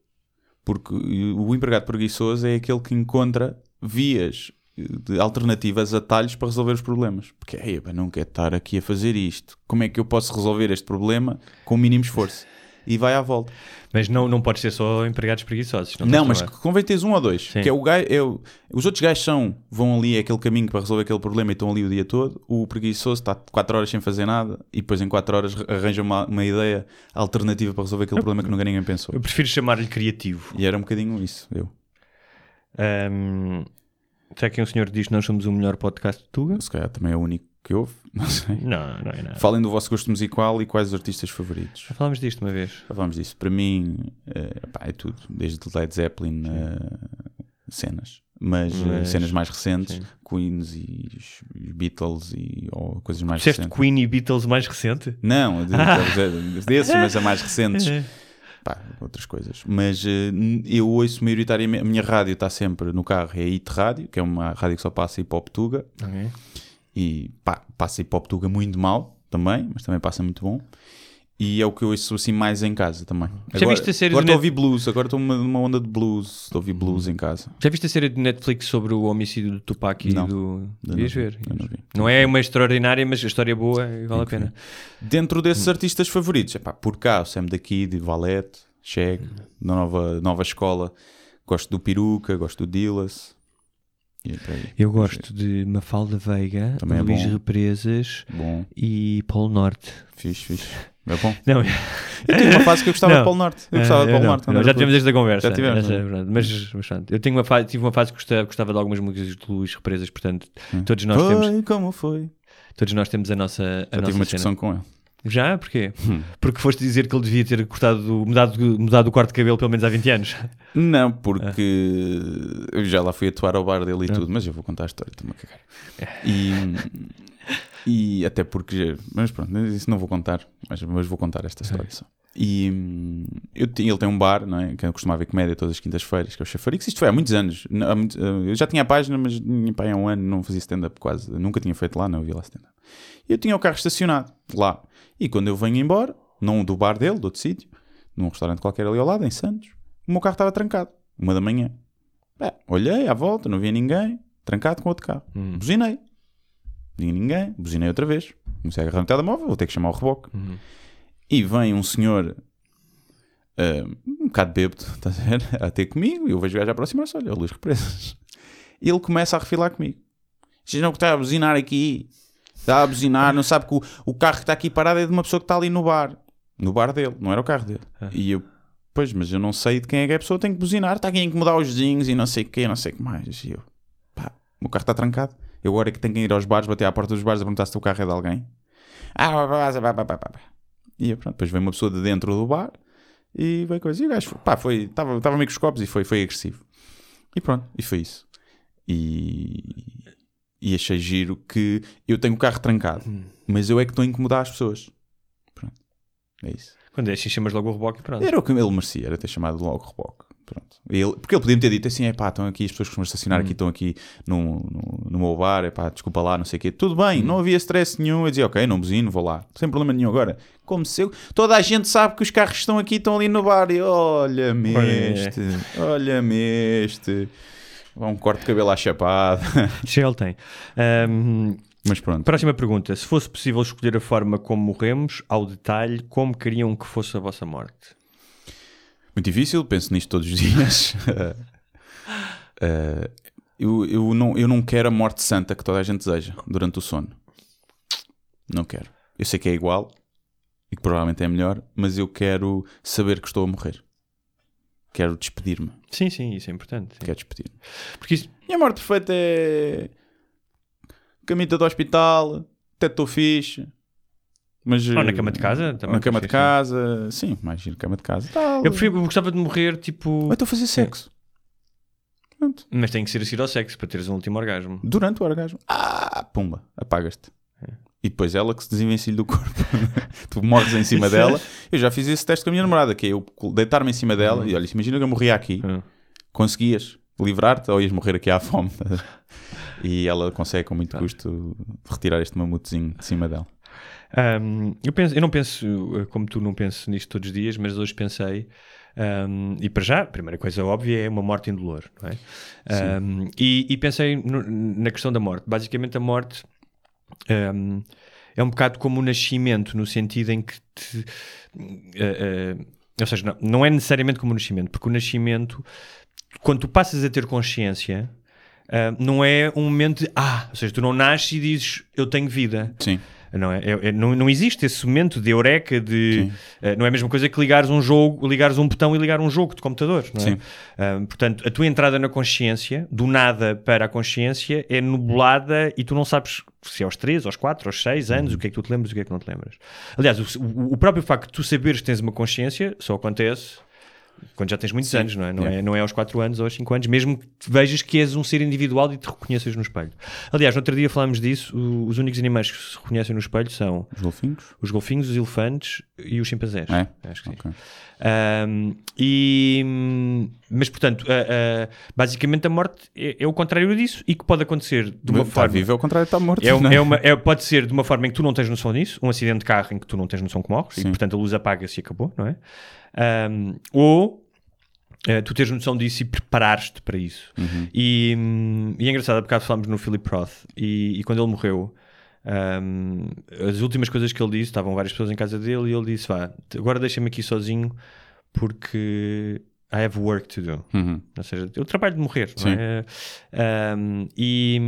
Porque o empregado preguiçoso é aquele que encontra vias eh, de alternativas, atalhos para resolver os problemas. Porque "Ei, não quero estar aqui a fazer isto. Como é que eu posso resolver este problema com o mínimo esforço? E vai à volta. Mas não, não pode ser só empregados preguiçosos. Não, tens mas convém teres um ou dois. Sim. Que é o gajo, é o- os outros gajos são, vão ali é aquele caminho para resolver aquele problema e estão ali o dia todo. O preguiçoso está 4 horas sem fazer nada e depois em 4 horas arranja uma, uma ideia alternativa para resolver aquele problema que nunca ninguém pensou. Eu prefiro chamar-lhe criativo. E era um bocadinho isso, eu. Ahm, será que um senhor diz que nós somos o melhor podcast de Tuga? Se calhar também é o único que houve, não sei. Não, não é nada. Falem do vosso gosto musical e quais os artistas favoritos. Já falámos disto uma vez. Já falámos disso. Para mim, eh, pá, é tudo. Desde Led Zeppelin a cenas. Mas, eh, Mas- cenas mais recentes, sim. Queens e Beatles e ou coisas mais Disseste recentes. Queen e Beatles mais recente? Não, de- desses, mas a mais recentes. É. Pá, outras coisas. Mas eu ouço maioritariamente. A minha rádio está sempre no carro, é a IT Rádio, que é uma rádio que só passa hip hop tuga. Ok. E pá, passa hip hop tuga muito mal também, mas também passa muito bom. E é o que eu ouço assim mais em casa também. Já agora viste a série agora do estou a ouvir blues, agora estou numa, onda de blues. Estou a ouvir blues em casa. Já viste a série de Netflix sobre o homicídio do Tupac e Não. do. Devias ver. não vi. Não é uma extraordinária, mas a história é boa e vale a pena. Dentro desses artistas favoritos, epá, por cá, o Sam da Kid, Valete, Cheg, da nova, nova escola. Gosto do Peruca, gosto do Dillas. Aí. Eu gosto de Mafalda Veiga, Também é Luís bom. Represas Bom, e Paulo Norte. fixe, fixe. É bom. Não, Eu tive uma fase que eu gostava Não. de Paulo Norte. Eu gostava de Ah, Paulo não, Norte. não, já tivemos esta conversa. Já tivemos, Essa é não. mas, mas pronto, eu tenho uma fase, tive uma fase que gostava, gostava de algumas músicas de Luís Represas, portanto, todos nós Foi temos, como foi. todos nós temos a nossa, a Já nossa tive uma cena. discussão com ele. Já? Porquê? Porque foste dizer que ele devia ter cortado, mudado, mudado o corte de cabelo pelo menos há 20 anos. Não, porque eu já lá fui atuar ao bar dele e Ah. tudo, mas eu vou contar a história, estou-me a cagar. E, e até porque, mas pronto, isso não vou contar, mas, mas vou contar esta história só. E hum, eu, ele tem um bar, não é? Que eu costumava ver comédia todas as quintas-feiras, que é o Chafarix. Isto foi há muitos anos. Há muito- eu já tinha a página, mas minha pai há um ano não fazia stand-up quase. Nunca tinha feito lá, não havia lá stand-up. E eu tinha o carro estacionado lá. E quando eu venho embora, não do bar dele, de outro sítio, num restaurante qualquer ali ao lado, em Santos, o meu carro estava trancado. Uma da manhã. Bem, olhei à volta, não via ninguém, trancado com outro carro. Buzinei. Não ninguém, buzinei outra vez. Comecei a agarrar no telemóvel, vou ter que chamar o reboque. E vem um senhor ah, um bocado bêbado? A ter comigo, e eu vejo o gajo aproximar-se, olha, o Luís Represas. E ele começa a refilar comigo. Vocês não que está a buzinar aqui. Está a buzinar, não sabe que o, o carro que está aqui parado é de uma pessoa que está ali no bar. No bar dele, não era o carro dele. E eu, pois, mas eu não sei de quem é que é a pessoa, tenho que buzinar, está aqui a incomodar os vizinhos e não sei o quê, não sei o que mais. E eu, pá, o meu carro está trancado. Eu agora é que tenho que ir aos bares, bater à porta dos bares a perguntar se o carro é de alguém. Ah, pá, pá, pá, pá, pá, pá. E eu, pronto, depois vem uma pessoa de dentro do bar e veio coisa. E o gajo, pá, foi, estava estava meio com os copos e foi, foi agressivo. E pronto, e foi isso. E, e achei giro que eu tenho o carro trancado, mas eu é que estou a incomodar as pessoas. Pronto, é isso. Quando é assim, chamas logo o reboque e pronto. Era o que ele merecia, era ter chamado logo o reboque. Pronto. Ele, porque ele podia-me ter dito assim: é pá, estão aqui, as pessoas que costumam estacionar aqui, estão aqui no, no, no meu bar, é pá, desculpa lá, não sei o quê. Tudo bem, não havia stress nenhum. Eu dizia: ok, não buzino, vou lá, sem problema nenhum. Agora, como se eu, toda a gente sabe que os carros estão aqui, estão ali no bar, e olha-me Olha. este, olha-me este. Um corte de cabelo à chapada. Já ele tem. Ahm, Mas pronto. Próxima pergunta. Se fosse possível escolher a forma como morremos, ao detalhe, como queriam que fosse a vossa morte? Muito difícil, penso nisto todos os dias. Eh, eu, eu, não, eu não quero a morte santa que toda a gente deseja durante o sono. Não quero. Eu sei que é igual e que provavelmente é melhor, mas eu quero saber que estou a morrer. Quero despedir-me. Sim, sim, isso é importante. sim. Quero despedir-me. Porque isso, E a morte perfeita é. Camita do hospital, até estou fixe. Mas, Ou na cama de casa, também Na cama de casa, sim, mais giro, cama de casa. Tal. eu, prefiro, eu gostava de morrer, tipo. Ou então fazer sexo. Pronto. Mas tem que ser a seguir ao sexo para teres um último orgasmo. Durante o orgasmo. Ah, pumba, apagas-te. É. E depois ela que se desenvencilha do corpo. tu morres em cima dela. Eu já fiz esse teste com a minha namorada, que é eu deitar-me em cima dela e olha, imagina que eu morria aqui. Hum. Conseguias livrar-te ou ias morrer aqui à fome? e ela consegue com muito custo retirar este mamutezinho de cima dela. Um, eu, penso, eu não penso, uh, como tu não penso nisto todos os dias, mas hoje pensei, um, e para já, a primeira coisa óbvia é uma morte indolor, não é? Um, e, e pensei no- na questão da morte. Basicamente, a morte um, é um bocado como o nascimento, no sentido em que te. uh, uh, ou seja, não, não é necessariamente como o nascimento, porque o nascimento, quando tu passas a ter consciência, uh, não é um momento de ah, ou seja, tu não nasces e dizes eu tenho vida. Sim. Não, é, É- é- não, não existe esse momento de eureka, de eh, não é a mesma coisa que ligares um jogo, ligares um botão e ligar um jogo de computador. Não é? Sim. Ah, portanto, a tua entrada na consciência, do nada para a consciência, é nublada e tu não sabes se é aos 3, aos 4, aos 6 anos, o que é que tu te lembras e o que é que não te lembras. Aliás, o- o próprio facto de tu saberes que tens uma consciência só acontece quando já tens muitos anos, não é? Não, Yeah. é? não é aos 4 anos ou aos 5 anos, mesmo que vejas que és um ser individual e te reconheças no espelho. Aliás, no outro dia falámos disso, os únicos animais que se reconhecem no espelho são Os golfinhos? os golfinhos, os elefantes e os chimpanzés. É? Acho que sim. Ok. Ahm, e, mas, portanto, a- a- basicamente a morte é, é o contrário disso e que pode acontecer de uma Está forma. vivo é o contrário de estar morto. É, um- é? é uma, é- pode ser de uma forma em que tu não tens noção disso, um acidente de carro em que tu não tens noção que morres e Sim. portanto a luz apaga-se e acabou, não é? Ahm, ou eh, tu tens noção disso e preparares-te para isso. Uhum. E, hum, e é engraçado, há bocado falámos no Philip Roth e, e quando ele morreu, hum, as últimas coisas que ele disse, estavam várias pessoas em casa dele e ele disse: Vá, agora deixa-me aqui sozinho porque I have work to do. Uhum. Ou seja, eu trabalho de morrer, é? Um, e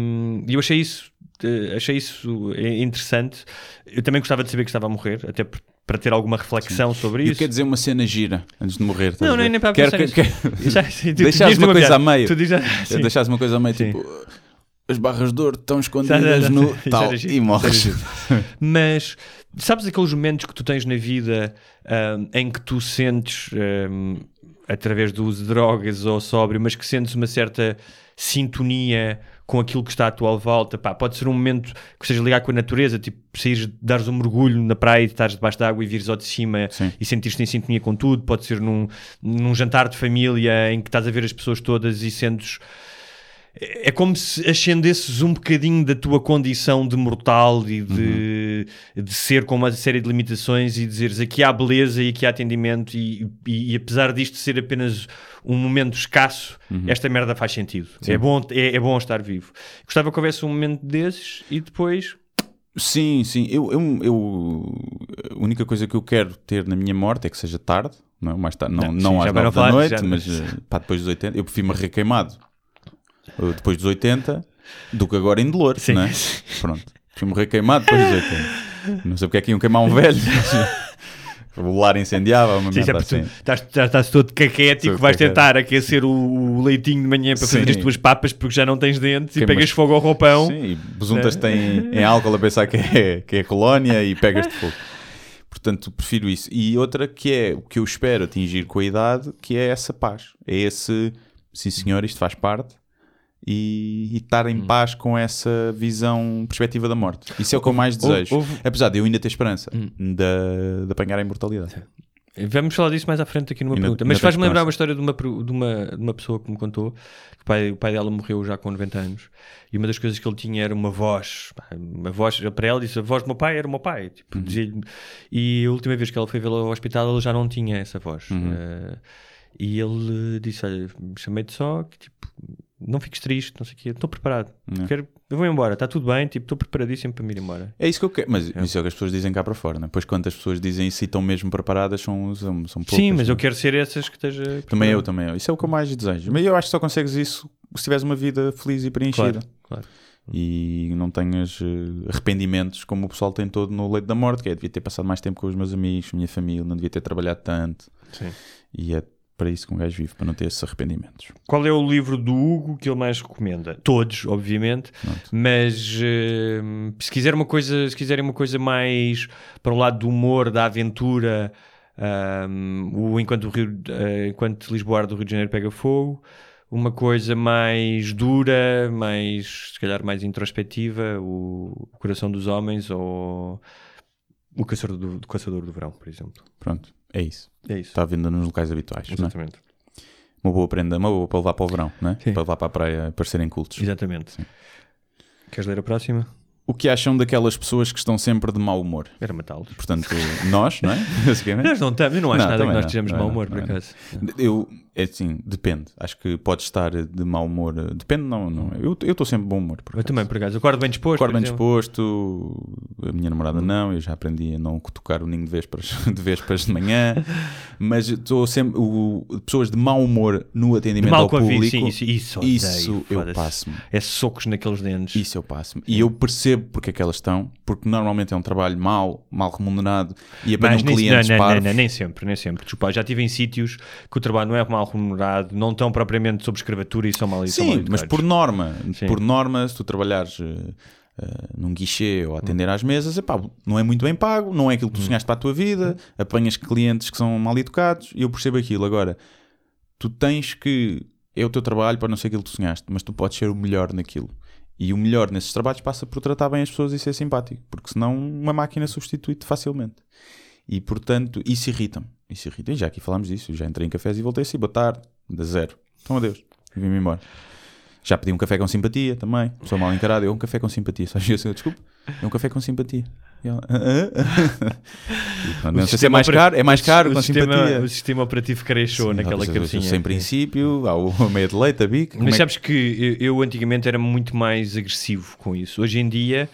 e eu achei isso, eh, achei isso eh, interessante. Eu também gostava de saber que estava a morrer, até por- para ter alguma reflexão sobre E eu isso. quero dizer uma cena gira antes de morrer. Não, nem, nem para Quero pensar quero- Já, sim, tu- Deixares diz-me uma coisa a meio. Tu dizes, sim. Deixares uma coisa a meio, Sim. tipo, as barras de ouro estão escondidas no era tal giro, e morres. isso Mas sabes aqueles momentos que tu tens na vida ahm, em que tu sentes, ahm, através do uso de drogas ou sóbrio, mas que sentes uma certa sintonia com aquilo que está à tua volta? Pá, pode ser um momento que seja ligar com a natureza, tipo saíres, dares um mergulho na praia e estares debaixo da água e vires ao de cima Sim. e sentires-te em sintonia com tudo. Pode ser num, num jantar de família em que estás a ver as pessoas todas e sentes é como se ascendesses um bocadinho da tua condição de mortal e de, de ser com uma série de limitações e dizeres aqui há beleza e aqui há atendimento e, e- e apesar disto ser apenas um momento escasso, esta merda faz sentido. É bom, é, é bom estar vivo. Gostava que houvesse um momento desses e depois Sim, sim. Eu, eu, eu- a única coisa que eu quero ter na minha morte é que seja tarde, não, é? mais tarde, não, Não, não, sim, já às vai 9 não da noite, já- mas pá, depois dos 80. Eu prefiro morrer queimado eh, depois dos 80 do que agora em dolor, Sim. não é? Pronto. Prefiro morrer queimado depois dos 80. Não sei porque é que iam queimar um velho. o lar incendiava, uma merda assim. estás, estás todo caquético, vais caquético. tentar aquecer o, o leitinho de manhã para fazer Sim. as tuas papas porque já não tens dentes e Queimas- pegas fogo ao roupão. Sim, e besuntas-te em, em álcool a pensar que é, que é colónia e pegas-te fogo. Portanto, prefiro isso. E outra que é o que eu espero atingir com a idade, que é essa paz. É esse, sim senhor, isto faz parte. E, e estar Hum. em paz com essa visão, perspectiva da morte. Isso é o que eu mais Houve- desejo. houve- Hum. Apesar de eu ainda ter esperança de, de apanhar a imortalidade. Vamos falar disso mais à frente aqui numa Ainda- pergunta. Mas faz-me lembrar uma história de uma, de, uma, de uma pessoa que me contou que o pai, o pai dela morreu já com 90 anos e uma das coisas que ele tinha era uma voz. Uma voz para ela disse: A voz do meu pai era o meu pai. Tipo, Uhum. e a última vez que ela foi vê-lo ao hospital, ele já não tinha essa voz. Uhum. Eh, e ele eh, disse: Olha, chamei-te só que tipo. Não fiques triste, não sei o quê, estou preparado. Não. Quero, eu vou embora, está tudo bem, tipo, estou preparadíssimo para me ir embora. É isso que eu quero. Mas isso é o que as pessoas dizem cá para fora, né? Pois quantas pessoas dizem isso e estão mesmo preparadas são, são, são poucas. Sim, mas né? eu quero ser essas que esteja. Também preparado. eu, também eu. Isso é o que eu mais desejo. Mas eu acho que só consegues isso se tiveres uma vida feliz e preenchida. Claro, claro. E não tenhas eh, arrependimentos como o pessoal tem todo no leito da morte, que é devia ter passado mais tempo com os meus amigos, minha família, não devia ter trabalhado tanto. Sim. E é para isso que um gajo vive, para não ter esses arrependimentos. Qual é o livro do Hugo que ele mais recomenda? Todos, obviamente, mas eh, se quiser uma coisa, se quiserem uma coisa mais para o lado do humor, da aventura, ahm, o enquanto, o Rio, eh, enquanto Lisboa do Rio de Janeiro pega fogo, uma coisa mais dura, mais se calhar mais introspectiva, o, o Coração dos Homens ou o Caçador do, do Caçador do Verão, por exemplo. Pronto, é isso. É isso. Está à venda nos locais habituais. não é? Exatamente. Uma boa prenda, uma boa para levar para o verão, não é? Sim. para levar para a praia, para serem cultos. Exatamente. Queres ler a próxima? O que acham daquelas pessoas que estão sempre de mau humor? Era matá-los. Portanto, nós, não é? Nós não estamos, eu não acho nada que nós não, estejamos de mau humor, não, por acaso. Eu, é assim, depende. Acho que pode estar de mau humor. Depende, não. não. Eu eu estou sempre de bom humor. Eu também, por acaso. Acordo bem disposto. Acordo bem exemplo. disposto, a minha namorada não, eu já aprendi a não tocar o ninho de vésperas de, vésperas de manhã, mas estou sempre. O, pessoas de mau humor no atendimento mal ao público. sim, isso, isso, odeio, isso eu foda-se. passo-me. É socos naqueles dentes. Isso eu passo-me. E eu percebo porque é que elas estão, porque normalmente é um trabalho mal, mal remunerado e apanham Mas nem, não, não, não, não, nem sempre, nem sempre. Desculpa, já estive em sítios que o trabalho não é mal remunerado, não estão propriamente sob escravatura e são mal são mal Sim, mas educados. por norma, Sim. por norma, se tu trabalhares eh, num guichê ou atender às mesas, epá, não é muito bem pago, não é aquilo que tu sonhaste para a tua vida, apanhas clientes que são mal educados e eu percebo aquilo. Agora, tu tens que. É o teu trabalho para não ser aquilo que tu sonhaste, mas tu podes ser o melhor naquilo. E o melhor nesses trabalhos passa por tratar bem as pessoas e ser simpático, porque senão uma máquina substitui-te facilmente. E portanto, isso irrita-me. Isso irrita. E já aqui falámos disso. Eu já entrei em cafés e voltei assim, boa tarde, da zero. Então adeus. E vim-me embora. Já pedi um café com simpatia também. Sou mal encarado. Eu um café com simpatia. Só eu assim, desculpe. É um café com simpatia. E ela, "Ah, ah." Não sei se é mais caro. É mais caro o com sistema, simpatia. O sistema operativo Sim, naquela cabecinha. Sem princípio, há o meia de leite, a bico. Mas é que- sabes que eu, eu antigamente era muito mais agressivo com isso. Hoje em dia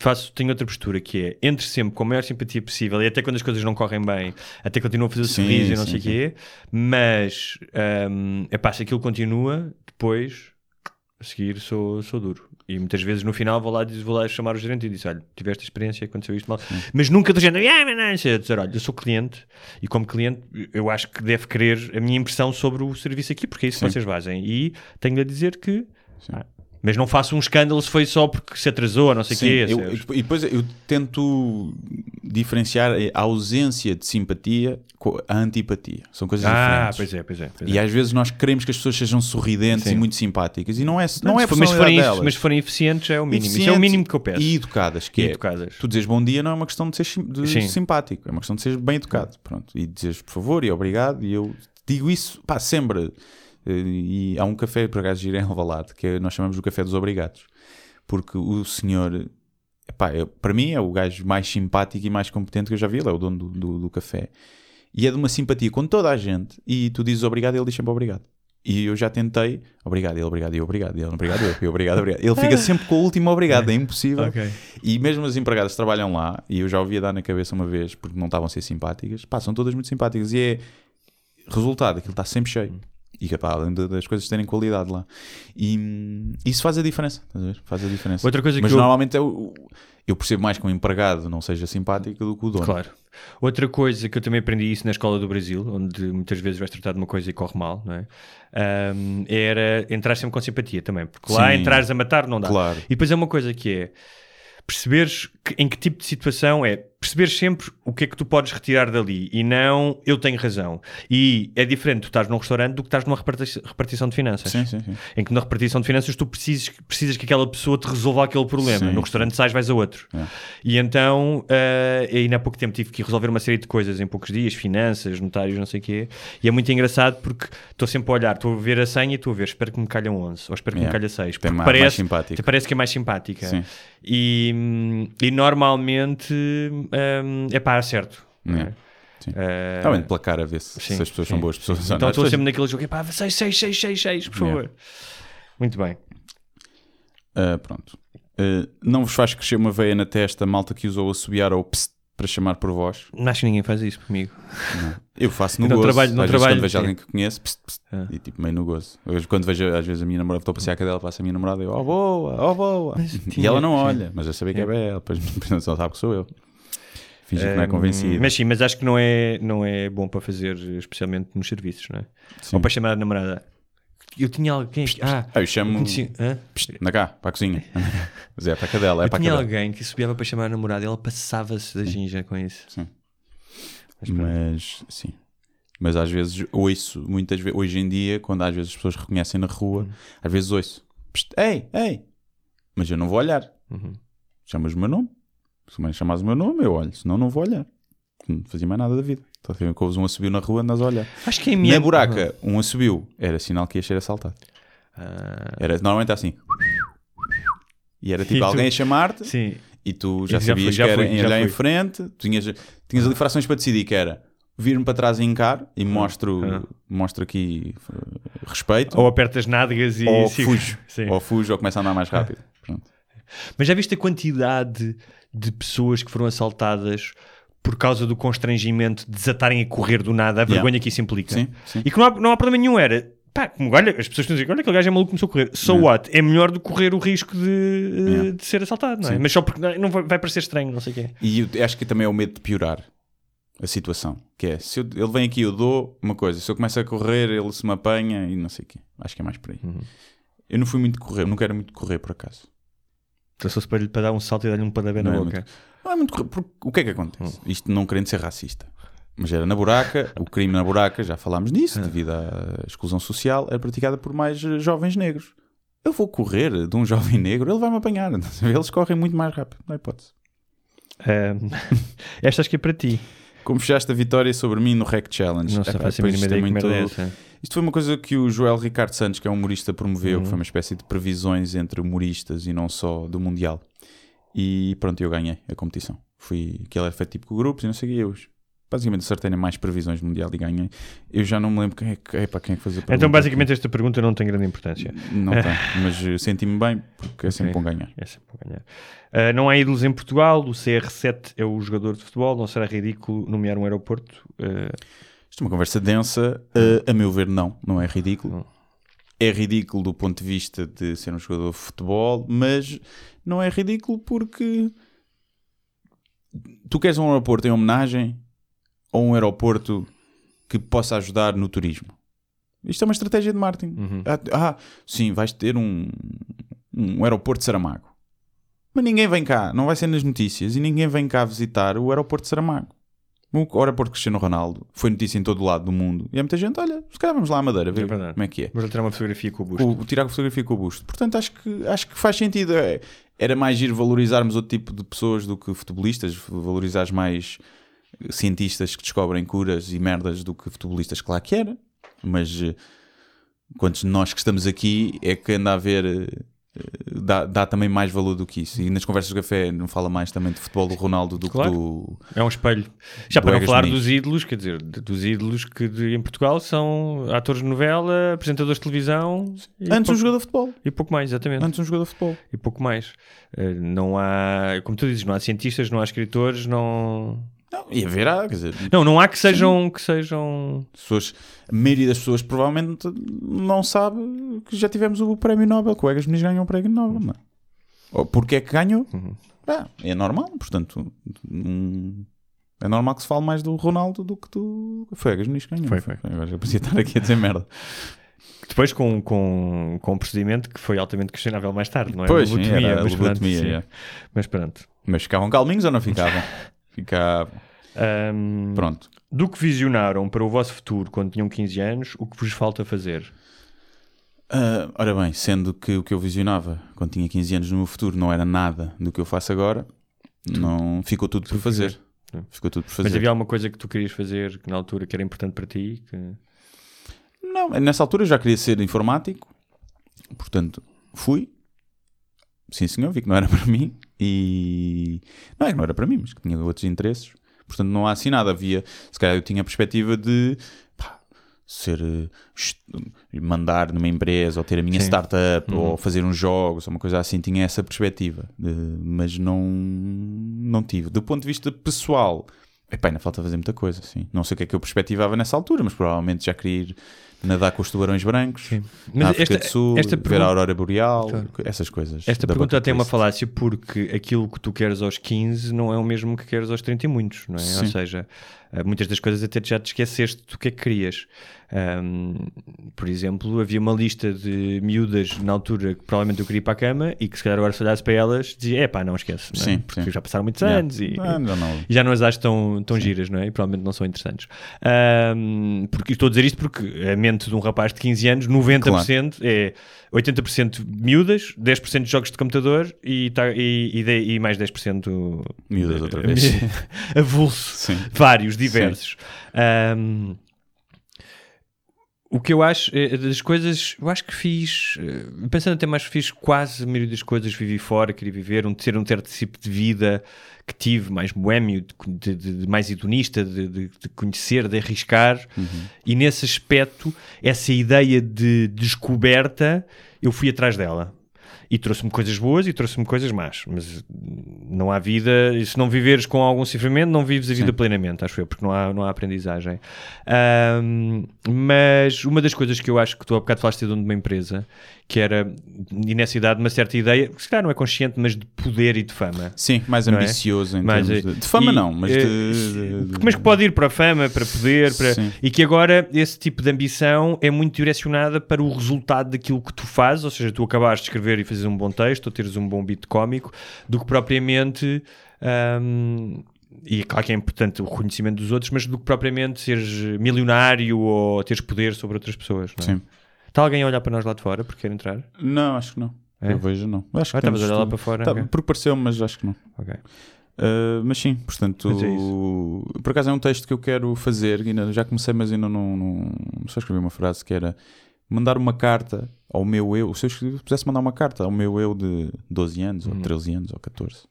faço, tenho outra postura que é entre sempre com a maior simpatia possível e até quando as coisas não correm bem, até continuo a fazer o Sim, sorriso e não sim, sei o sim. quê, mas hum, epá, se aquilo continua, depois a seguir sou, sou duro. E muitas vezes no final vou lá, diz- vou lá chamar o gerente e dizer: Olha, tiveste experiência, aconteceu isto mal. Mas nunca do género, ah, mas não, sei", dizer: Olha, eu sou cliente e como cliente eu acho que deve querer a minha impressão sobre o serviço aqui, porque é isso que Sim. vocês fazem. E tenho-lhe a dizer que. ah, mas não faço um escândalo se foi só porque se atrasou, ou não sei o quê. eu- sabes? e depois eu tento diferenciar a ausência de simpatia com a antipatia. São coisas ah, diferentes. pois é, pois é. Pois E é. às vezes nós queremos que as pessoas sejam sorridentes Sim. e muito simpáticas. E não é, não, é a mas, se forem, delas. mas se forem eficientes é o mínimo. Isso é o mínimo que eu peço. E educadas, que E é, educadas. tu dizes bom dia não é uma questão de ser de Sim. simpático, é uma questão de ser bem educado. Pronto. E dizes por favor e obrigado. E eu digo isso, pá, sempre. E há um café, por acaso, girei em Alvalade, que é- nós chamamos o café dos obrigados. Porque o senhor, epá, é- para mim, é o gajo mais simpático e mais competente que eu já vi. Ele é o dono do, do, do café. E é de uma simpatia com toda a gente. E tu dizes obrigado e ele diz sempre obrigado. E eu já tentei, obrigado, ele obrigado, eu obrigado, ele obrigado, eu, eu obrigado, obrigado. Ele fica sempre com o último obrigado, é impossível. Ok. E mesmo as empregadas que trabalham lá, e eu já ouvi a dar na cabeça uma vez porque não estavam a ser simpáticas, pá, são todas muito simpáticas. E é resultado, aquilo está sempre cheio. E pá, além das coisas terem qualidade lá. E isso faz a diferença? Faz a diferença. Outra coisa Mas que eu- normalmente é o- eu percebo mais que um empregado não seja simpático do que o dono. Claro. Outra coisa que eu também aprendi isso na escola do Brasil, onde muitas vezes vais tratar de uma coisa e corre mal, não é? Ahm, era entrar sempre com simpatia também, porque lá Sim. entrares a matar não dá. Claro. E depois é uma coisa que é perceberes que- em que tipo de situação é perceberes sempre o que é que tu podes retirar dali e não eu tenho razão. E é diferente tu estás num restaurante do que estás numa reparti- repartição de finanças. Sim, sim, sim. Em que na repartição de finanças tu precisas, precisas que aquela pessoa te resolva aquele problema. No restaurante sais, vais a outro. É. E então, eh, ainda há pouco tempo tive que resolver uma série de coisas em poucos dias, finanças, notários, não sei o quê. E é muito engraçado porque estou sempre a olhar, estou a ver a senha e estou a ver, espero que me calham 11 ou espero que me Yeah. calha 6. Tem Porque mais- mais parece, te parece que é mais simpática. Sim. E, e normalmente hum, é pá, certo. é? Sim. Eh, Está bem de placar a ver se, sim, se as pessoas sim. são boas pessoas então estou sempre naquele jogo, pá, 6, 6, 6, 6, 6, por favor. Yeah. Muito bem. Ah, pronto. Ah, não vos faz crescer uma veia na testa, malta que usou assobiar ou psst para chamar por vós? Não acho que ninguém faz isso comigo. Eu faço no Eu não gozo. trabalho- não às vezes trabalho- quando vejo alguém que conheço, psst, psst, Ah. e tipo meio no gozo. Quando vejo, às vezes, a minha namorada, estou a passear a cadela, passa a minha namorada e eu, oh boa, oh boa. Mas E ela não sim. olha, mas eu sabia que é ela, depois depois ela sabe que sou eu. Finge que não é Hum, convencido. Mas sim, mas acho que não é, não é bom para fazer, especialmente nos serviços, não é? Sim. Ou para chamar a namorada. Eu tinha alguém que. Ah, eu chamo conheci- hã? psst, na cá, para a cozinha. Mas é para a cadela, é eu para tinha cadela. alguém que subiava para chamar a namorada e ela passava-se da ginja com isso. Sim. Mas. Mas sim. Mas às vezes ouço, muitas vezes, hoje em dia, quando às vezes as pessoas reconhecem na rua, Uhum. às vezes ouço, "Psst, ei, ei, mas eu não vou olhar. Uhum. Chamas o meu nome. Se me chamas o meu nome, eu olho, senão não vou olhar. Não fazia mais nada da vida. Então, se ouves um assobio na rua, andas a olhar. Acho que em Na minha buraca, um assobio era sinal que ia ser assaltado. Ah, Era normalmente assim. E era tipo E tu- alguém a chamar-te sim. e tu já Já sabias já que era fui, em já olhar em fui. frente, tinhas, tinhas ali frações para decidir que era vir-me para trás e encar e mostro, Ah. mostro aqui uh, respeito, Ou aperta as nádegas e. ou sigo. fujo, Sim. ou fujo ou começo a andar mais rápido. Pronto. Mas já viste a quantidade de pessoas que foram assaltadas por causa do constrangimento de desatarem a correr do nada, a vergonha que isso implica? Sim, sim. E que não há, não há problema nenhum, era. Pá, como, olha, as pessoas estão a dizer, olha, aquele gajo é maluco, começou a correr. So what? É melhor do que correr o risco de, eh, Yeah. de ser assaltado, não é? Sim. Mas só porque não, não vai, vai parecer estranho, não sei o quê. E eu acho que também é o medo de piorar a situação. Que é, se eu- ele vem aqui, eu dou uma coisa. Se eu começo a correr, ele se me apanha e não sei o quê. Acho que é mais por aí. Uhum. Eu não fui muito correr, nunca era muito correr, por acaso. Traçou-se para lhe para dar um salto e dar-lhe um pontapé na Não é boca. Não é muito o que é que acontece? Hum. Isto não querendo ser racista. Mas era na buraca, o crime na buraca, já falámos nisso, devido à exclusão social, é praticada por mais eh, jovens negros. Eu vou correr de um jovem negro, ele vai-me apanhar. Eles correm muito mais rápido, não há hipótese. Ahm, esta acho que é para ti. Como fechaste a vitória sobre mim no Rec Challenge. Não sei, Epá, faço a depois mínima isto é é muito- essa. Isto foi uma coisa que o Joel Ricardo Santos, que é um humorista, promoveu, Uhum. que foi uma espécie de previsões entre humoristas e não só do Mundial. E pronto, eu ganhei a competição. Fui, aquilo era feito tipo com grupos e não sei o que. Eu basicamente acertei mais previsões Mundial e ganhei. Eu já não me lembro quem é que, epá, quem é que fazia. Então, basicamente, esta pergunta não tem grande importância. Não tem, mas senti-me bem porque é sempre Ok. bom ganhar. É sempre bom ganhar. Ah, não há ídolos em Portugal. O CR7 é o jogador de futebol. Não será ridículo nomear um aeroporto? Ah, Isto é uma conversa densa. eh, a meu ver, não. Não é ridículo. Não. É ridículo do ponto de vista de ser um jogador de futebol, mas não é ridículo porque tu queres um aeroporto em homenagem ou um aeroporto que possa ajudar no turismo. Isto é uma estratégia de marketing. Uhum. Ah, ah, sim, vais ter um, um aeroporto de Saramago. Mas ninguém vem cá, não vai ser nas notícias, e ninguém vem cá visitar o aeroporto de Saramago. O aeroporto Cristiano Ronaldo foi notícia em todo o lado do mundo. E há muita gente, olha, se calhar vamos lá à Madeira ver É como é que é. Vou tirar uma fotografia com o busto. O, tirar a fotografia com o busto. Portanto, acho que, acho que faz sentido. É, era mais ir valorizarmos outro tipo de pessoas do que futebolistas, valorizares mais cientistas que descobrem curas e merdas do que futebolistas, claro que era. Mas eh, quantos de nós que estamos aqui é que anda a ver. Dá, dá também mais valor do que isso. E nas conversas de café não fala mais também de futebol do Ronaldo do Claro. que do. É um espelho. Já para não falar Muniz. dos ídolos, quer dizer, dos ídolos que de- em Portugal são atores de novela, apresentadores de televisão Antes um pouco, jogador de futebol. e pouco mais, exatamente. Antes um jogador de futebol. E pouco mais. Eh, Não há, como tu dizes, não há cientistas, não há escritores, não. Não, e haverá, quer dizer, Não, não há que sejam. Que sejam... pessoas, a maioria das pessoas provavelmente não sabe que já tivemos o prémio Nobel, que o Egas Muniz ganhou o prémio Nobel, não é? Ou porque é que ganhou? Uhum. Ah, é normal, portanto, é normal que se fale mais do Ronaldo do que do. Foi o Egas Muniz que ganhou. Foi, foi. Agora já podia estar aqui a dizer merda. Depois com, com, com um procedimento que foi altamente questionável mais tarde, não é? Pois, Lobotomia, era mas pronto, lobotomia, sim. é. Mas pronto. Mas ficavam calminhos ou não ficavam? Ficavam. Ahm, Pronto. do que visionaram para o vosso futuro quando tinham 15 anos, o que vos falta fazer? Ah, ora bem, sendo que o que eu visionava quando tinha 15 anos no meu futuro não era nada do que eu faço agora, não ficou tudo por fazer. fazer. Ficou tudo por Mas fazer. havia alguma coisa que tu querias fazer que na altura que era importante para ti? Que... Não, nessa altura eu já queria ser informático, portanto fui. Sim, senhor, vi que não era para mim e não é que não era para mim, mas que tinha outros interesses. Portanto, não há assim nada. Havia, se calhar, eu tinha a perspectiva de pá, ser eh, mandar numa empresa ou ter a minha Sim. startup Uhum. ou fazer uns jogos ou uma coisa assim, tinha essa perspectiva, Eh, mas não, não tive. Do ponto de vista pessoal, epá, ainda falta fazer muita coisa, sim. Não sei o que é que eu perspectivava nessa altura, mas provavelmente já queria ir nadar com os tubarões brancos, na Mas África esta, do Sul, esta ver pergunta- a aurora boreal, Claro. essas coisas. Esta pergunta tem uma falácia porque aquilo que tu queres aos 15 não é o mesmo que queres aos 30 e muitos, não é? Ou Sim. seja, eh, muitas das coisas até já te esqueceste do que é que querias. Ahm, por exemplo, havia uma lista de miúdas na altura que provavelmente eu queria ir para a cama e que se calhar agora se olhasse para elas dizia, é pá, não esquece, não é? Sim, porque sim. já passaram muitos Yeah. anos e, Ah, não, não. e já não as acho tão, tão giras, não é? E provavelmente não são interessantes. Ahm, porque estou a dizer isto porque a mente de um rapaz de 15 anos, 90% é 80% miúdas, 10% de jogos de computador e, tá, e, e, de- e mais 10% Miúdas outra vez. avulso. Vários, diversos. Ahm, o que eu acho é, das coisas, eu acho que fiz, eh, pensando até mais, fiz quase a maioria das coisas, vivi fora, queria viver, um, ter um certo tipo de vida que tive, mais boémio, de, de- de mais hedonista, de, de- de conhecer, de arriscar, e nesse aspecto, essa ideia de descoberta, eu fui atrás dela. E trouxe-me coisas boas e trouxe-me coisas más. Mas não há vida. Se não viveres com algum sofrimento, não vives a vida plenamente, acho eu, porque não há, não há aprendizagem. Ahm, mas uma das coisas que eu acho que tu há bocado falaste de dono de uma empresa, que era, e nessa idade, uma certa ideia, que se calhar não é consciente, mas de poder e de fama. Sim, mais é? ambicioso em Mas, termos de, de fama e, não, mas eh, de, de- Mas que pode ir para a fama, para poder, para... Sim. e que agora esse tipo de ambição é muito direcionada para o resultado daquilo que tu fazes, ou seja, tu acabares de escrever e fazeres um bom texto, ou teres um bom beat cómico, do que propriamente. hum, e é claro que é importante o reconhecimento dos outros, mas do que propriamente seres milionário ou teres poder sobre outras pessoas. Não é? Sim. Está alguém a olhar para nós lá de fora porque quer entrar? Não, acho que não. É? Eu vejo não. Acho que Ah, estavas a olhar lá para fora. Tá, ok. Porque pareceu, mas acho que não. Ok. Uh, mas sim, portanto, Mas é por acaso é um texto que eu quero fazer, que ainda, já comecei, mas ainda não, não só escrevi uma frase que era mandar uma carta ao meu eu, se eu pudesse mandar uma carta ao meu eu de 12 anos, Uhum. ou 13 anos, ou 14,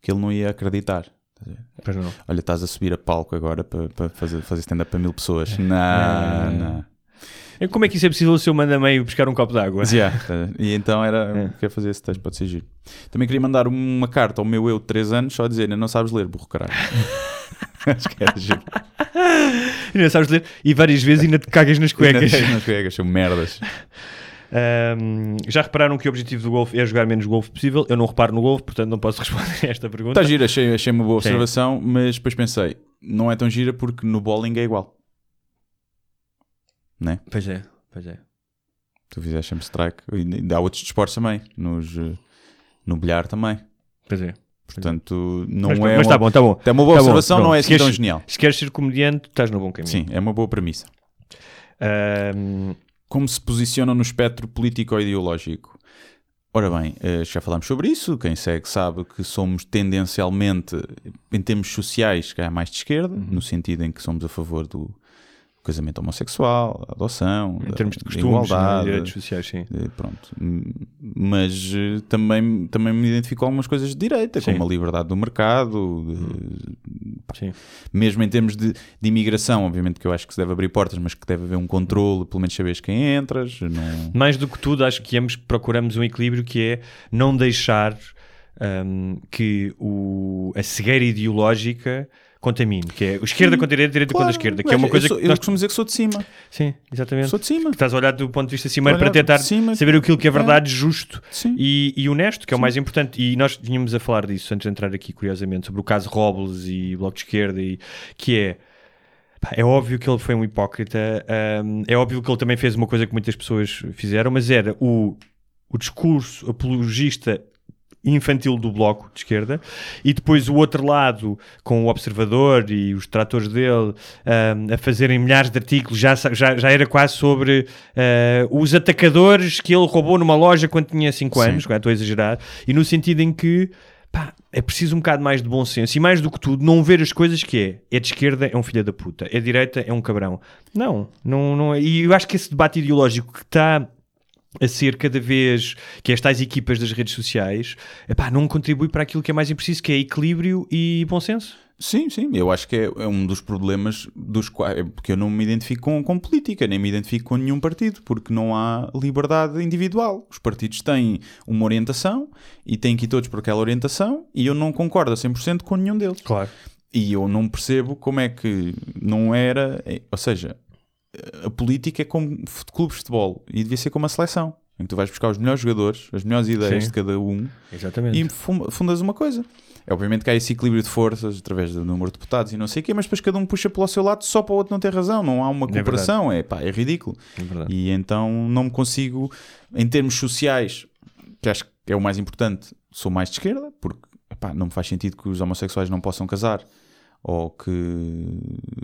que ele não ia acreditar. Não. Olha, estás a subir a palco agora para, para fazer, fazer stand-up para mil pessoas. Não, É. não. E Como é que isso é possível se eu mando a meio buscar um copo de água? Mas, yeah, tá. E então era, É. quero fazer esse texto, pode ser giro. Também queria mandar uma carta ao meu eu de 3 anos, só a dizer, não sabes ler, burro caralho. Acho que era giro. E sabes ler e várias vezes ainda te cagas nas cuecas. Nas cuecas, são merdas. Ahm, já repararam que o objetivo do golfe é jogar menos golfe possível? Eu não reparo no golfe, portanto não posso responder a esta pergunta. Está gira, achei, achei uma boa Sim. observação, mas depois pensei, não é tão gira porque no bowling é igual. Né? Pois é, pois é. Tu fizeste sempre strike. E há outros desportos também. Nos, eh, no bilhar também. Pois é. Portanto, não mas, é. mas uma, tá bom, tá bom. É uma boa Tá bom, observação, pronto. não é assim tão genial. Se queres ser comediante, estás no bom caminho. Sim, é uma boa premissa. Ahm, Como se posicionam no espectro político-ideológico? Ora bem, eh, já falámos sobre isso. Quem segue sabe que somos tendencialmente, em termos sociais, que é mais de esquerda, Uhum. no sentido em que somos a favor do casamento homossexual, adoção, em termos de costumes, né, igualdade. direitos sociais, sim. eh, Pronto, Hum, mas eh, também, também me identifico com algumas coisas de direita, Sim. como a liberdade do mercado, de- sim. mesmo em termos de, de imigração, obviamente que eu acho que se deve abrir portas, mas que deve haver um controle, pelo menos saberes quem entras. Não... Mais do que tudo, acho que ambos procuramos um equilíbrio que é não deixar ahm, que o, a cegueira ideológica contamine, que é o esquerda contra a direita, direita contra a esquerda, que é uma eu coisa sou- que eu nós... costumo dizer que sou de cima. Sim, exatamente. Sou de cima. Que estás a olhar do ponto de vista cimeiro Olhar para tentar cima. saber aquilo que é verdade, justo Sim. e, e honesto, que é o mais importante. E nós tínhamos a falar disso antes de entrar aqui, curiosamente, sobre o caso Robles e Bloco de Esquerda, e, que é. É óbvio que ele foi um hipócrita, hum, é óbvio que ele também fez uma coisa que muitas pessoas fizeram, mas era o, o discurso apologista infantil do bloco de esquerda. E depois o outro lado com o observador e os tratores dele ahm, a fazerem milhares de artigos já, já, já era quase sobre ah, os atacadores que ele roubou numa loja quando tinha 5 Sim. anos, agora estou a exagerar. E no sentido em que pá, é preciso um bocado mais de bom senso. E mais do que tudo não ver as coisas que é é de esquerda é um filho da puta é de direita é um cabrão. Não, não, não é. e eu acho que esse debate ideológico que está a ser cada vez que estas equipas das redes sociais epá, não contribui para aquilo que é mais preciso, que é equilíbrio e bom senso. Sim, sim, eu acho que é, é um dos problemas dos quais. é Porque eu não me identifico com, com política, nem me identifico com nenhum partido, porque não há liberdade individual. Os partidos têm uma orientação e têm que ir todos por aquela orientação e eu não concordo a 100% com nenhum deles. Claro. E eu não percebo como é que não era. é- Ou seja, a política é como clubes de futebol e devia ser como a seleção, em que tu vais buscar os melhores jogadores, as melhores ideias Sim. de cada um Exatamente. e fun- fundas uma coisa. É obviamente que há esse equilíbrio de forças através do número de deputados e não sei o quê, mas depois cada um puxa pelo seu lado só para o outro não ter razão. Não há uma cooperação, é, pá, é ridículo. É. E então não me consigo, em termos sociais, que acho que é o mais importante, sou mais de esquerda, porque epá, não me faz sentido que os homossexuais não possam casar ou que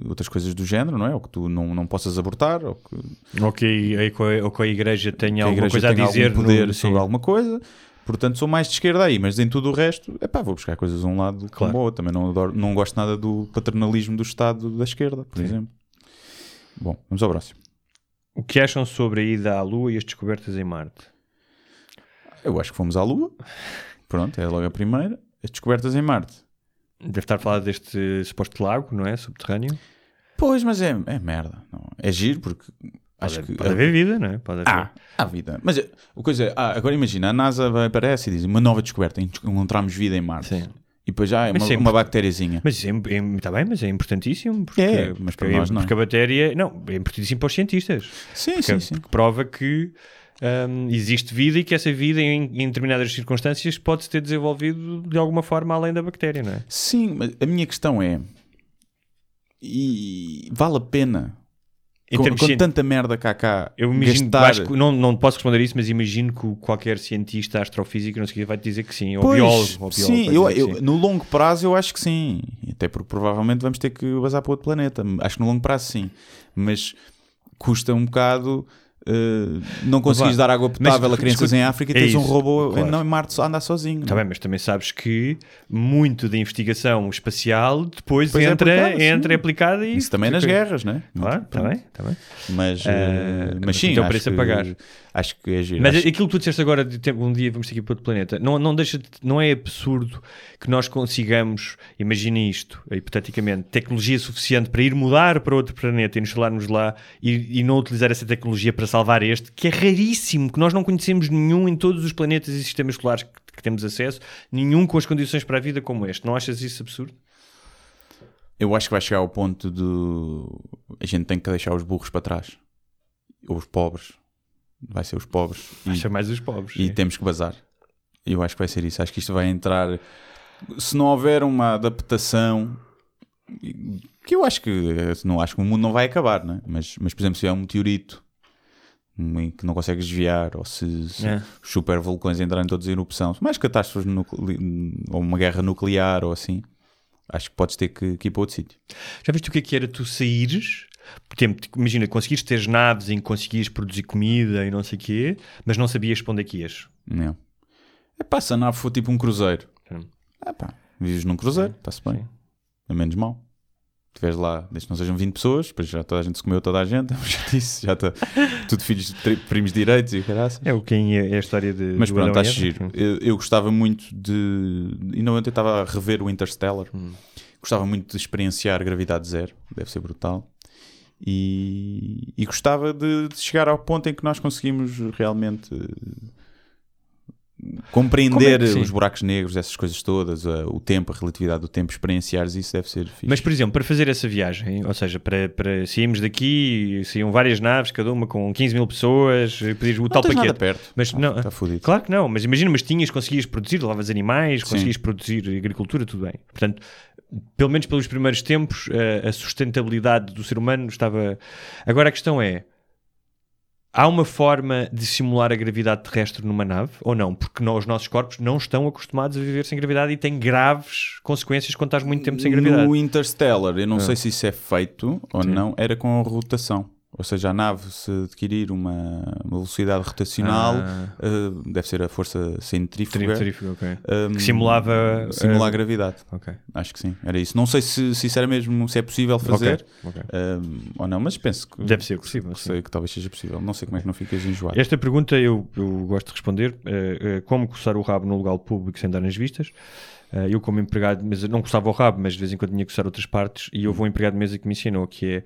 outras coisas do género, não é? Ou que tu não, não possas abortar, ou que Ou que, a- ou que a igreja tenha a alguma igreja coisa a tenha dizer algum poder no, sobre sim. alguma coisa. Portanto, sou mais de esquerda aí, mas em tudo o resto, é pá, vou buscar coisas a um lado Claro. como outro. Também não, adoro- não gosto nada do paternalismo do Estado da esquerda, por exemplo. Bom, vamos ao próximo. O que acham sobre a ida à Lua e as descobertas em Marte? Eu acho que fomos à Lua. Pronto, é logo a primeira. As descobertas em Marte. Deve estar a falar deste suposto lago, não é? Subterrâneo. Pois, mas é, é merda. Não. É giro porque acho Pode, que. pode haver vida, não é? Pode haver. Ah, há vida. Mas é, o coisa é, ah, agora imagina, a NASA aparece e diz uma nova descoberta, encontramos vida em Marte. Sim. E depois já é uma, sempre- uma bactériazinha. Mas é, é, tá bem, mas é importantíssimo. Porque, É, mas porque, para nós não. porque a bactéria. Não, é importantíssimo para os cientistas. Sim, Porque, sim, sim. porque prova que hum, existe vida e que essa vida, em, em determinadas circunstâncias, pode-se ter desenvolvido de alguma forma além da bactéria, não é? Sim, mas a minha questão é. E vale a pena? Com com cien- tanta merda cá cá. Eu imagino, gastar... acho que- não, não posso responder isso, mas imagino que qualquer cientista astrofísico não sei o quê, vai te dizer que sim, ou Pois, biólogo, ou biólogo sim, eu, que eu- sim. no longo prazo eu acho que sim. Até porque provavelmente vamos ter que vazar para outro planeta. Acho que no longo prazo sim. Mas custa um bocado. Eh, não conseguires vá, dar água potável a crianças escuta, em África e é tens um isso, robô claro. não, em Marte a andar sozinho. Está é? bem, mas também sabes que muito da investigação espacial depois Depois é entra, aplicada, sim. entra aplicada e Isso também nas guerras, né? Claro, está bem, está bem. Mas, eh, mas sim, então acho preço a que, pagar. acho que é giro. Mas Acho- aquilo que tu disseste agora de tempo, um dia vamos ter que ir para outro planeta, não, não, deixa de- não é absurdo que nós consigamos, imagine isto, hipoteticamente, tecnologia suficiente para ir mudar para outro planeta e nos instalarmos lá e, e não utilizar essa tecnologia para salvar este, que é raríssimo, que nós não conhecemos nenhum em todos os planetas e sistemas solares que, que temos acesso, nenhum com as condições para a vida como este. Não achas isso absurdo? Eu acho que vai chegar ao ponto de a gente tem que deixar os burros para trás. Ou os pobres. Vai ser os pobres. E, ser mais os pobres. e sim. temos que bazar. Eu acho que vai ser isso. Acho que isto vai entrar. Se não houver uma adaptação. Que eu acho que. Não acho que o mundo não vai acabar, né? mas, mas por exemplo, se é um meteorito um, que não consegues desviar, ou se, se É. super vulcões entrarem todos em erupção, mais catástrofes ou uma guerra nuclear ou assim, acho que podes ter que, que ir para outro sítio. Já viste o que é que era tu saíres? Por exemplo, tipo, imagina, conseguires ter naves em que conseguias produzir comida e não sei o quê, mas não sabias para onde é que ias. Não. É pá, se a nave for tipo um cruzeiro. É pá, vives num cruzeiro, está-se bem. Sim. É menos mal. Estiveres lá, desde que não sejam 20 pessoas, depois já toda a gente se comeu toda a gente, já disse, já está tudo filhos de tri- primos direitos e caraças. É o que é, a história de. Mas pronto, acho Eva. giro. Eu, eu gostava muito de. E não, ontem estava a rever o Interstellar. Hum. Gostava muito de experienciar gravidade zero, deve ser brutal. E, e gostava de, de chegar ao ponto em que nós conseguimos realmente compreender é que sim? os buracos negros, essas coisas todas, a- o tempo, a relatividade do tempo, experienciares isso deve ser fixe. Mas, por exemplo, para fazer essa viagem, ou seja, para, para saímos daqui, saíam várias naves, cada uma com 15 mil pessoas, pedias o não tal tens nada paquete. perto. Mas Ah, não, Está fodido. Claro que não, mas imagina, mas tinhas, conseguias produzir, lavas animais, Sim. conseguias produzir agricultura, tudo bem. Portanto, pelo menos pelos primeiros tempos, a, a sustentabilidade do ser humano estava. Agora a questão é: há uma forma de simular a gravidade terrestre numa nave ou não? Porque nó- os nossos corpos não estão acostumados a viver sem gravidade e têm graves consequências quando estás muito tempo sem gravidade. No Interstellar, eu não Ah. sei se isso é feito ou não, era com a rotação. Ou seja, a nave, se adquirir uma, uma velocidade rotacional, Ah. eh, deve ser a força centrífuga, Centrífugo, ok. um, Que simulava, simula a gravidade. Ok. Acho que sim, era isso. Não sei se, se isso era mesmo, se é possível fazer Ok, ok. um, ou não, mas penso que Deve ser possível, que sei que talvez seja possível. Não sei como é que não ficas enjoado. Esta pergunta eu, eu gosto de responder. eh, eh, como coçar o rabo no lugar público sem dar nas vistas? Uh, eu, como empregado de mesa, não coçava o rabo, mas de vez em quando tinha que coçar outras partes. E houve um empregado de mesa que me ensinou que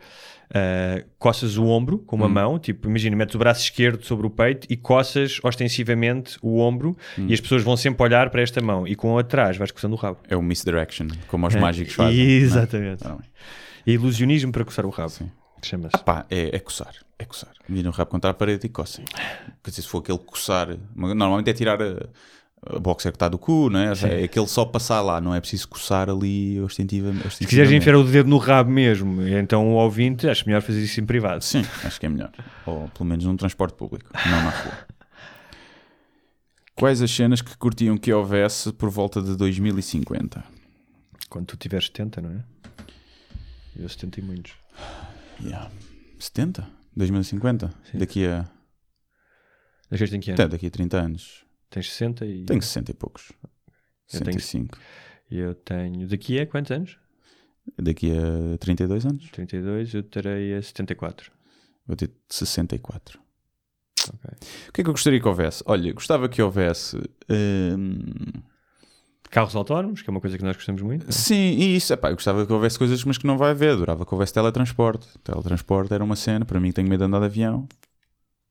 é uh, coças o ombro com uma Hum. mão, tipo, imagina, metes o braço esquerdo sobre o peito e coças ostensivamente o ombro. Hum. E as pessoas vão sempre olhar para esta mão e com a trás vais coçando o rabo. É o misdirection, como os É, mágicos fazem. é? Exatamente. Bem. É ilusionismo para coçar o rabo. Sim. Chama-se. Pá, é, é coçar, é coçar. Viram o rabo contra a parede e coçem. Quer dizer, se for aquele coçar, normalmente é tirar a, a boxer que está do cu, não é? É aquele só passar lá, não é preciso coçar ali ostensiva- Se quiseres enfiar o dedo no rabo mesmo, então o ouvinte, acho melhor fazer isso em privado. Sim, acho que é melhor. Ou pelo menos num transporte público, não na rua. Quais as cenas que curtiam que houvesse por volta de 2050? Quando tu tiveres 70, não é? Eu 70 e muitos. Yeah. 70? 2050? Daqui a, ano? até daqui a 30 anos. Tens 60 e... Tenho 60 e poucos. Eu tenho- 65. Eu tenho... Daqui a quantos anos? Daqui a 32 anos. 32, eu terei a 74. Vou ter 64. Ok. O que é que eu gostaria que houvesse? Olha, gostava que houvesse. hum, Carros autónomos, que é uma coisa que nós gostamos muito. não é? Sim, e isso, epá, eu gostava que houvesse coisas, mas que não vai haver. Adorava que houvesse teletransporte. Teletransporte era uma cena, para mim que tenho medo de andar de avião.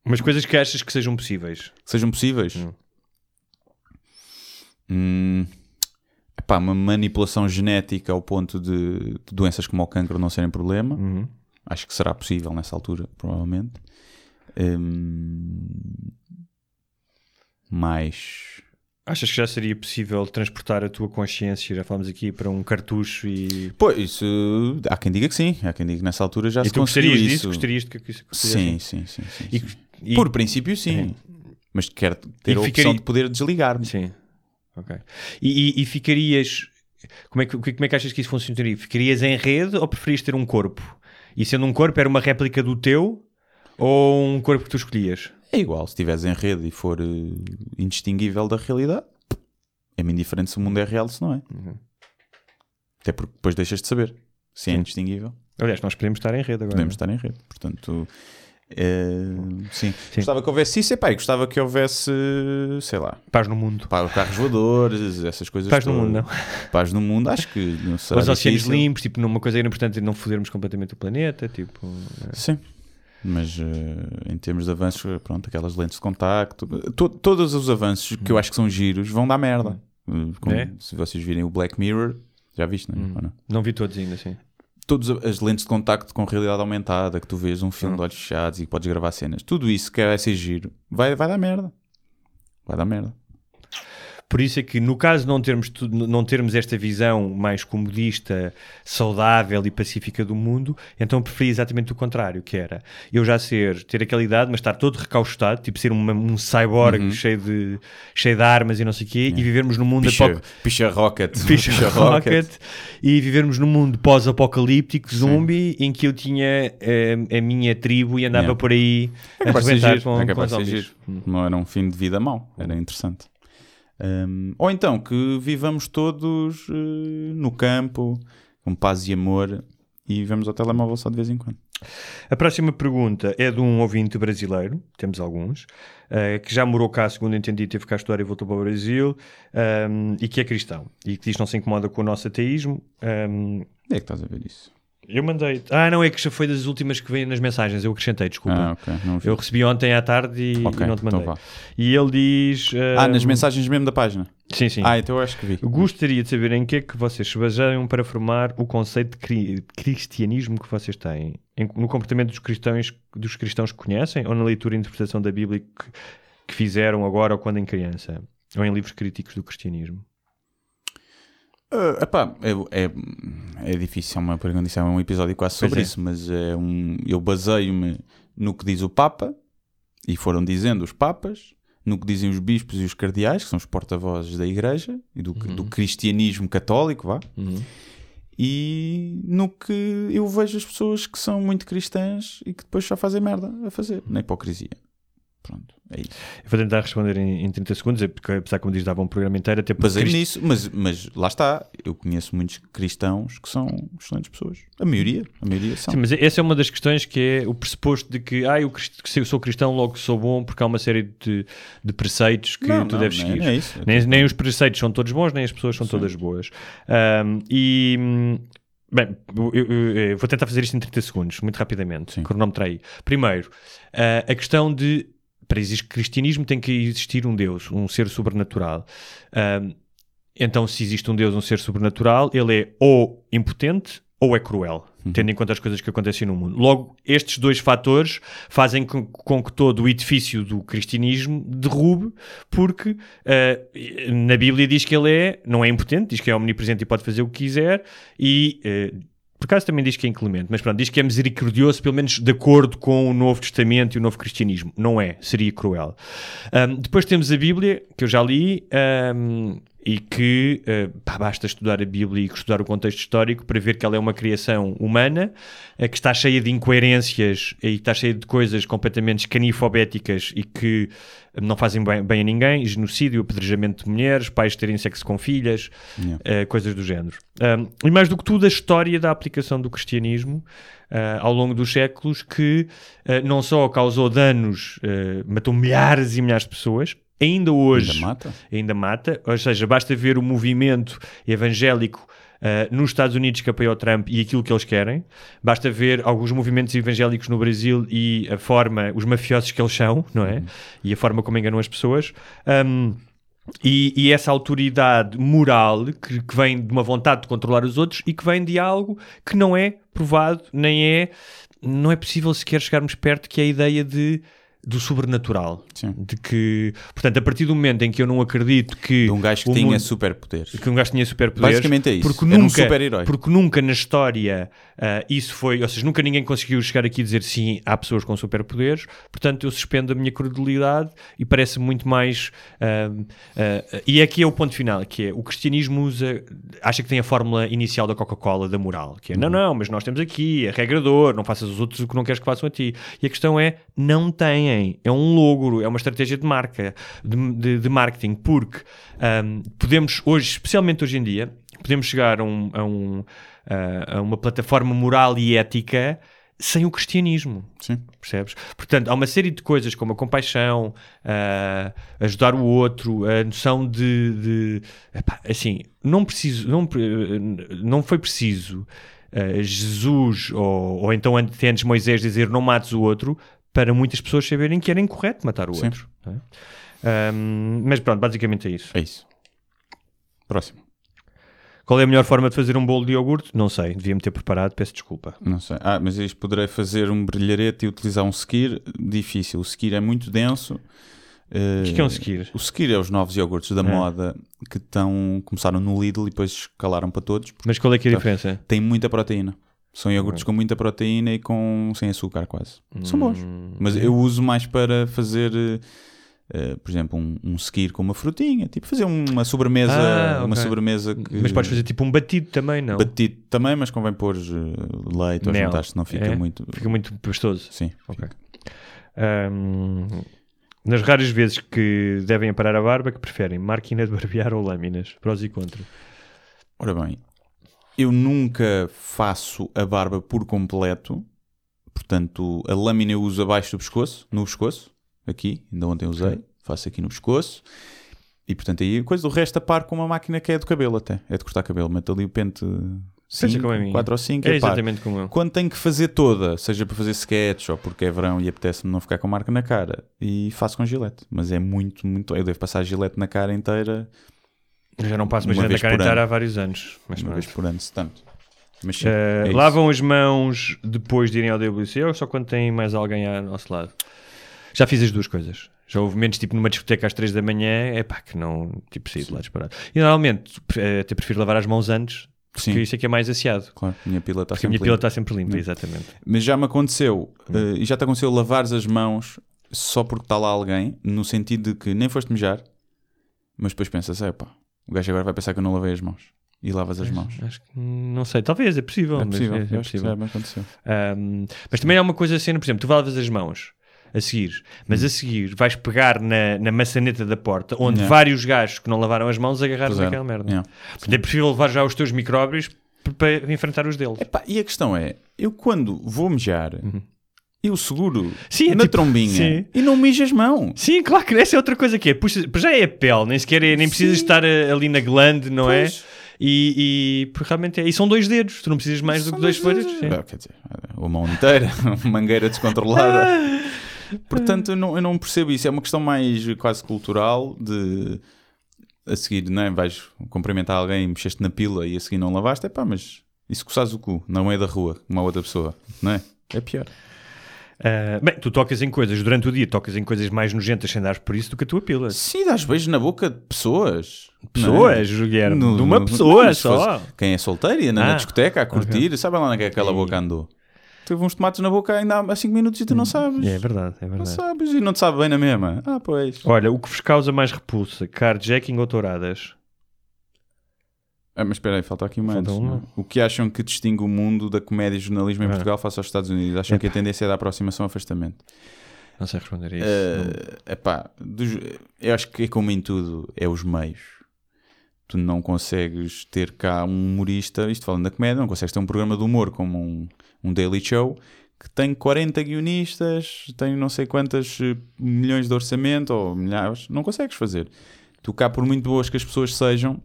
Mas coisas que achas que sejam possíveis. Que sejam possíveis. Hum. Hum, epá, uma manipulação genética ao ponto de, doenças como o cancro não serem problema. Uhum. Acho que será possível nessa altura, provavelmente. Hum, mais. Achas que já seria possível transportar a tua consciência, já falámos aqui, para um cartucho e... Pô, isso. Há quem diga que sim. Há quem diga que nessa altura já E se tu conseguiu gostarias isso. disso? Gostarias de que isso Sim, sim, sim. sim, E- sim. e- Por princípio, sim. Mas quero ter a opção ficaria- de poder desligar-me. Sim. Ok. E, e- e ficarias. Como é, que, como é que achas que isso funcionaria? Ficarias em rede ou preferias ter um corpo? E sendo um corpo, era uma réplica do teu ou um corpo que tu escolhias? É igual, se estiveres em rede e for eh, indistinguível da realidade, é-me indiferente se o mundo é real se não é. Uhum. Até porque depois deixas de saber se é Sim. indistinguível. Aliás, nós podemos estar em rede agora. Podemos não é? estar em rede. Portanto, eh, sim. Gostava que houvesse isso. Epá, e gostava que houvesse, sei lá, Paz no mundo. pá, carros voadores, essas coisas. Paz no todas. mundo, não. Paz no mundo, acho que não será Os oceanos limpos, tipo, numa coisa era importante não fodermos completamente o planeta, tipo... é. Sim. Mas eh, em termos de avanços, pronto, aquelas lentes de contacto, to- todos os avanços que eu acho que são giros vão dar merda. Eh, como É? Se vocês virem o Black Mirror, já viste, não é? Ou não? Não vi todos ainda, sim. Todas as lentes de contacto com realidade aumentada, que tu vês um filme de olhos fechados e podes gravar cenas, tudo isso que vai ser giro, vai, vai dar merda. Vai dar merda. Por isso é que, no caso de não termos, não termos esta visão mais comodista, saudável e pacífica do mundo, então preferi exatamente o contrário, que era eu já ser, ter aquela idade, mas estar todo recaustado, tipo ser uma- um cyborg cheio, de, cheio de armas e não sei o quê, e vivermos num mundo Picha, picha Rocket. Picha Rocket e vivermos num mundo pós-apocalíptico, zombie, em que eu tinha eh, a minha tribo e andava Yeah. por aí É a giro. com, É com zombies. Não era um fim de vida mau, era interessante. Um, ou então que vivamos todos eh, no campo, com paz e amor, e vamos ao telemóvel só de vez em quando. A próxima pergunta é de um ouvinte brasileiro, temos alguns, eh, que já morou cá, segundo entendi, teve cá a estudar e voltou para o Brasil, ehm, e que é cristão, e que diz que não se incomoda com o nosso ateísmo. ehm, Onde é que estás a ver isso? Eu mandei. Ah, não, é que já foi das últimas que veio nas mensagens, eu acrescentei, desculpa. Ah, ok. Não vi. Eu recebi ontem à tarde e, Ok, e não te mandei. então e ele diz. Ah, nas ehm, mensagens mesmo da página. Sim, sim. Ah, então eu acho que vi. Gostaria de saber em que é que vocês se baseiam para formar o conceito de cri- cristianismo que vocês têm. Em- no comportamento dos cristãos, dos cristãos que conhecem ou na leitura e interpretação da Bíblia que, que fizeram agora ou quando em criança? Ou em livros críticos do cristianismo? Uh, epá, é, é, é difícil, é uma pergunta, isso é um episódio quase Pois sobre é. isso, mas é um, eu baseio-me no que diz o Papa, e foram dizendo os Papas, no que dizem os bispos e os cardeais, que são os porta-vozes da Igreja, e do, do cristianismo católico, vá, e no que eu vejo as pessoas que são muito cristãs e que depois só fazem merda a fazer, na hipocrisia. Pronto, é isso. Eu vou tentar responder em, em 30 segundos, é porque apesar como diz, dava um programa inteiro, até porque Basei Cristo- nisso, mas, mas lá está. Eu conheço muitos cristãos que são excelentes pessoas. A maioria, a maioria são. Sim, mas essa é uma das questões que é o pressuposto de que ah, eu, crist- eu sou cristão, logo sou bom, porque há uma série de, de preceitos que Não, tu não, deves não é- seguir. não é isso. Nem, nem os preceitos são todos bons, nem as pessoas são todas boas. Ahm, e. Bem, eu, eu- eu vou tentar fazer isto em 30 segundos, muito rapidamente. Sim. Cronómetro aí. Primeiro, ah, a questão de. Para existir cristianismo tem que existir um Deus, um ser sobrenatural. Ahm, então, se existe um Deus, um ser sobrenatural, ele é ou impotente ou é cruel, tendo em conta as coisas que acontecem no mundo. Logo, estes dois fatores fazem com, com que todo o edifício do cristianismo derrube, porque ah, na Bíblia diz que ele é, não é impotente, diz que é omnipresente e pode fazer o que quiser, e ah, por acaso também diz que é inclemente, mas pronto, diz que é misericordioso, pelo menos de acordo com o Novo Testamento e o Novo Cristianismo. Não é, seria cruel. Ahm, depois temos a Bíblia, que eu já li, ahm, e que ah, pá, basta estudar a Bíblia e estudar o contexto histórico para ver que ela é uma criação humana, ah, que está cheia de incoerências e está cheia de coisas completamente canifobéticas e que não fazem bem, bem a ninguém, genocídio, apedrejamento de mulheres, pais terem sexo com filhas, Yeah. eh, coisas do género. Um, e mais do que tudo, a história da aplicação do cristianismo eh, ao longo dos séculos, que eh, não só causou danos, eh, matou milhares e milhares de pessoas, ainda hoje Ainda mata? ainda mata, ou seja, basta ver o movimento evangélico uh, nos Estados Unidos que apoia o Trump e aquilo que eles querem, basta ver alguns movimentos evangélicos no Brasil e a forma, os mafiosos que eles são, não é? E a forma como enganam as pessoas. Um, e, e essa autoridade moral que, que vem de uma vontade de controlar os outros e que vem de algo que não é provado, nem é. Não é possível sequer chegarmos perto, que é a ideia de, do sobrenatural. Sim. De que, portanto, a partir do momento em que eu não acredito que. De um gajo que tinha mundo- superpoderes. que um gajo tinha superpoderes. Basicamente é isso. Porque Era um nunca, super-herói. porque nunca na história ah, isso foi, ou seja, nunca ninguém conseguiu chegar aqui e dizer sim, há pessoas com superpoderes, portanto eu suspendo a minha credulidade e parece muito mais. ah, ah, e aqui é o ponto final, que é o cristianismo usa, acha que tem a fórmula inicial da Coca-Cola da moral, que é Uhum. não, não, mas nós temos aqui, é regrador, não faças os outros o que não queres que façam a ti. E a questão é, não têm, é um logro, é uma estratégia de marca, de, de- de marketing, porque ahm, podemos hoje, especialmente hoje em dia, podemos chegar a, um- a um- a- uma plataforma moral e ética sem o cristianismo. Sim. Percebes? Portanto, há uma série de coisas como a compaixão, ah, ajudar o outro, a noção de. de- epá, assim, não preciso, não, pre- não foi preciso ah, Jesus ou, ou então antes Moisés dizer não mates o outro para muitas pessoas saberem que era incorreto matar o Sim. outro. é? Ahm, mas pronto, basicamente é isso. É isso. Próximo. Qual é a melhor forma de fazer um bolo de iogurte? Não sei, devia-me ter preparado, peço desculpa. Não sei. Ah, mas isto poderei fazer um brilharete e utilizar um skir. Difícil. O skir é muito denso. Eh, O que é um skir? O skir é os novos iogurtes da moda que estão, começaram no Lidl e depois escalaram para todos. Mas qual é que é a Tá. diferença? Tem muita proteína. São iogurtes com muita proteína e com sem açúcar quase. São bons. Hum, Mas eu uso mais para fazer, eh, por exemplo, um, um skir com uma frutinha. Tipo fazer uma sobremesa, Ah, uma ok. sobremesa que... Mas podes fazer tipo um batido também, não? Batido também, mas convém pôr eh, leite ou Mel. jantar, senão fica É? muito... Fica muito pastoso. Sim. Ok. Ahm, nas raras vezes que devem aparar a barba, que preferem? Máquina de barbear ou lâminas? Prós e contras. Ora bem, eu nunca faço a barba por completo. Portanto, a lâmina eu uso abaixo do pescoço, no pescoço, aqui, ainda ontem usei, faço aqui no pescoço. E portanto aí coisa do resto a par com uma máquina que é do cabelo até, é de cortar cabelo, meto ali o pente Pensa como a minha. 4 ou 5 É paro. exatamente como eu. Quando tenho que fazer toda, seja para fazer sketch ou porque é verão e apetece-me não ficar com marca na cara, e faço com gilete. Mas é muito, muito. Eu devo passar gilete na cara inteira Eu já não passo Uma mais na vez cara ano. inteira há vários anos. Mas uma pronto. vez por ano, se tanto. Mas sim, Eh, é lavam as mãos depois de irem ao WC ou só quando tem mais alguém ao nosso lado? Já fiz as duas coisas. Já houve momentos tipo numa discoteca às 3 da manhã, é pá, que não, tipo, saí de lá disparado. E normalmente eh, até prefiro lavar as mãos antes, porque Sim. isso é que é mais asseado. Claro, a minha pila está sempre minha pila limpa. está sempre limpa, Hum. exatamente. Mas já me aconteceu, eh, e já te aconteceu lavares as mãos só porque está lá alguém, no sentido de que nem foste mejar, mas depois pensas, é pá, o gajo agora vai pensar que eu não lavei as mãos. E lavas as mãos. Acho que não sei, talvez, é possível. É mas possível, é- é que possível. já me aconteceu. Ahm, mas também há uma coisa assim, por exemplo, tu lavas as mãos a seguir. Mas a seguir vais pegar na, na maçaneta da porta, onde Yeah. vários gajos que não lavaram as mãos agarraram Pois é. naquela merda. Yeah. Portanto, é preferível levar já os teus micróbios para enfrentar os deles. Epá, e a questão é, eu quando vou mejar, eu seguro. Sim, é na tipo- trombinha sim. e não mijo as mãos. Sim, claro que essa é outra coisa que é. Puxa, já é a pele, nem sequer é, nem precisas estar a- ali na glande, não Pois. é? E, e porque realmente é. E são dois dedos, tu não precisas mais do São que dois dois dedos. dedos. Ah, Quer dizer, uma mão inteira, uma mangueira descontrolada. Portanto, eu não, eu não percebo isso. É uma questão mais quase cultural de a seguir, não é? Vais cumprimentar alguém, mexeste na pila e a seguir não lavaste, é pá, mas se coçares o cu no meio da rua, uma outra pessoa, não é? É pior. Ah, bem, tu tocas em coisas durante o dia, tocas em coisas mais nojentas sem dar por isso do que a tua pila. Sim, dás beijos na boca de pessoas. não é? Pessoas, Guilherme, No- de uma pessoa não, só. Quem é solteiro e anda na Ah, discoteca a curtir, sabe lá onde é que aquela boca andou? Teve uns tomates na boca ainda há 5 minutos e tu não sabes. É verdade, é Não verdade. sabes e não te sabe bem na mesma. Ah, pois. Olha, o que vos causa mais repulsa, carjacking ou touradas? Ah, mas espera aí, falta aqui uma Falta antes. uma. O que acham que distingue o mundo da comédia e jornalismo em Ah. Portugal face aos Estados Unidos? Acham que a tendência é da aproximação ao afastamento? Não sei responder a isso. Eh, epá, dos- eu acho que é como em tudo, é os meios. Tu não consegues ter cá um humorista, isto falando da comédia, não consegues ter um programa de humor como um, um Daily Show que tem 40 guionistas, tem não sei quantas eh, milhões de orçamento ou milhares, não consegues fazer. Tu cá, por muito boas que as pessoas sejam,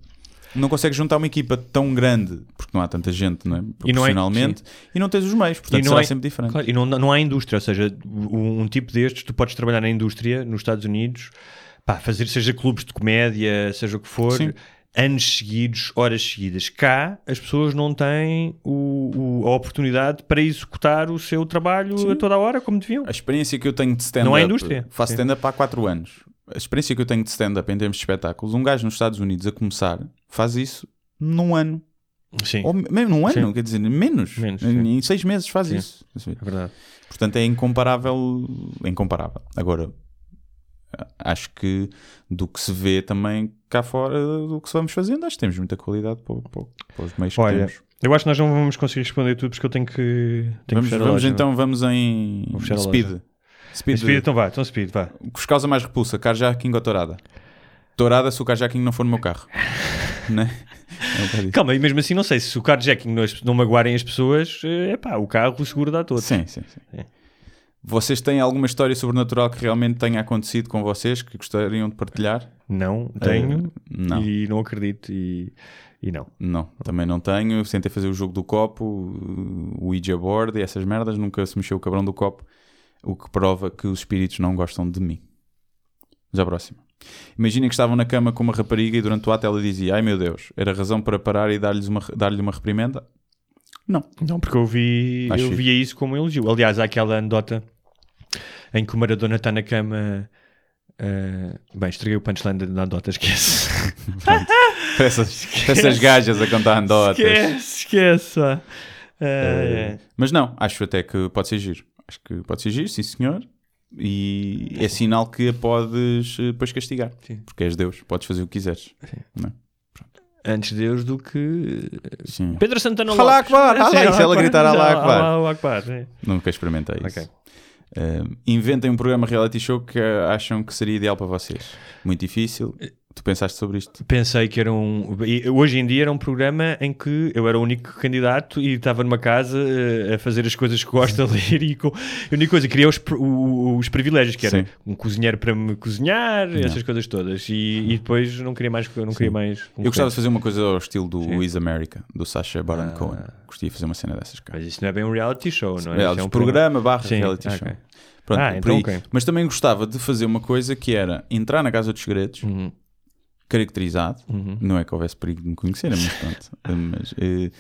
não consegues juntar uma equipa tão grande, porque não há tanta gente, não é? E não é- e não tens os meios, portanto não será é- sempre diferente. Claro, e não, não há indústria, ou seja, um, um tipo destes, tu podes trabalhar na indústria nos Estados Unidos, pá, fazer seja clubes de comédia, seja o que for, Sim. anos seguidos, horas seguidas. Cá, as pessoas não têm o- o- a oportunidade para executar o seu trabalho a toda a hora, como deviam. A experiência que eu tenho de stand-up. Não há indústria. Faço Sim. stand-up há 4 anos. A experiência que eu tenho de stand-up em termos de espetáculos, um gajo nos Estados Unidos a começar faz isso num ano. Sim, Ou mesmo num ano, Sim. quer dizer, menos. Menos, em, seis meses faz Sim. isso. é verdade. Portanto, é incomparável. é Incomparável. Agora, acho que do que se vê também cá fora, do que vamos fazendo, acho que temos muita qualidade para, para- para os meios que Olha, temos. eu acho que nós não vamos conseguir responder tudo porque eu tenho que. Tenho que Vamos, a vamos loja, então, vamos em speed. Speed. Speed, então vá, então speed, vá. O que vos causa mais repulsa, carjacking ou tourada? Tourada se o carjacking não for no meu carro. né? É um. Calma, e mesmo assim não sei se o carjacking não, não magoarem as pessoas, é pá, o carro o seguro dá todo. Sim, sim, sim. É. Vocês têm alguma história sobrenatural que realmente tenha acontecido com vocês que gostariam de partilhar? Não tenho Eh, não. e não acredito e, e não. Não, também não tenho. Eu tentei fazer o jogo do copo, o Ouija board e essas merdas, nunca se mexeu o cabrão do copo, o que prova que os espíritos não gostam de mim. À próxima. Imaginem que estavam na cama com uma rapariga e durante o ato ela dizia: Ai meu Deus, era razão para parar e dar-lhes uma, dar-lhe uma reprimenda? Não. Não, porque eu vi Acho eu via isso como um elogio. Aliás, há aquela anedota em que o Maradona está na cama. eh, bem, estraguei o punchline da anedota, esquece. Essas, para essas gajas a contar anedotas. esquece, esquece. Eh, Eh, Mas não, acho até que pode ser giro. Acho que pode ser giro, sim senhor. E é sinal que a podes eh, depois castigar. Sim. Porque és Deus, podes fazer o que quiseres. Não é? Antes Deus do que Sim. Pedro Santana Alá Lopes. Akbar, Ah, sim, alá, isso ela gritar Alá sim, Akbar. Alá Akbar, sim. Nunca experimentei isso. Ok. Eh, inventem um programa reality show que eh, acham que seria ideal para vocês. Muito difícil. Tu pensaste sobre isto? Pensei que era um. Hoje em dia era um programa em que eu era o único candidato e estava numa casa eh, a fazer as coisas que gosto de ler e com. A única coisa, queria os, os privilégios, que era Sim. um cozinheiro para me cozinhar, essas coisas todas. E, e depois não queria mais. Não queria mais Eu gostava de fazer uma coisa ao estilo do Is America, do Sacha Baron Cohen. Gostaria de fazer uma cena dessas, cara. Mas isso não é bem um reality show, não é? É, é um programa barra reality ok. show. Pronto, Ah, então aí. ok. Mas também gostava de fazer uma coisa que era entrar na Casa dos Segredos, Uhum. Caracterizado, não é que houvesse perigo de me conhecer, mas pronto, mas, eh,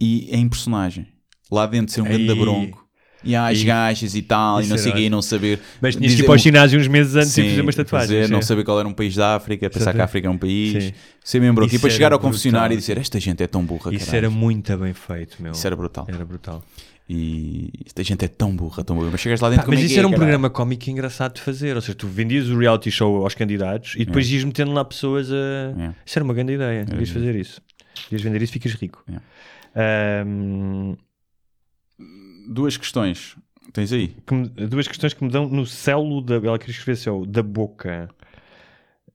e em personagem, lá dentro ser um grande bronco, e há as gajas e tal, e não era sei o quê, e não saber. Mas tinhas que ir para o ginásio uns meses antes e Sim, fazer umas tatuagens. fazer, não saber qual era um país da África, pensar que a. África é um país, Sim. ser membro aqui, depois chegar ao confessionário e dizer esta gente é tão burra, Isso caralho." era muito bem feito, meu. Isso era brutal. Era brutal. E esta gente é tão burra, tão burra. Mas chegas lá dentro Pá, mas é isso é, era um programa cómico engraçado de fazer. Ou seja, tu vendias o reality show aos candidatos e depois ias metendo lá pessoas a. É. Isso era uma grande ideia. Devias fazer isso. Devias vender isso ficas rico. É. Ahm, duas questões Tens aí. que me- duas questões que me dão no céu da. Ela queria escrever só, da boca.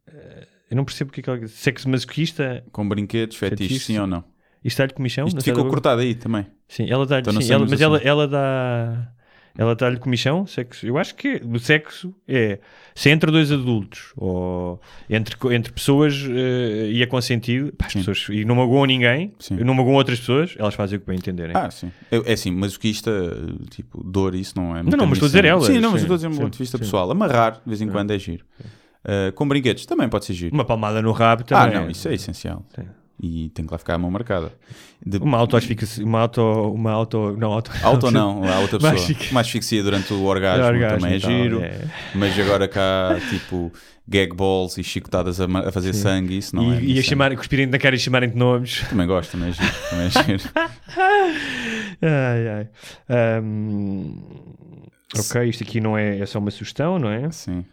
Eh, Eu não percebo o que é que ela. Sexo masoquista. Com brinquedos, fetiches, Fetiche, sim ou não? Isto dá-lhe comichão? Isto ficou cortado aí também. Sim, ela dá-lhe. Então sim, ela- mas mas ela, ela dá. Ela dá-lhe comichão, sexo. Eu acho que o sexo é se é entre dois adultos ou entre, entre pessoas eh, e é consentido, pá, as Sim. pessoas, e não magoam ninguém, Sim. não magoam outras pessoas, elas fazem o que bem entenderem. Ah, sim. Eu- É assim, masoquista, tipo, dor, isso não é. Não, não, mas estou a dizer elas, Sim, não, mas sim, estou a dizer um sim, ponto de vista sim. pessoal. Amarrar, de vez em quando, é giro. Uh, com brinquedos também pode ser giro. Uma palmada no rabo Ah, também. não, isso é essencial. Sim. E tem que lá ficar a mão marcada. De- Uma auto uma auto, uma auto, não, auto, Auto não, a outra pessoa. Fica- asfixia durante o orgasmo, Orgasmo também é e tal, giro. é. Mas agora cá, tipo, gag balls e chicotadas a, a fazer sangue, isso não é. e, e a chamar, cuspirem na cara e chamarem-te nomes. Também gosto, também é giro. Também é giro. Ai, ai. Ahm, ok, isto aqui não é, é só uma sugestão, não é? Sim.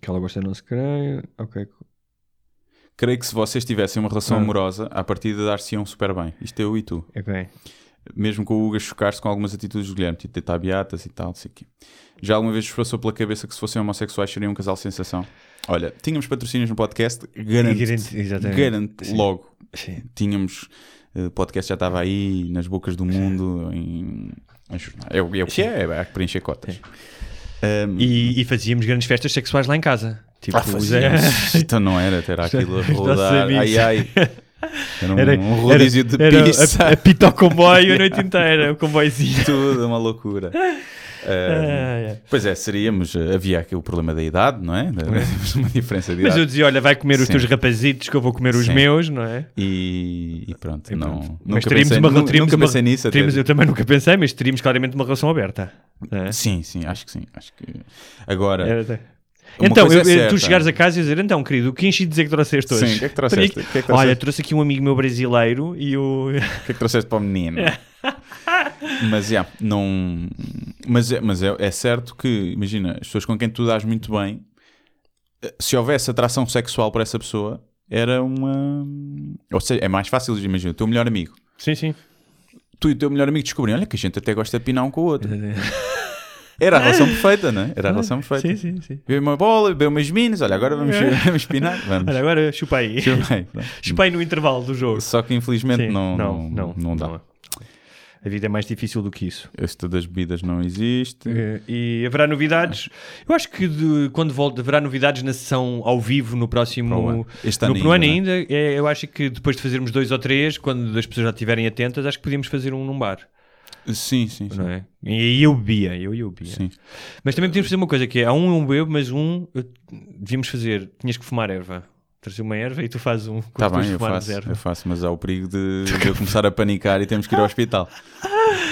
Que ela gosta não se creio. Ok. Creio que se vocês tivessem uma relação Ah. amorosa, à partida dar-se-iam super bem. Isto é eu e tu. Ok. Mesmo com o Hugo a chocar-se com algumas atitudes do Guilherme, tipo deitar beatas e tal, não sei o quê. Já alguma vez vos passou pela cabeça que se fossem homossexuais seriam um casal de sensação? Olha, tínhamos patrocínios no podcast, garanto, garanto logo. Sim. Tínhamos, eh, o podcast já estava aí, nas bocas do mundo, em. É, o- é o que é, é, há que preencher cotas. Um, E, e fazíamos grandes festas sexuais lá em casa. Tipo, ah, os- fazíamos. então não era, era aquilo a Os rodar. Ai ai. Era um, Era, um rodízio de era pizza. a, a pita ao comboio a noite inteira, o comboiozinho. Tudo, uma loucura. Ai. Pois é, seríamos. Havia aqui o problema da idade, não é? Uma diferença de Mas eu idade. dizia, olha, vai comer os Sim. teus rapazitos que eu vou comer os Sim. meus, não é? E, e pronto, E não. pronto. Nunca Mas teríamos pensei, uma, nu- teríamos nunca uma- pensei nisso. teríamos- eu também nunca pensei, mas teríamos claramente uma relação aberta. não é? Sim, sim, acho que sim. Acho que... Agora, uma Então, eu- é tu chegares a casa e dizer, então, querido, o que enchi de dizer que trouxeste hoje? Sim, o que é que trouxeste? Que é que Olha, trouxeste? trouxe aqui um amigo meu brasileiro e o. o que é que trouxeste para o menino? mas, já, não... Mas, é, mas é, é certo que, imagina, as pessoas com quem tu dás muito bem, eh, se houvesse atração sexual por essa pessoa, era uma. Ou seja, é mais fácil, imagina, o teu melhor amigo. Sim, sim. Tu e o teu melhor amigo descobrem, olha que a gente até gosta de pinar um com o outro. Era a relação perfeita, não é? Era a relação perfeita. Sim, sim, sim. Uma bola, beber umas minas, olha, agora vamos, vamos pinar. Vamos. Olha, agora chupa aí no intervalo do jogo. Só que infelizmente Sim, não, não, não, dá. é. A vida é mais difícil do que isso. Este das bebidas não existe. Eh, E haverá novidades. Eu acho que de- quando volta, haverá novidades na sessão ao vivo no próximo ano. Este no, ano no ano ainda, ainda. É, eu acho que depois de fazermos dois ou três, quando as pessoas já estiverem atentas, acho que podíamos fazer um num bar. Sim, sim, sim. Não é? E aí eu bebia, eu e eu bebia. Sim. Mas também podíamos fazer uma coisa que é: há um eu bebo, mas um devíamos fazer. Tinhas que fumar erva. Trazer uma erva e tu fazes um. Está quando bem, eu faço, erva. eu faço, mas há o perigo de, de eu começar a panicar e temos que ir ao hospital.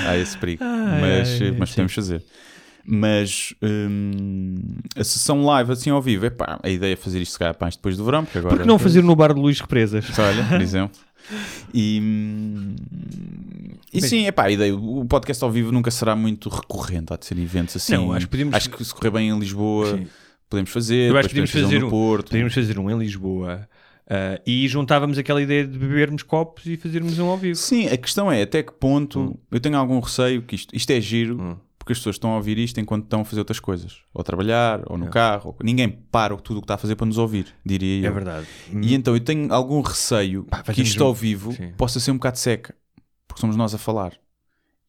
Há esse perigo. mas ai, mas sim. podemos fazer. Mas hum, a sessão live assim ao vivo, epá, a ideia é fazer isto se calhar mais depois do verão, porque agora. Por que não fazer no bar de Luís Represas? Olha, por exemplo. E, hum, e sim, epá, a ideia, o podcast ao vivo nunca será muito recorrente, há de ser eventos assim. Não, acho que Acho que se correr bem em Lisboa, Sim. podemos fazer. Eu acho que podíamos fazer um Porto. podíamos fazer um em Lisboa ah, e juntávamos aquela ideia de bebermos copos e fazermos um ao vivo. Sim, a questão é até que ponto Hum. eu tenho algum receio que isto, isto é giro, porque as pessoas estão a ouvir isto enquanto estão a fazer outras coisas, ou a trabalhar, ou no carro. ou- Ninguém para tudo o que está a fazer para nos ouvir, diria eu. É verdade. E então eu tenho algum receio que fazemos isto um- ao vivo Sim. possa ser um bocado seca, porque somos nós a falar.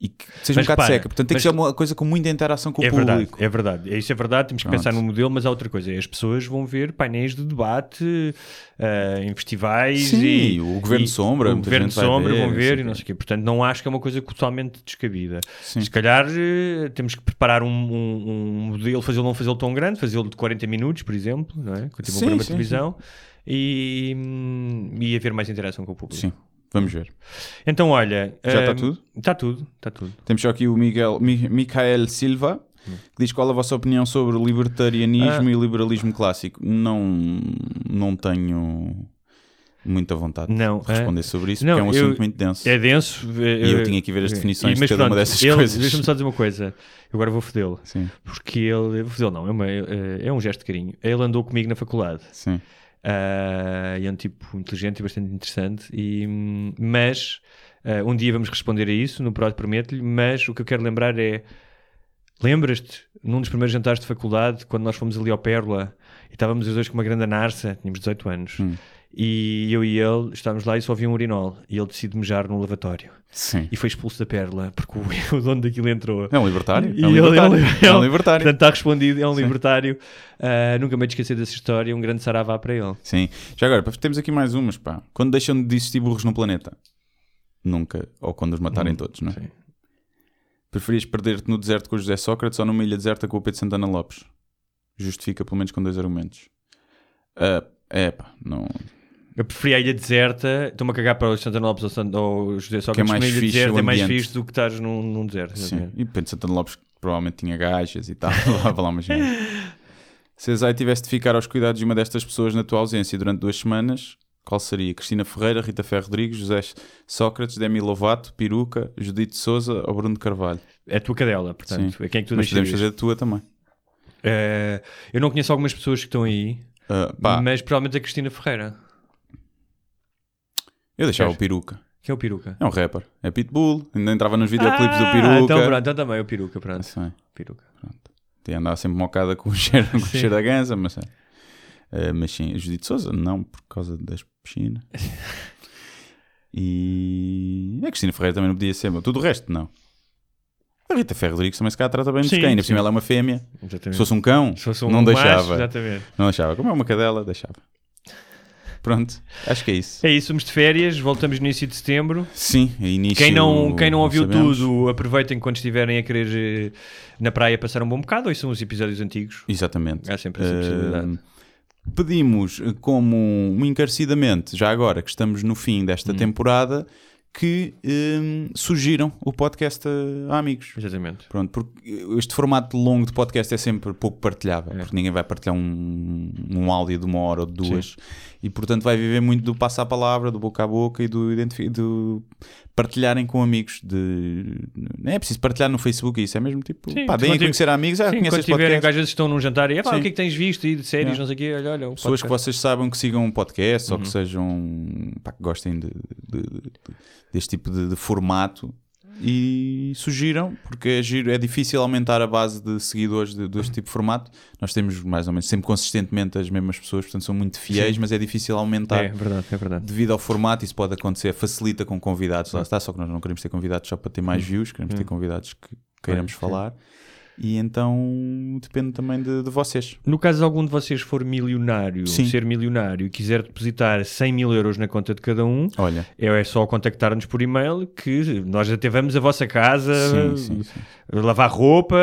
E que seja Mas um bocado seca. Portanto, tem mas- que ser uma coisa com muita interação com É o verdade, público. é verdade. Isso é verdade, temos que Pronto. pensar no modelo, mas há outra coisa. As pessoas vão ver painéis de debate ah, em festivais Sim, e o Governo e Sombra, o Governo Sombra ver, vão ver e não sei o quê. Portanto, não acho que é uma coisa totalmente descabida. Sim. Se calhar eh, temos que preparar um, um- um modelo, fazê-lo não fazê-lo tão grande, fazê-lo de 40 minutos, por exemplo, não é? Tipo um Sim, programa de sim, televisão e, hum, e haver mais interação com o público. Sim, vamos ver. Então, olha. Já está hum, tudo? Está tudo, está tudo. Temos só aqui o Miguel, Mi, Micael Silva, que diz qual a vossa opinião sobre libertarianismo Ah. e liberalismo clássico. Não, não tenho muita vontade Não, de responder sobre isso, não, porque é um eu- assunto muito denso. É denso. E eu tinha que ver as definições de cada uma dessas coisas. Deixa-me só dizer uma coisa. Eu agora vou fodê-lo. Sim, Porque ele. Vou fodê-lo, não. É, uma- é- é um gesto de carinho. Ele andou comigo na faculdade. sim. Ah, e é um tipo inteligente e bastante interessante. E, mas ah, um dia vamos responder a isso, no próximo prometo-lhe. Mas o que eu quero lembrar é Lembras-te, num dos primeiros jantares de faculdade, quando nós fomos ali ao Pérola e estávamos os dois com uma grande narça, tínhamos 18 anos, Hum. E eu e ele estávamos lá e só havia um urinol, e ele decide mejar no lavatório. Sim. E foi expulso da Pérola, porque o, o dono daquilo entrou. É um libertário. E É um ele- libertário. ele- É um libertário. Portanto, está respondido, é um Sim. libertário. Ah, nunca me esquecer dessa história, um grande saravá para ele. Sim. Já agora, temos aqui mais umas, pá. Quando deixam de existir burros no planeta? Nunca. Ou quando os matarem todos, não é? Sim. Preferias perder-te no deserto com o José Sócrates ou numa ilha deserta com o Pedro Santana Lopes? Justifica pelo menos com dois argumentos. Ah, é pá, não. Eu preferia a ilha deserta, estou-me a cagar para o Santana Lopes ou, Sant- ou José Sócrates, Que é mais fixe deserta é mais fixe do que estás num, num deserto. Sim. E Pedro Santana Lopes provavelmente tinha gajas e tal. Lava lá uma gente. Se a Zay tivesse de ficar aos cuidados de uma destas pessoas na tua ausência durante duas semanas, qual seria? Cristina Ferreira, Rita Ferro Rodrigues, José Sócrates, Demi Lovato, Peruca, Judite Souza ou Bruno Carvalho? É a tua cadela, portanto. Sim. É quem é que tu Mas podemos fazer a tua também. Eh, eu não conheço algumas pessoas que estão aí, pá, mas provavelmente a Cristina Ferreira, eu deixava Queres? o Peruca. que é o peruca. É um rapper. É Pitbull. Ainda entrava nos videoclipes do Peruca. Então, pronto, então também o peruca, pronto. Sim. Peruca. Tem andava sempre mocada com o cheiro, com o cheiro da ganza, mas, é. Eh, mas sim, a Judite Souza, não por causa das piscinas. E a Cristina Ferreira também não podia ser, mas tudo o resto, não. A Rita Ferro Rodrigues também se calhar trata bem dos cães, ainda por cima ela é uma fêmea. Exatamente. Se fosse um cão, Se fosse um não macho, deixava. exatamente. não deixava. Como é uma cadela, deixava. Pronto, acho que é isso. É isso, vamos de férias, voltamos no início de setembro. Sim, é início. Quem não, quem não ouviu sabemos. tudo, aproveitem quando estiverem a querer eh, na praia passar um bom bocado, ou são os episódios antigos. Exatamente. Há sempre essa possibilidade. Eh, pedimos eh, como um encarecidamente, já agora que estamos no fim Hum. desta temporada, que eh, surgiram o podcast a, a amigos. Exatamente. Pronto, porque este formato longo de podcast é sempre pouco partilhável, porque ninguém vai partilhar um, um áudio de uma hora ou de duas, e portanto vai viver muito do passar a palavra, do boca a boca e do, do partilharem com amigos. De, não é preciso partilhar no Facebook, isso é mesmo tipo, Sim, pá, deem a conhecer amigos, ah, Sim, quando tiverem, que às vezes estão num jantar e "Epá, o Sim. que é que tens visto aí de séries, Yeah. não sei o quê, olha, olha. um pessoas que podcast." vocês saibam que sigam um podcast ou Uhum. que sejam pá, que gostem de, de- de- deste tipo de formato e sugiram, porque é, giro, é difícil aumentar a base de seguidores de- deste tipo de formato. Nós temos mais ou menos sempre consistentemente as mesmas pessoas, portanto são muito fiéis, mas é difícil aumentar. É verdade, é verdade. Devido ao formato, isso pode acontecer, facilita com convidados, lá está, só que nós não queremos ter convidados só para ter mais views, queremos ter convidados que queiramos falar e então depende também de, de vocês. No caso de algum de vocês for milionário, Sim. ser milionário e quiser depositar 100 mil euros na conta de cada um, Olha, é é só contactar-nos por e-mail que nós até vamos à vossa casa sim, sim, sim. Lavar roupa,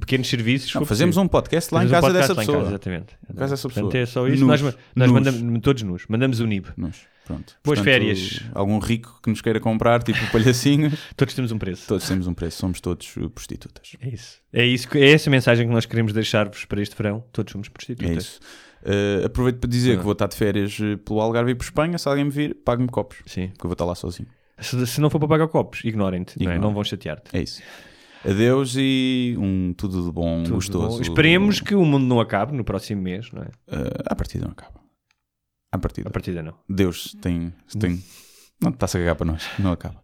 pequenos serviços. se Não, fazemos um podcast lá em Fazemos um casa podcast dessa lá em pessoa. casa, exatamente. casa dessa Portanto, pessoa. é só isso. Nus, nós nós nus. mandamos, todos nos, mandamos o NIB. Nos, pronto. Boas Portanto, férias. Algum rico que nos queira comprar, tipo palhacinhos, Todos temos um preço. todos temos um preço, somos todos uh, prostitutas. É isso. É isso. É essa a mensagem que nós queremos deixar-vos para este verão. Todos somos prostitutas. É isso. Uh, aproveito para dizer Ah. que vou estar de férias uh, pelo Algarve e por Espanha. Se alguém me vir, pague-me copos, Sim. porque eu vou estar lá sozinho. Se, se não for para pagar copos, ignorem-te. Não, é? Não vão chatear-te. É isso. Adeus e um tudo de bom, Tudo gostoso. bom. Esperemos que o mundo não acabe no próximo mês, não é? Uh, a partida não acaba. A partida. A partida não. Deus tem. tem... Não está-se a cagar para nós. Não acaba.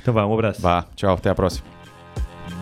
Então vá, um abraço. Vá, tchau, até à próxima.